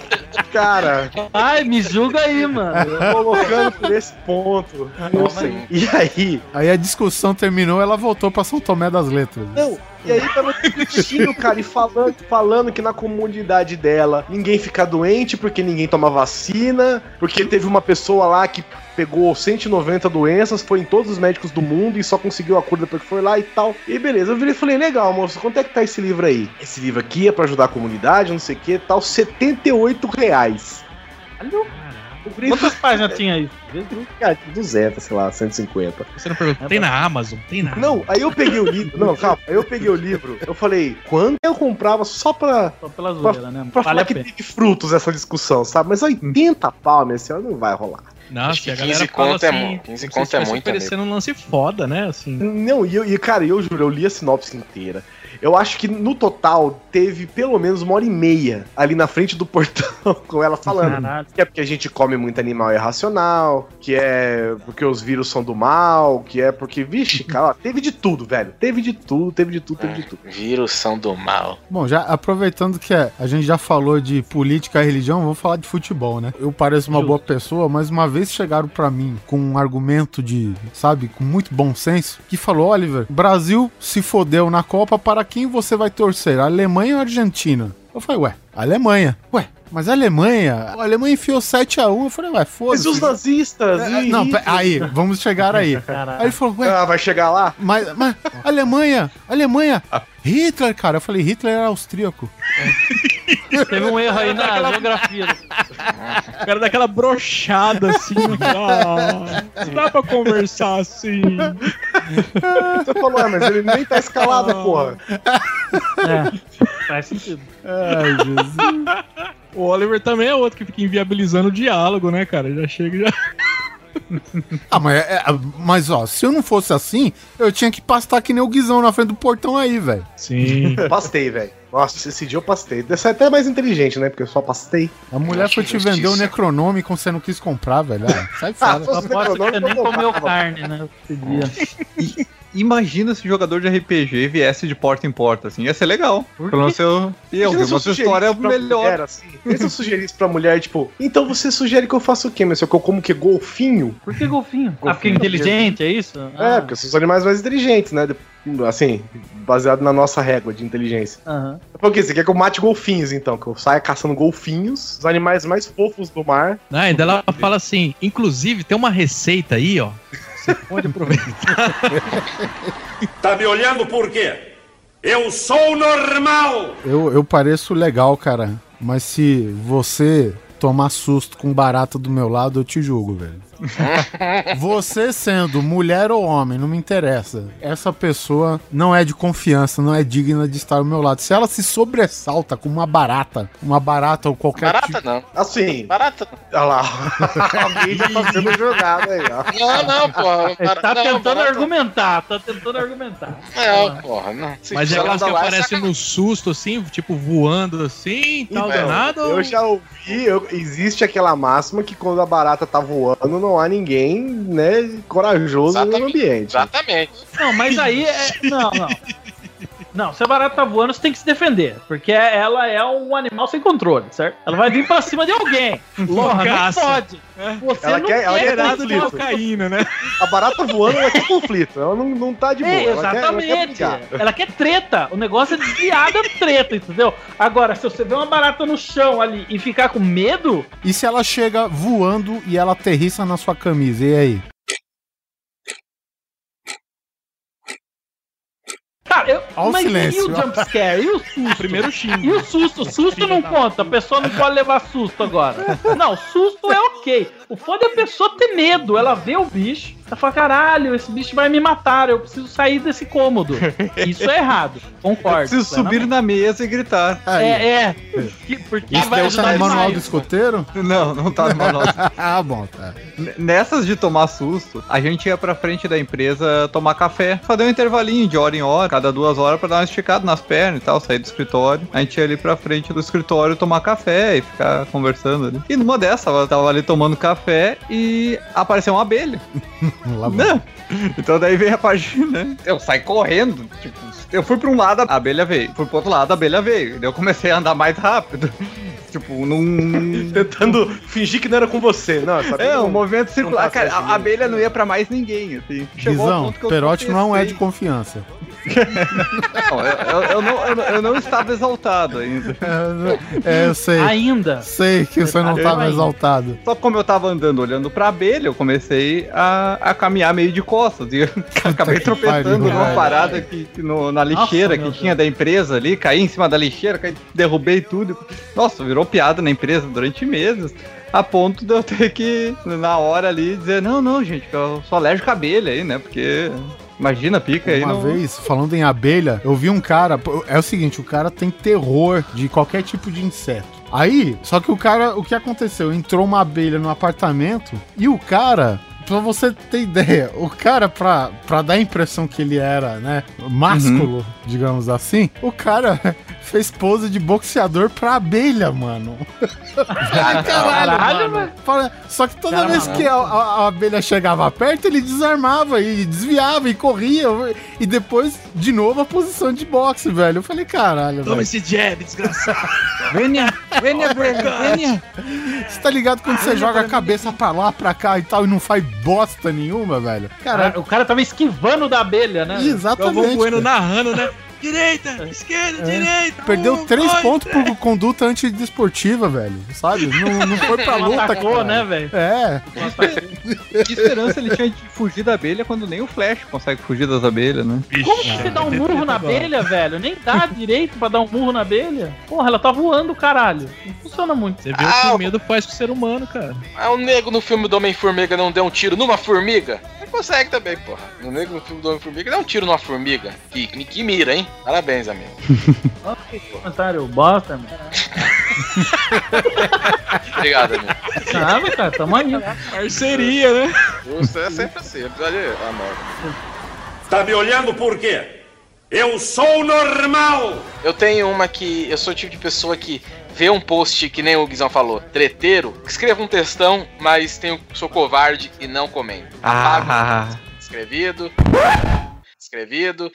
Speaker 1: Cara,
Speaker 3: Ai, me julga aí, mano.
Speaker 1: colocando por esse ponto. Não sei. E aí,
Speaker 9: Aí a discussão terminou, ela voltou pra São Tomé das Letras.
Speaker 1: Não, e aí tava discutindo, cara, e falando, falando que na comunidade dela ninguém fica doente porque ninguém toma vacina, porque teve uma pessoa lá que pegou 190 doenças, foi em todos os médicos do mundo e só conseguiu a cura depois que foi lá e tal. E beleza, eu virei e falei, legal, moço, quanto é que tá esse livro aí? Esse livro aqui é pra ajudar a comunidade, não sei o que, tal, 78 reais. Eu virei e
Speaker 3: Quantas páginas tinha isso?
Speaker 1: falei, cara, 200, sei lá, 150.
Speaker 8: Você não perguntou. Tem na Amazon? Tem na
Speaker 1: Não, aí eu peguei o livro. Não, calma. Aí eu peguei o livro. Eu falei, quando eu comprava só pra,
Speaker 3: Só pela zoeira, né?
Speaker 1: pra
Speaker 3: Vale
Speaker 1: falar que
Speaker 3: pena.
Speaker 1: teve frutos essa discussão, sabe? Mas 80 pau nesse ano não vai rolar.
Speaker 8: Nossa,
Speaker 7: Acho que
Speaker 8: e a galera
Speaker 7: 15
Speaker 8: fala
Speaker 7: conto é
Speaker 8: assim,
Speaker 7: mu- 15
Speaker 8: como se
Speaker 7: conto é muito,
Speaker 8: oferecendo um lance foda, né? Assim.
Speaker 1: Não, e, eu- e cara, eu juro, eu li a sinopse inteira. Eu acho que no total teve pelo menos uma hora e meia ali na frente do portão com ela falando.
Speaker 3: Caralho.
Speaker 1: Que é porque a gente come muito animal irracional, que é porque os vírus são do mal, que é porque, vixe, cara, teve de tudo, velho. Teve de tudo, teve de tudo, teve de tudo.
Speaker 7: Vírus são do mal.
Speaker 9: Bom, já aproveitando que a a gente já falou de política e religião, vamos falar de futebol, né? Eu pareço uma
Speaker 3: Justo.
Speaker 9: boa pessoa, mas uma vez chegaram pra mim com um argumento de, sabe, com muito bom senso, que falou: Oliver, Brasil se fodeu na Copa, para quem você vai torcer? Alemanha ou Argentina? Eu falei, ué, Alemanha. Ué, mas a Alemanha, a Alemanha enfiou 7x1. Eu falei, ué,
Speaker 1: Mas
Speaker 9: foda-se.
Speaker 1: os nazistas?
Speaker 9: É,
Speaker 1: e
Speaker 9: Não, aí, vamos chegar aí. Aí
Speaker 3: Caralho.
Speaker 9: ele falou, ué,
Speaker 1: Ah, vai chegar lá?
Speaker 9: mas, mas Alemanha, Alemanha, Hitler, cara. Eu falei, Hitler era austríaco.
Speaker 3: Teve um erro aí na geografia.
Speaker 8: O cara dá aquela brochada assim. ah, não dá pra conversar assim.
Speaker 1: Você falou, é, mas ele nem tá escalado, porra.
Speaker 3: É, faz sentido.
Speaker 9: Ai, Jesus.
Speaker 8: O Oliver também é outro que fica inviabilizando o diálogo, né, cara? Já chega e já.
Speaker 9: Ah, mas, é, é, mas ó, se eu não fosse assim, eu tinha que pastar que nem o Guizão na frente do portão aí, velho.
Speaker 8: Sim.
Speaker 1: Pastei, velho. Nossa, esse dia eu pastei. Dessa é até mais inteligente, né? Porque eu só pastei.
Speaker 9: A mulher foi te vender o Necronome você não quis comprar, velho. Ah, sai fora.
Speaker 3: Eu aposto que você nem comeu carne, né? Esse dia.
Speaker 4: Imagina se jogador de RPG viesse de porta em porta, assim, ia ser legal. Pelo menos eu. E eu vi uma
Speaker 1: eu
Speaker 4: história
Speaker 1: pra
Speaker 4: melhor.
Speaker 1: mulher, assim. E se eu sugerisse pra mulher, tipo, então você sugere que eu faça o quê, meu? Se eu como que golfinho?
Speaker 3: Por que golfinho? Ah, porque é inteligente, é isso? Ah.
Speaker 1: É, porque são os animais mais inteligentes, né? Assim, baseado na nossa régua de inteligência.
Speaker 3: Aham.
Speaker 1: Por quê? Você quer que eu mate golfinhos, então? Que eu saia caçando golfinhos, os animais mais fofos do mar.
Speaker 8: Ah, ainda ela fala assim, inclusive tem uma receita aí, ó. Você pode aproveitar.
Speaker 12: Tá me olhando por quê? Eu sou normal!
Speaker 9: Eu, eu pareço legal, cara. Mas se você tomar susto com barata do meu lado, eu te julgo, velho. Você sendo mulher ou homem, não me interessa. Essa pessoa não é de confiança, não é digna de estar ao meu lado. Se ela se sobressalta com uma barata, uma barata ou qualquer
Speaker 7: Barata
Speaker 9: tipo...
Speaker 7: não.
Speaker 1: Assim,
Speaker 7: Barata não.
Speaker 1: olha lá. Alguém já tá sendo jogado aí, ó.
Speaker 7: Não, não, porra.
Speaker 3: Ele tá
Speaker 7: Não,
Speaker 3: tentando
Speaker 7: barata-
Speaker 3: argumentar, tá tentando argumentar.
Speaker 7: Não, porra, não. Se
Speaker 8: Mas é aquelas que aparecem
Speaker 7: saca-
Speaker 8: no susto, assim, tipo, voando assim, tal,
Speaker 1: Então,
Speaker 8: danado.
Speaker 1: Eu já ouvi, eu- existe aquela máxima que quando a barata tá voando, não há ninguém, né, corajoso no
Speaker 7: Exatamente.
Speaker 1: ambiente.
Speaker 7: Exatamente.
Speaker 3: Não, mas aí é. Não, não. Não, se a barata tá voando, você tem que se defender. Porque ela é um animal sem controle, certo? Ela vai vir pra cima de alguém. Porra, não
Speaker 8: Loucaça.
Speaker 3: pode. Você
Speaker 1: Ela
Speaker 3: não
Speaker 1: quer- ela quer
Speaker 3: conflito.
Speaker 8: cocaína, né?
Speaker 1: A barata voando, ela quer conflito. Ela não, não tá de boa.
Speaker 3: É,
Speaker 1: ela quer- ela quer
Speaker 3: exatamente. Ela quer treta. O negócio é desviar da treta, entendeu? Agora, se você vê uma barata no chão ali e ficar com medo,
Speaker 9: E se ela chega voando e ela aterrissa na sua camisa? E aí?
Speaker 3: Cara, eu,
Speaker 9: Ó o
Speaker 3: mas e
Speaker 9: silêncio.
Speaker 3: o jumpscare? E o susto?
Speaker 8: Primeiro xingo.
Speaker 3: E o susto? Susto não conta. A pessoa não pode levar susto agora. Não, susto é ok. O foda é a pessoa ter medo. Ela vê o bicho, ela fala: caralho, esse bicho vai me matar. Eu preciso sair desse cômodo. Isso é errado. Concordo.
Speaker 4: Preciso subir na mesa e gritar.
Speaker 9: Aí.
Speaker 3: É, é. Que- Porque
Speaker 9: Isso
Speaker 3: vai ajudar
Speaker 9: no manual do escoteiro?
Speaker 4: Não, não tá no manual.
Speaker 9: ah, bom, tá.
Speaker 4: Nessas de tomar susto, a gente ia pra frente da empresa tomar café, fazer um intervalinho de hora em hora, cada duas horas pra dar uma esticada nas pernas e tal, sair do escritório. A gente ia ali pra frente do escritório tomar café e ficar conversando ali. E numa dessas, eu tava ali tomando café e apareceu uma abelha. Né? Então daí veio a página, né? Eu saí correndo, tipo, eu fui pra um lado, a abelha veio. Fui pro outro lado, a abelha veio. Daí eu comecei a andar mais rápido. Tipo, num.
Speaker 1: Tentando fingir que não era com você. Não, essa
Speaker 4: É,
Speaker 1: não-
Speaker 4: um movimento circular. Cara, a, a abelha não ia pra mais ninguém, assim. Chegou eu
Speaker 9: Perotti não é de confiança.
Speaker 4: Não, eu, eu- eu não, eu, não- eu não estava exaltado ainda.
Speaker 9: É, eu sei.
Speaker 3: Ainda.
Speaker 9: Sei que você não estava exaltado.
Speaker 4: Só como eu tava andando olhando pra abelha, eu comecei a, a caminhar meio de costas. E acabei tropeçando numa
Speaker 9: velho.
Speaker 4: parada que, que no- na lixeira
Speaker 3: meu
Speaker 4: que
Speaker 3: Deus.
Speaker 4: tinha da empresa ali, caí em cima da lixeira, caí, derrubei tudo. Nossa, virou piada na empresa durante meses. A ponto de eu ter que, na hora ali, dizer, não, não, gente, que eu sou alérgico à abelha aí, né? Porque. Imagina, pica aí.
Speaker 9: Uma
Speaker 4: não...
Speaker 9: vez, falando em abelha, eu vi um cara. É o seguinte, o cara tem terror de qualquer tipo de inseto. Aí, só que o cara, o que aconteceu? Entrou uma abelha no apartamento e o cara. Pra você ter ideia, o cara, pra, pra dar a impressão que ele era, né, másculo, digamos assim, o cara fez pose de boxeador pra abelha, mano. Caralho,
Speaker 3: Caralho,
Speaker 9: mano. Fala- Só que toda vez
Speaker 3: mano.
Speaker 9: que a, a- a abelha chegava perto, ele desarmava e desviava e corria. E depois, de novo, a posição de boxe, velho. Eu falei, caralho,
Speaker 8: Toma
Speaker 9: velho.
Speaker 8: esse jab, desgraçado.
Speaker 4: Vênia, Vênia, Vênia, Vênia.
Speaker 9: Você tá ligado quando você joga a cabeça pra lá, pra cá e tal, e não faz bosta nenhuma, velho?
Speaker 3: Cara,
Speaker 9: Cara,
Speaker 3: o cara tava esquivando da abelha, né?
Speaker 8: Eu vou
Speaker 9: exatamente.
Speaker 8: Bueno
Speaker 9: cara.
Speaker 8: narrando, né? Direita, esquerda, direita.
Speaker 9: Perdeu
Speaker 8: um,
Speaker 9: três
Speaker 8: dois,
Speaker 9: pontos por conduta antidesportiva, velho. Sabe? Não, não foi pra luta,
Speaker 3: atacou,
Speaker 9: cara.
Speaker 3: né, velho?
Speaker 9: É.
Speaker 4: Que esperança ele tinha de fugir da abelha quando nem o Flash consegue fugir das abelhas, né?
Speaker 3: Como que você dá um murro na abelha, velho? Nem dá direito pra dar um murro na abelha. Porra, ela tá voando, caralho. Não funciona muito.
Speaker 8: Você vê o que
Speaker 7: Ah,
Speaker 8: o medo faz com o ser humano, cara.
Speaker 7: Ah, o nego no filme do Homem-Formiga não deu um tiro numa formiga? Consegue também, porra. No filme do Homem-Formiga deu um tiro numa formiga. Que, que, que mira, hein? Parabéns, amigo.
Speaker 3: Olha que comentário bosta, mano.
Speaker 7: Obrigado, amigo.
Speaker 3: Sabe, cara, tamo aí.
Speaker 8: Parceria, né?
Speaker 7: Você é sempre assim, episódio é a merda.
Speaker 12: Tá me olhando por quê? Eu sou normal!
Speaker 7: Eu tenho uma que. Eu sou o tipo de pessoa que vê um post que nem o Guizão falou, treteiro, escreva um textão, mas tenho, sou covarde e não comento.
Speaker 4: Ah,
Speaker 7: Escrevido. Escrevido.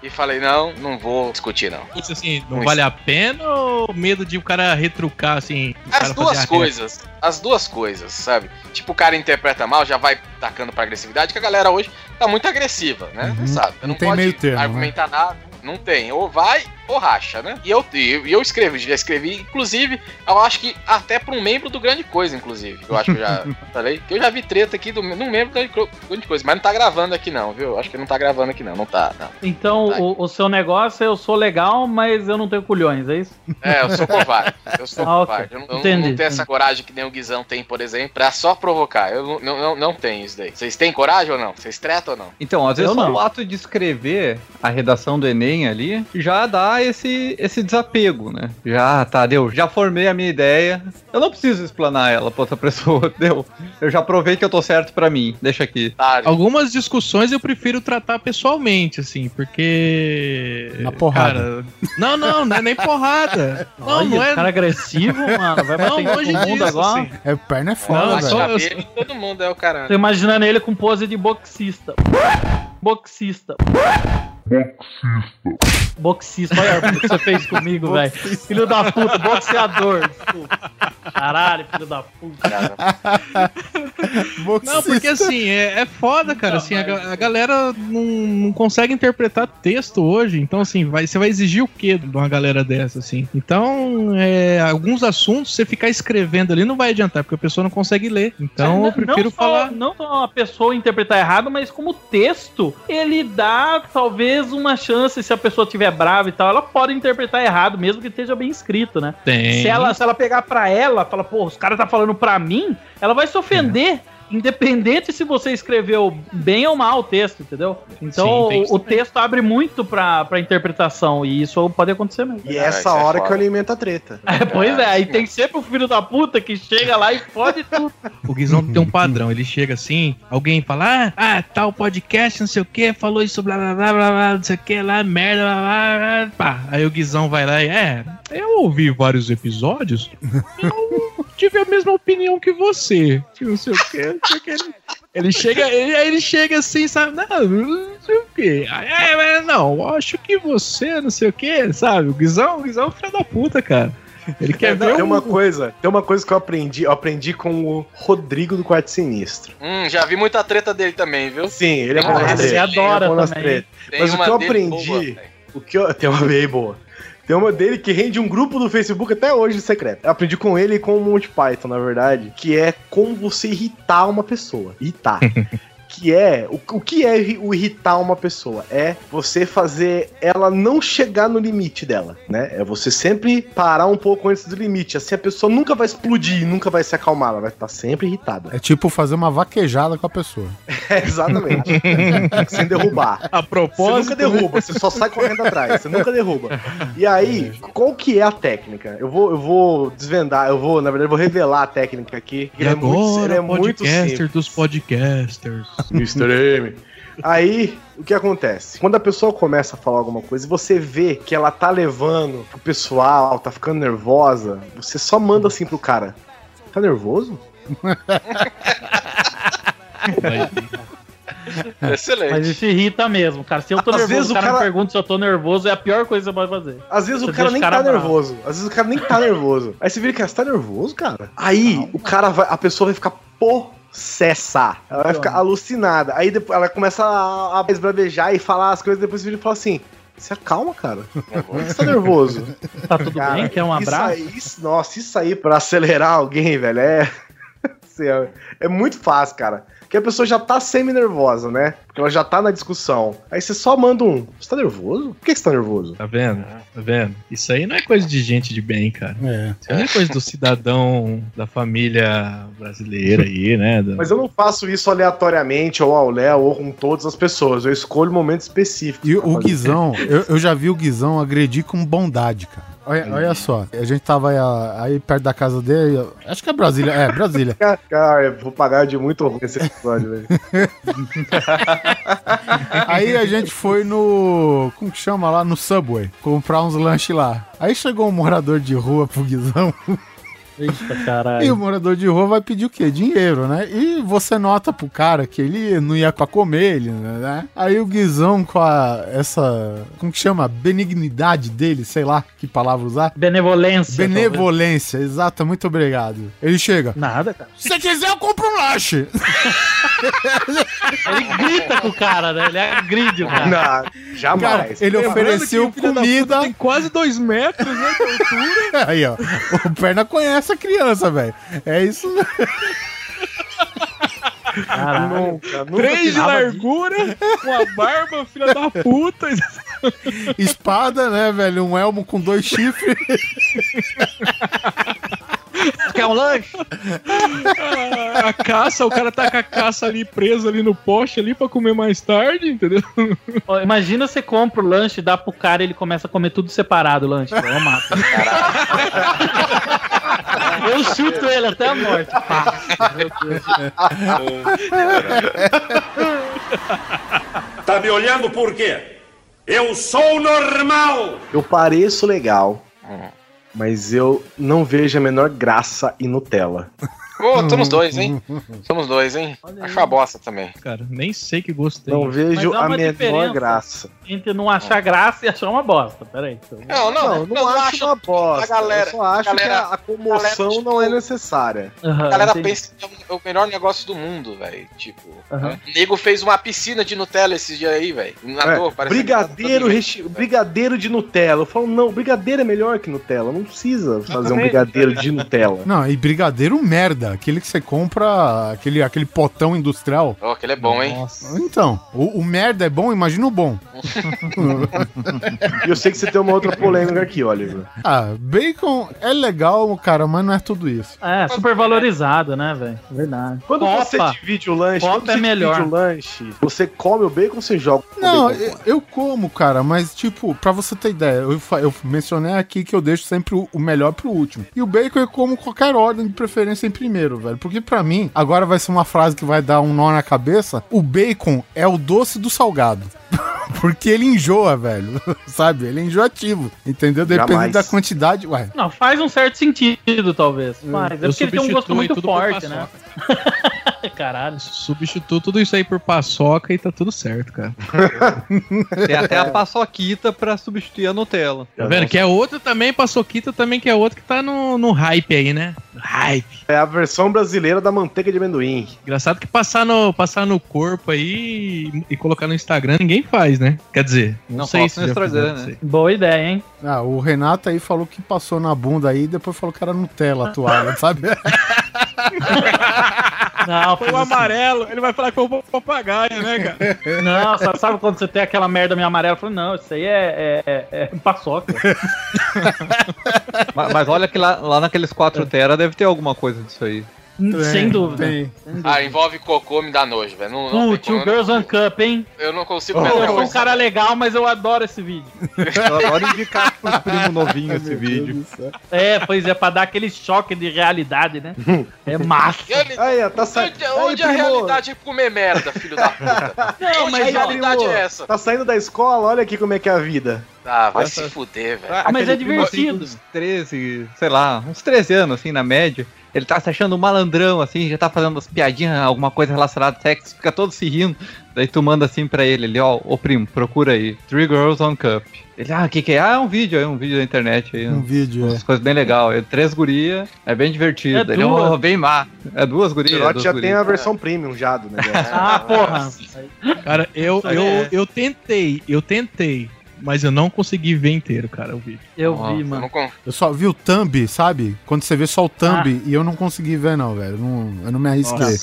Speaker 7: E falei, não, não vou discutir, não.
Speaker 8: Isso assim, não
Speaker 7: Isso.
Speaker 8: vale a pena ou medo de o cara retrucar, assim?
Speaker 7: As duas coisas. As duas coisas, sabe? Tipo, o cara interpreta mal, já vai tacando pra agressividade, que a galera hoje tá muito agressiva, né?
Speaker 9: Uhum.
Speaker 7: Sabe?
Speaker 9: Não tem meio termo, né?
Speaker 7: argumentar nada. Não tem. Ou vai ou racha, né? E eu, e eu, e eu escrevo, já escrevi, inclusive, eu acho que até pra um membro do Grande Coisa, inclusive. Eu acho que eu já falei. Que eu já vi treta aqui do, num membro do Grande Coisa, mas não tá gravando aqui, não, viu? Acho que não tá gravando aqui, não. Não tá, não.
Speaker 3: Então, o, o seu negócio é eu sou legal, mas eu não tenho culhões, é isso?
Speaker 7: É, eu sou covarde. Eu sou
Speaker 3: Ah,
Speaker 7: covarde. Eu, não, eu
Speaker 3: Entendi.
Speaker 7: não tenho essa coragem que nem o Guizão tem, por exemplo, pra só provocar. Eu não, não, não, não tenho isso daí. Vocês têm coragem ou não? Vocês tretam ou não?
Speaker 4: Então, às vezes
Speaker 3: Eu não.
Speaker 4: o ato de escrever a redação do Enem ali já dá esse, esse desapego, né? Já, tá, deu. Já formei a minha ideia. Eu não preciso explanar ela pra outra pessoa, deu. Eu já provei que eu tô certo pra mim. Deixa aqui.
Speaker 7: Tá,
Speaker 8: Algumas discussões eu prefiro tratar pessoalmente, assim, porque.
Speaker 9: Na porrada.
Speaker 8: Cara, não, não, não é nem porrada. Não,
Speaker 3: Olha,
Speaker 8: não é.
Speaker 3: cara agressivo, mano. Vai bater
Speaker 8: Não,
Speaker 3: em todo
Speaker 8: longe
Speaker 3: mundo
Speaker 8: disso,
Speaker 3: agora.
Speaker 8: assim.
Speaker 9: É, perna é foda,
Speaker 8: Não,
Speaker 9: velho.
Speaker 8: só- eu-
Speaker 7: todo mundo é o caralho.
Speaker 3: Tô imaginando ele com pose de boxista. Boxista. Boxista. Olha o que você fez comigo, velho. Filho da puta, boxeador. Desculpa. Caralho, filho da puta.
Speaker 8: Não, porque assim, é, é foda, cara. Assim, a, a galera não, não consegue interpretar texto hoje. Então, assim, vai, você vai exigir o quê de uma galera dessa, assim? Então, é, alguns assuntos, você ficar escrevendo ali não vai adiantar, porque a pessoa não consegue ler. Então, eu prefiro
Speaker 3: não só,
Speaker 8: falar.
Speaker 3: Não só a pessoa interpretar errado, mas como texto, ele dá talvez uma chance, se a pessoa estiver brava e tal, ela pode interpretar errado, mesmo que esteja bem escrito, né?
Speaker 8: Tem.
Speaker 3: Se ela, se ela pegar pra ela, fala, pô, os caras tá falando pra mim, ela vai se ofender. Independente se você escreveu bem ou mal o texto, entendeu? Então
Speaker 8: Sim,
Speaker 3: o, o texto abre muito pra, pra interpretação e isso pode acontecer mesmo.
Speaker 1: E é
Speaker 7: Ah,
Speaker 1: essa
Speaker 7: isso é
Speaker 1: hora que eu alimento a treta.
Speaker 3: É, pois é, aí tem sempre o filho da puta que chega lá e fode tudo.
Speaker 8: O Guizão tem um padrão, ele chega assim, alguém fala, ah, ah, tal podcast, não sei o que, falou isso, blá blá blá blá, blá não sei o que lá, merda, blá, blá, blá, pá. Aí o Guizão vai lá e, é, eu ouvi vários episódios, eu tive a mesma opinião que você, que não sei o que, não sei o que. Ele chega, ele, aí ele chega assim, sabe, não, não sei o que, mas não, eu acho que você, não sei o que, sabe, o Guizão, o Guizão é um filho da puta, cara. Ele quer ver
Speaker 1: tem
Speaker 8: um-
Speaker 1: uma coisa, tem uma coisa que eu aprendi, eu aprendi com o Rodrigo do Quarto Sinistro.
Speaker 7: Hum, já vi muita treta dele também, viu?
Speaker 1: Sim, ele é bom
Speaker 3: Ah,
Speaker 1: nas tretas.
Speaker 3: adora
Speaker 1: ele é bom nas tretas. Mas o que eu aprendi,
Speaker 7: boa,
Speaker 1: o que eu, tem uma bem boa. Tem uma dele que rende um grupo do Facebook até hoje secreto. Eu aprendi com ele e com o Monty Python, na verdade, que é como você irritar uma pessoa. Irritar. que é o, o que é o irritar uma pessoa? É você fazer ela não chegar no limite dela, né? É você sempre parar um pouco antes do limite. Assim a pessoa nunca vai explodir, nunca vai se acalmar, ela vai estar sempre irritada.
Speaker 9: É tipo fazer uma vaquejada com a pessoa.
Speaker 1: É, exatamente. Sem derrubar.
Speaker 8: a
Speaker 1: Você
Speaker 8: propósito,
Speaker 1: nunca derruba, você só sai correndo atrás, você nunca derruba. E aí, qual que é a técnica? Eu vou, eu vou desvendar, eu vou, na verdade, eu vou revelar a técnica aqui.
Speaker 8: E
Speaker 1: Ele é muito,
Speaker 8: agora,
Speaker 1: ele é muito
Speaker 8: podcaster
Speaker 1: simples.
Speaker 8: dos podcasters.
Speaker 1: Mr. M. Aí, o que acontece? Quando a pessoa começa a falar alguma coisa e você vê que ela tá levando pro pessoal, tá ficando nervosa, você só manda assim pro cara: Tá nervoso?
Speaker 7: Excelente.
Speaker 3: Mas isso irrita mesmo, cara. Se eu tô
Speaker 1: Às
Speaker 3: nervoso,
Speaker 1: vezes
Speaker 3: o
Speaker 1: o
Speaker 3: cara, me
Speaker 1: cara-
Speaker 3: pergunta se eu tô nervoso, é a pior coisa que você pode fazer.
Speaker 1: Às vezes
Speaker 3: Você
Speaker 1: o cara nem
Speaker 3: o cara
Speaker 1: tá
Speaker 3: bravo.
Speaker 1: nervoso. Às vezes o cara nem tá nervoso. Aí você vira que você tá nervoso, cara. Aí o cara vai, a pessoa vai ficar possessa. Ela vai ficar alucinada. Aí depois ela começa a, a esbravejar e falar as coisas, depois vira e fala assim: se acalma, cara. Por que você tá nervoso?
Speaker 3: Tá tudo
Speaker 1: Cara,
Speaker 3: bem? Quer um
Speaker 1: isso
Speaker 3: abraço?
Speaker 1: aí- isso- nossa, isso aí pra acelerar alguém, velho, é- é muito fácil, cara. Porque a pessoa já tá semi-nervosa, né? Porque ela já tá na discussão. Aí você só manda um. Você tá nervoso? Por que você tá nervoso?
Speaker 8: Tá vendo? Tá vendo? Isso aí não é coisa de gente de bem, cara.
Speaker 9: É.
Speaker 8: Isso aí não é coisa do cidadão da família brasileira aí, né? Da-
Speaker 1: Mas eu não faço isso aleatoriamente, ou ao Léo, ou com todas as pessoas. Eu escolho um momento específico.
Speaker 9: E o. Guizão, eu, eu já vi o Guizão agredir com bondade, cara. Olha, olha só, a gente tava aí, aí perto da casa dele, acho que é Brasília, é, Brasília.
Speaker 1: Cara, eu vou pagar de muito ruim esse episódio, velho.
Speaker 9: Aí a gente foi no. Como que chama lá? No Subway. Comprar uns lanches lá. Aí chegou um morador de rua pro Guizão.
Speaker 3: Eita,
Speaker 9: E o morador de rua vai pedir o quê? Dinheiro, né? E você nota pro cara que ele não ia pra comer, ele, né? Aí o Guizão com a, essa, como que chama? Benignidade dele, sei lá que palavra usar.
Speaker 3: Benevolência.
Speaker 9: Benevolência, exato, muito obrigado. Ele chega.
Speaker 3: Nada, cara.
Speaker 9: Se você quiser, eu compro um lanche.
Speaker 3: Ele grita com o cara, né? Ele agride o cara.
Speaker 1: Não,
Speaker 9: Cara,
Speaker 1: jamais.
Speaker 9: ele ofereceu comida.
Speaker 8: Tem quase dois metros, né? de altura.
Speaker 9: Aí, ó. O perna conhece a criança, velho. É isso mesmo.
Speaker 3: Caralho.
Speaker 1: Nunca, nunca
Speaker 8: Três de largura, uma barba, filha da puta.
Speaker 9: Espada, né, velho? Um elmo com dois chifres.
Speaker 4: Quer um lanche?
Speaker 8: A, a caça, o cara tá com a caça ali presa ali no poste ali pra comer mais tarde, entendeu?
Speaker 3: Ó, Imagina você compra o lanche, dá pro cara e ele começa a comer tudo separado o lanche. Eu mato. Eu chuto ele até a morte. Meu Deus.
Speaker 12: Tá me olhando por quê? Eu sou normal!
Speaker 1: Eu pareço legal, mas eu não vejo a menor graça em Nutella.
Speaker 7: Ô, somos dois, hein? Somos dois, hein? Acho uma bosta também.
Speaker 8: Cara, nem sei que gostei.
Speaker 1: Não vejo a menor graça.
Speaker 3: Entre não achar graça e achar uma bosta. Peraí. então.
Speaker 7: Não, não,
Speaker 1: Não, não, acho uma bosta.
Speaker 7: a galera-
Speaker 1: eu só acho
Speaker 7: a galera-
Speaker 1: que a, a comoção
Speaker 7: galera,
Speaker 1: não é
Speaker 7: tipo,
Speaker 1: necessária.
Speaker 7: A galera
Speaker 3: entendi.
Speaker 7: pensa que é o melhor negócio do mundo, velho. Tipo, né? o nego fez uma piscina de Nutella esses dias aí, velho. Na
Speaker 1: É,
Speaker 7: parece
Speaker 1: brigadeiro,
Speaker 7: tá
Speaker 1: reche... brigadeiro de Nutella. Eu falo, não, brigadeiro é melhor que Nutella. Não precisa fazer um brigadeiro de Nutella.
Speaker 9: Não, e brigadeiro merda. Aquele que você compra, aquele, aquele potão industrial.
Speaker 7: Ó, aquele é bom, hein?
Speaker 9: Então, o, o merda é bom, imagina o bom.
Speaker 1: E eu sei que você tem uma outra polêmica aqui, Oliver.
Speaker 9: Ah, bacon é legal, cara, mas não é tudo isso.
Speaker 3: É, super valorizado, né, velho? Verdade.
Speaker 1: Quando você divide o lanche,
Speaker 3: Copa
Speaker 1: quando você
Speaker 3: é melhor.
Speaker 1: divide o lanche, você come o bacon ou você joga o
Speaker 9: Não,
Speaker 1: bacon
Speaker 9: eu, eu como, cara, mas tipo, pra você ter ideia, eu, eu mencionei aqui que eu deixo sempre o, o melhor pro último. E o bacon eu como qualquer ordem de preferência em primeiro, velho. Porque pra mim, agora vai ser uma frase que vai dar um nó na cabeça: o bacon é o doce do salgado. Porque ele enjoa, velho. Sabe? Ele é enjoativo. Entendeu? Dependendo
Speaker 1: Jamais.
Speaker 9: da quantidade. Ué.
Speaker 3: Não, faz um certo sentido, talvez. Mas é
Speaker 8: Eu
Speaker 3: porque ele tem um gosto muito forte, né? Caralho.
Speaker 8: Substituo tudo isso aí por paçoca e tá tudo certo, cara.
Speaker 4: Tem até a paçoquita pra substituir a Nutella.
Speaker 8: Tá vendo? Que é outro também, paçoquita também, que é outro que tá no, no hype aí, né? Hype.
Speaker 1: É a versão brasileira da manteiga de amendoim.
Speaker 8: Engraçado que passar no, passar no corpo aí e, e colocar no Instagram ninguém faz, né? Quer dizer, não,
Speaker 4: Não
Speaker 8: sei se
Speaker 4: Instagram, né?
Speaker 3: Boa ideia, hein?
Speaker 9: Ah, o Renato aí falou que passou na bunda aí e depois falou que era Nutella a toalha, sabe?
Speaker 3: Não,
Speaker 8: Foi o amarelo, ele vai falar que foi o papagaio, né, cara?
Speaker 3: Não, só sabe quando você tem aquela merda meio amarela? Eu falei, não, isso aí é, é, é, é paçoca.
Speaker 4: Mas, mas olha que lá, lá naqueles 4 tera deve ter alguma coisa disso aí.
Speaker 3: Sem dúvida.
Speaker 9: Tem.
Speaker 7: Ah, envolve cocô, me dá nojo, velho. Não, não
Speaker 3: Putz,
Speaker 7: tem
Speaker 3: o
Speaker 7: como,
Speaker 3: Girls on Cup, hein?
Speaker 7: eu não consigo
Speaker 3: Eu
Speaker 7: comer
Speaker 3: sou um cara legal, mas eu adoro esse vídeo.
Speaker 4: Eu adoro indicar pros primos novinhos esse vídeo.
Speaker 3: É, pois é, pra dar aquele choque de realidade, né? É massa.
Speaker 1: Aí, ó, tá saindo.
Speaker 7: Onde, onde a realidade é comer merda, filho da puta?
Speaker 3: Não,
Speaker 7: Onde
Speaker 3: mas
Speaker 7: a realidade é essa?
Speaker 1: Tá saindo da escola, olha aqui como é que é a vida.
Speaker 7: Ah, vai se fuder, velho.
Speaker 3: Ah, mas é
Speaker 4: Aquele primo, assim,
Speaker 3: divertido.
Speaker 4: uns 13, sei lá, uns 13 anos, assim, na média. Ele tá se achando um malandrão, assim, já tá fazendo umas piadinhas, alguma coisa relacionada a sexo, fica todo se rindo. Daí tu manda assim pra ele, ele, ó, ô primo, procura aí. Three Girls on Cup. Ele, ah, o que que é? Ah, é um vídeo aí, um vídeo da internet aí.
Speaker 9: Um vídeo, é.
Speaker 4: Umas coisas bem legal. É três gurias, é bem divertido.
Speaker 3: É
Speaker 4: ele,
Speaker 3: duas.
Speaker 4: ó, bem má. É duas
Speaker 1: O
Speaker 4: gurias. é
Speaker 1: Pirote
Speaker 4: duas
Speaker 1: já
Speaker 4: gurias.
Speaker 1: tem a versão premium já do negócio.
Speaker 3: Ah, porra.
Speaker 8: Cara, eu,
Speaker 3: É.
Speaker 8: eu, eu tentei, eu tentei, mas eu não consegui ver inteiro, cara, o vídeo.
Speaker 3: Eu
Speaker 4: Nossa,
Speaker 3: vi,
Speaker 7: Eu
Speaker 3: mano.
Speaker 7: não con-
Speaker 9: Eu só vi o thumb, sabe? Quando você vê só o thumb e eu não consegui ver, não, velho. Não, eu não me arrisquei.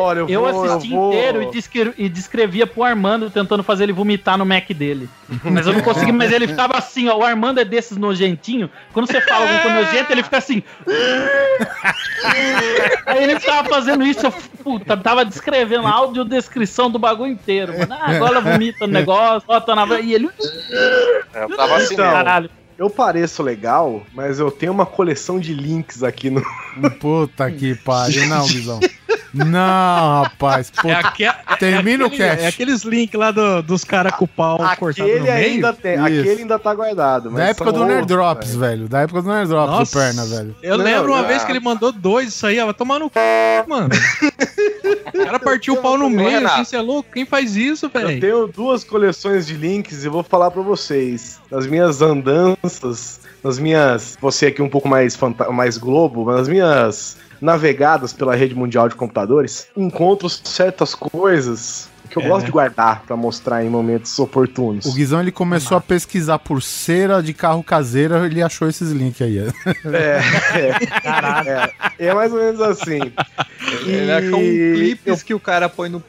Speaker 1: Olha, eu
Speaker 3: eu
Speaker 1: vou-
Speaker 3: assisti
Speaker 1: eu
Speaker 3: inteiro e, descre- e descrevia pro Armando tentando fazer ele vomitar no Mac dele. Mas eu não consegui, mas ele ficava assim, ó. O Armando é desses nojentinho. Quando você fala alguma coisa nojenta, ele fica assim. Aí ele ficava fazendo isso, eu puta, tava descrevendo a audiodescrição do bagulho inteiro. Mano. Ah, agora vomita no negócio, bota na. E ele.
Speaker 7: Eu tava assim
Speaker 1: Então.
Speaker 3: Caralho.
Speaker 1: Eu pareço legal, mas eu tenho uma coleção de links aqui no.
Speaker 9: Puta que pariu. Não, Guizão. Não, rapaz. Puta.
Speaker 8: É, aque- é-
Speaker 9: Termina
Speaker 8: é
Speaker 9: o
Speaker 8: aquele-
Speaker 9: cast.
Speaker 8: É aqueles links lá do- dos caras com o pau cortado no
Speaker 1: Aquele
Speaker 8: meio.
Speaker 1: ainda tem,
Speaker 9: Isso.
Speaker 1: aquele ainda tá guardado. mas
Speaker 9: Da época do Nerd Drops,
Speaker 1: velho.
Speaker 9: velho. Da época do Nerd Drops do
Speaker 8: Nossa,
Speaker 9: Perna, velho.
Speaker 8: Eu lembro uma vez que ele mandou dois isso aí, ó. Vai tomar no c, mano. O cara partiu o pau no meio,
Speaker 7: Renato.
Speaker 8: assim, você é louco? Quem faz isso,
Speaker 1: Eu
Speaker 8: velho?
Speaker 1: tenho duas coleções de links e vou falar pra vocês. Nas minhas andanças, nas minhas. Você aqui um pouco mais, fanta- mais globo, mas nas minhas navegadas pela rede mundial de computadores, encontro certas coisas que eu
Speaker 8: É.
Speaker 1: gosto de guardar pra mostrar em momentos oportunos.
Speaker 9: O Guizão ele começou a pesquisar por cera de carro caseira, ele achou esses links aí. ó.
Speaker 1: É, é, é, é mais ou menos assim.
Speaker 4: Ele achou um clipes que o cara põe no.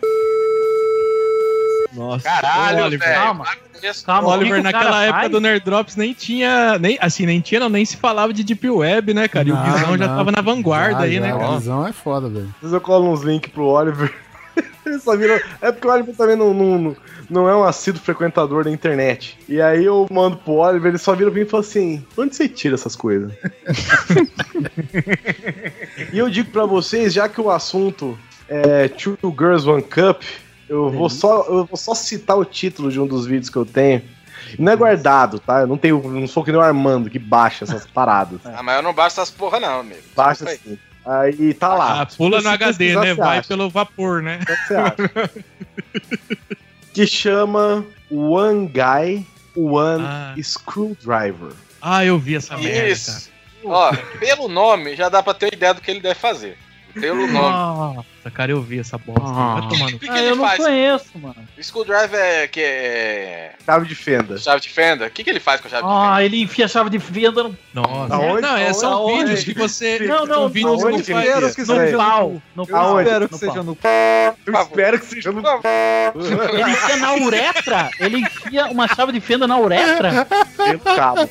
Speaker 8: Nossa,
Speaker 7: Caralho,
Speaker 8: Oliver.
Speaker 7: velho.
Speaker 3: Calma.
Speaker 7: Para.
Speaker 3: Calma,
Speaker 8: O
Speaker 3: o
Speaker 8: Oliver,
Speaker 3: o
Speaker 8: naquela época
Speaker 3: faz?
Speaker 8: do Nerd Drops nem tinha. Nem, assim, nem tinha, não, nem se falava de Deep Web, né, cara? E o
Speaker 9: Não,
Speaker 8: Guizão já
Speaker 9: não.
Speaker 8: tava na vanguarda
Speaker 9: Já,
Speaker 8: aí,
Speaker 9: já,
Speaker 8: né,
Speaker 9: O
Speaker 8: cara?
Speaker 9: Guizão é foda, velho.
Speaker 1: Às vezes eu colo uns links pro Oliver. Ele só vira. É porque o Oliver também não, não, não, não é um assíduo frequentador da internet. E aí eu mando pro Oliver, ele só vira pra mim e fala assim: onde você tira essas coisas? e eu digo pra vocês, já que o assunto é Two Girls One Cup, eu vou, só, eu vou só citar o título de um dos vídeos que eu tenho. E Não é guardado, tá? Eu não tenho. Não sou que nem o Armando que baixa essas paradas.
Speaker 7: Ah, mas eu não baixo essas porra, não, amigo.
Speaker 1: Baixa
Speaker 7: Isso aí.
Speaker 1: assim. Aí tá lá.
Speaker 8: Ah, pula no HD, né? Vai
Speaker 1: acha.
Speaker 8: pelo vapor, né?
Speaker 1: O que você acha? que chama One Guy, One
Speaker 8: Ah.
Speaker 1: Screwdriver.
Speaker 8: Ah, eu vi essa merda.
Speaker 7: Isso. Ó, pelo nome já dá pra ter uma ideia do que ele deve fazer. Pelo nome.
Speaker 8: Nossa, cara, eu vi essa bosta. Vai tomar no
Speaker 7: que, que
Speaker 3: Ah,
Speaker 7: ele
Speaker 3: eu não
Speaker 7: faz?
Speaker 3: conheço, mano.
Speaker 7: O Screwdriver é que é.
Speaker 1: Chave de fenda.
Speaker 7: Chave de fenda? O que, que ele faz com a chave de
Speaker 3: Ah, ele enfia a chave de fenda no,
Speaker 8: Nossa.
Speaker 1: Aonde?
Speaker 8: não, é, são
Speaker 1: Aonde?
Speaker 8: vídeos que você.
Speaker 3: Não, não,
Speaker 8: são vídeos
Speaker 1: aonde
Speaker 8: que
Speaker 1: que
Speaker 8: faz.
Speaker 4: Espero que
Speaker 1: Isso
Speaker 3: no
Speaker 4: seja
Speaker 3: pau. No
Speaker 4: Eu
Speaker 3: pau.
Speaker 1: Aonde?
Speaker 4: espero que
Speaker 3: No
Speaker 4: seja
Speaker 3: pau.
Speaker 4: no.
Speaker 1: Eu espero que seja no.
Speaker 3: Ele enfia na uretra? Ele enfia uma chave de fenda na uretra?
Speaker 1: Pelo cabo.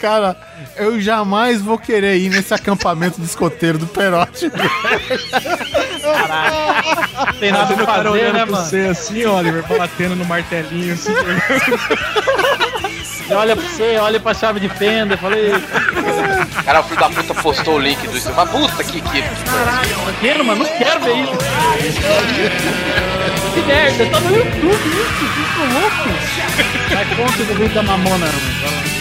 Speaker 9: Cara, eu jamais vou querer ir nesse acampamento de escoteiro do Perote.
Speaker 3: Caraca. Tem nada pra fazer, né,
Speaker 8: pra
Speaker 3: mano?
Speaker 8: você assim, Oliver, batendo no martelinho. Assim,
Speaker 3: olha pra você, olha pra chave de fenda. Falei,
Speaker 7: Cara, o filho da puta postou o link do Instagram. Mas puta que que.
Speaker 3: não quero, mano, não quero ver isso. Que merda, tá no YouTube isso, isso é louco. Vai conta do vídeo da mamona, mano.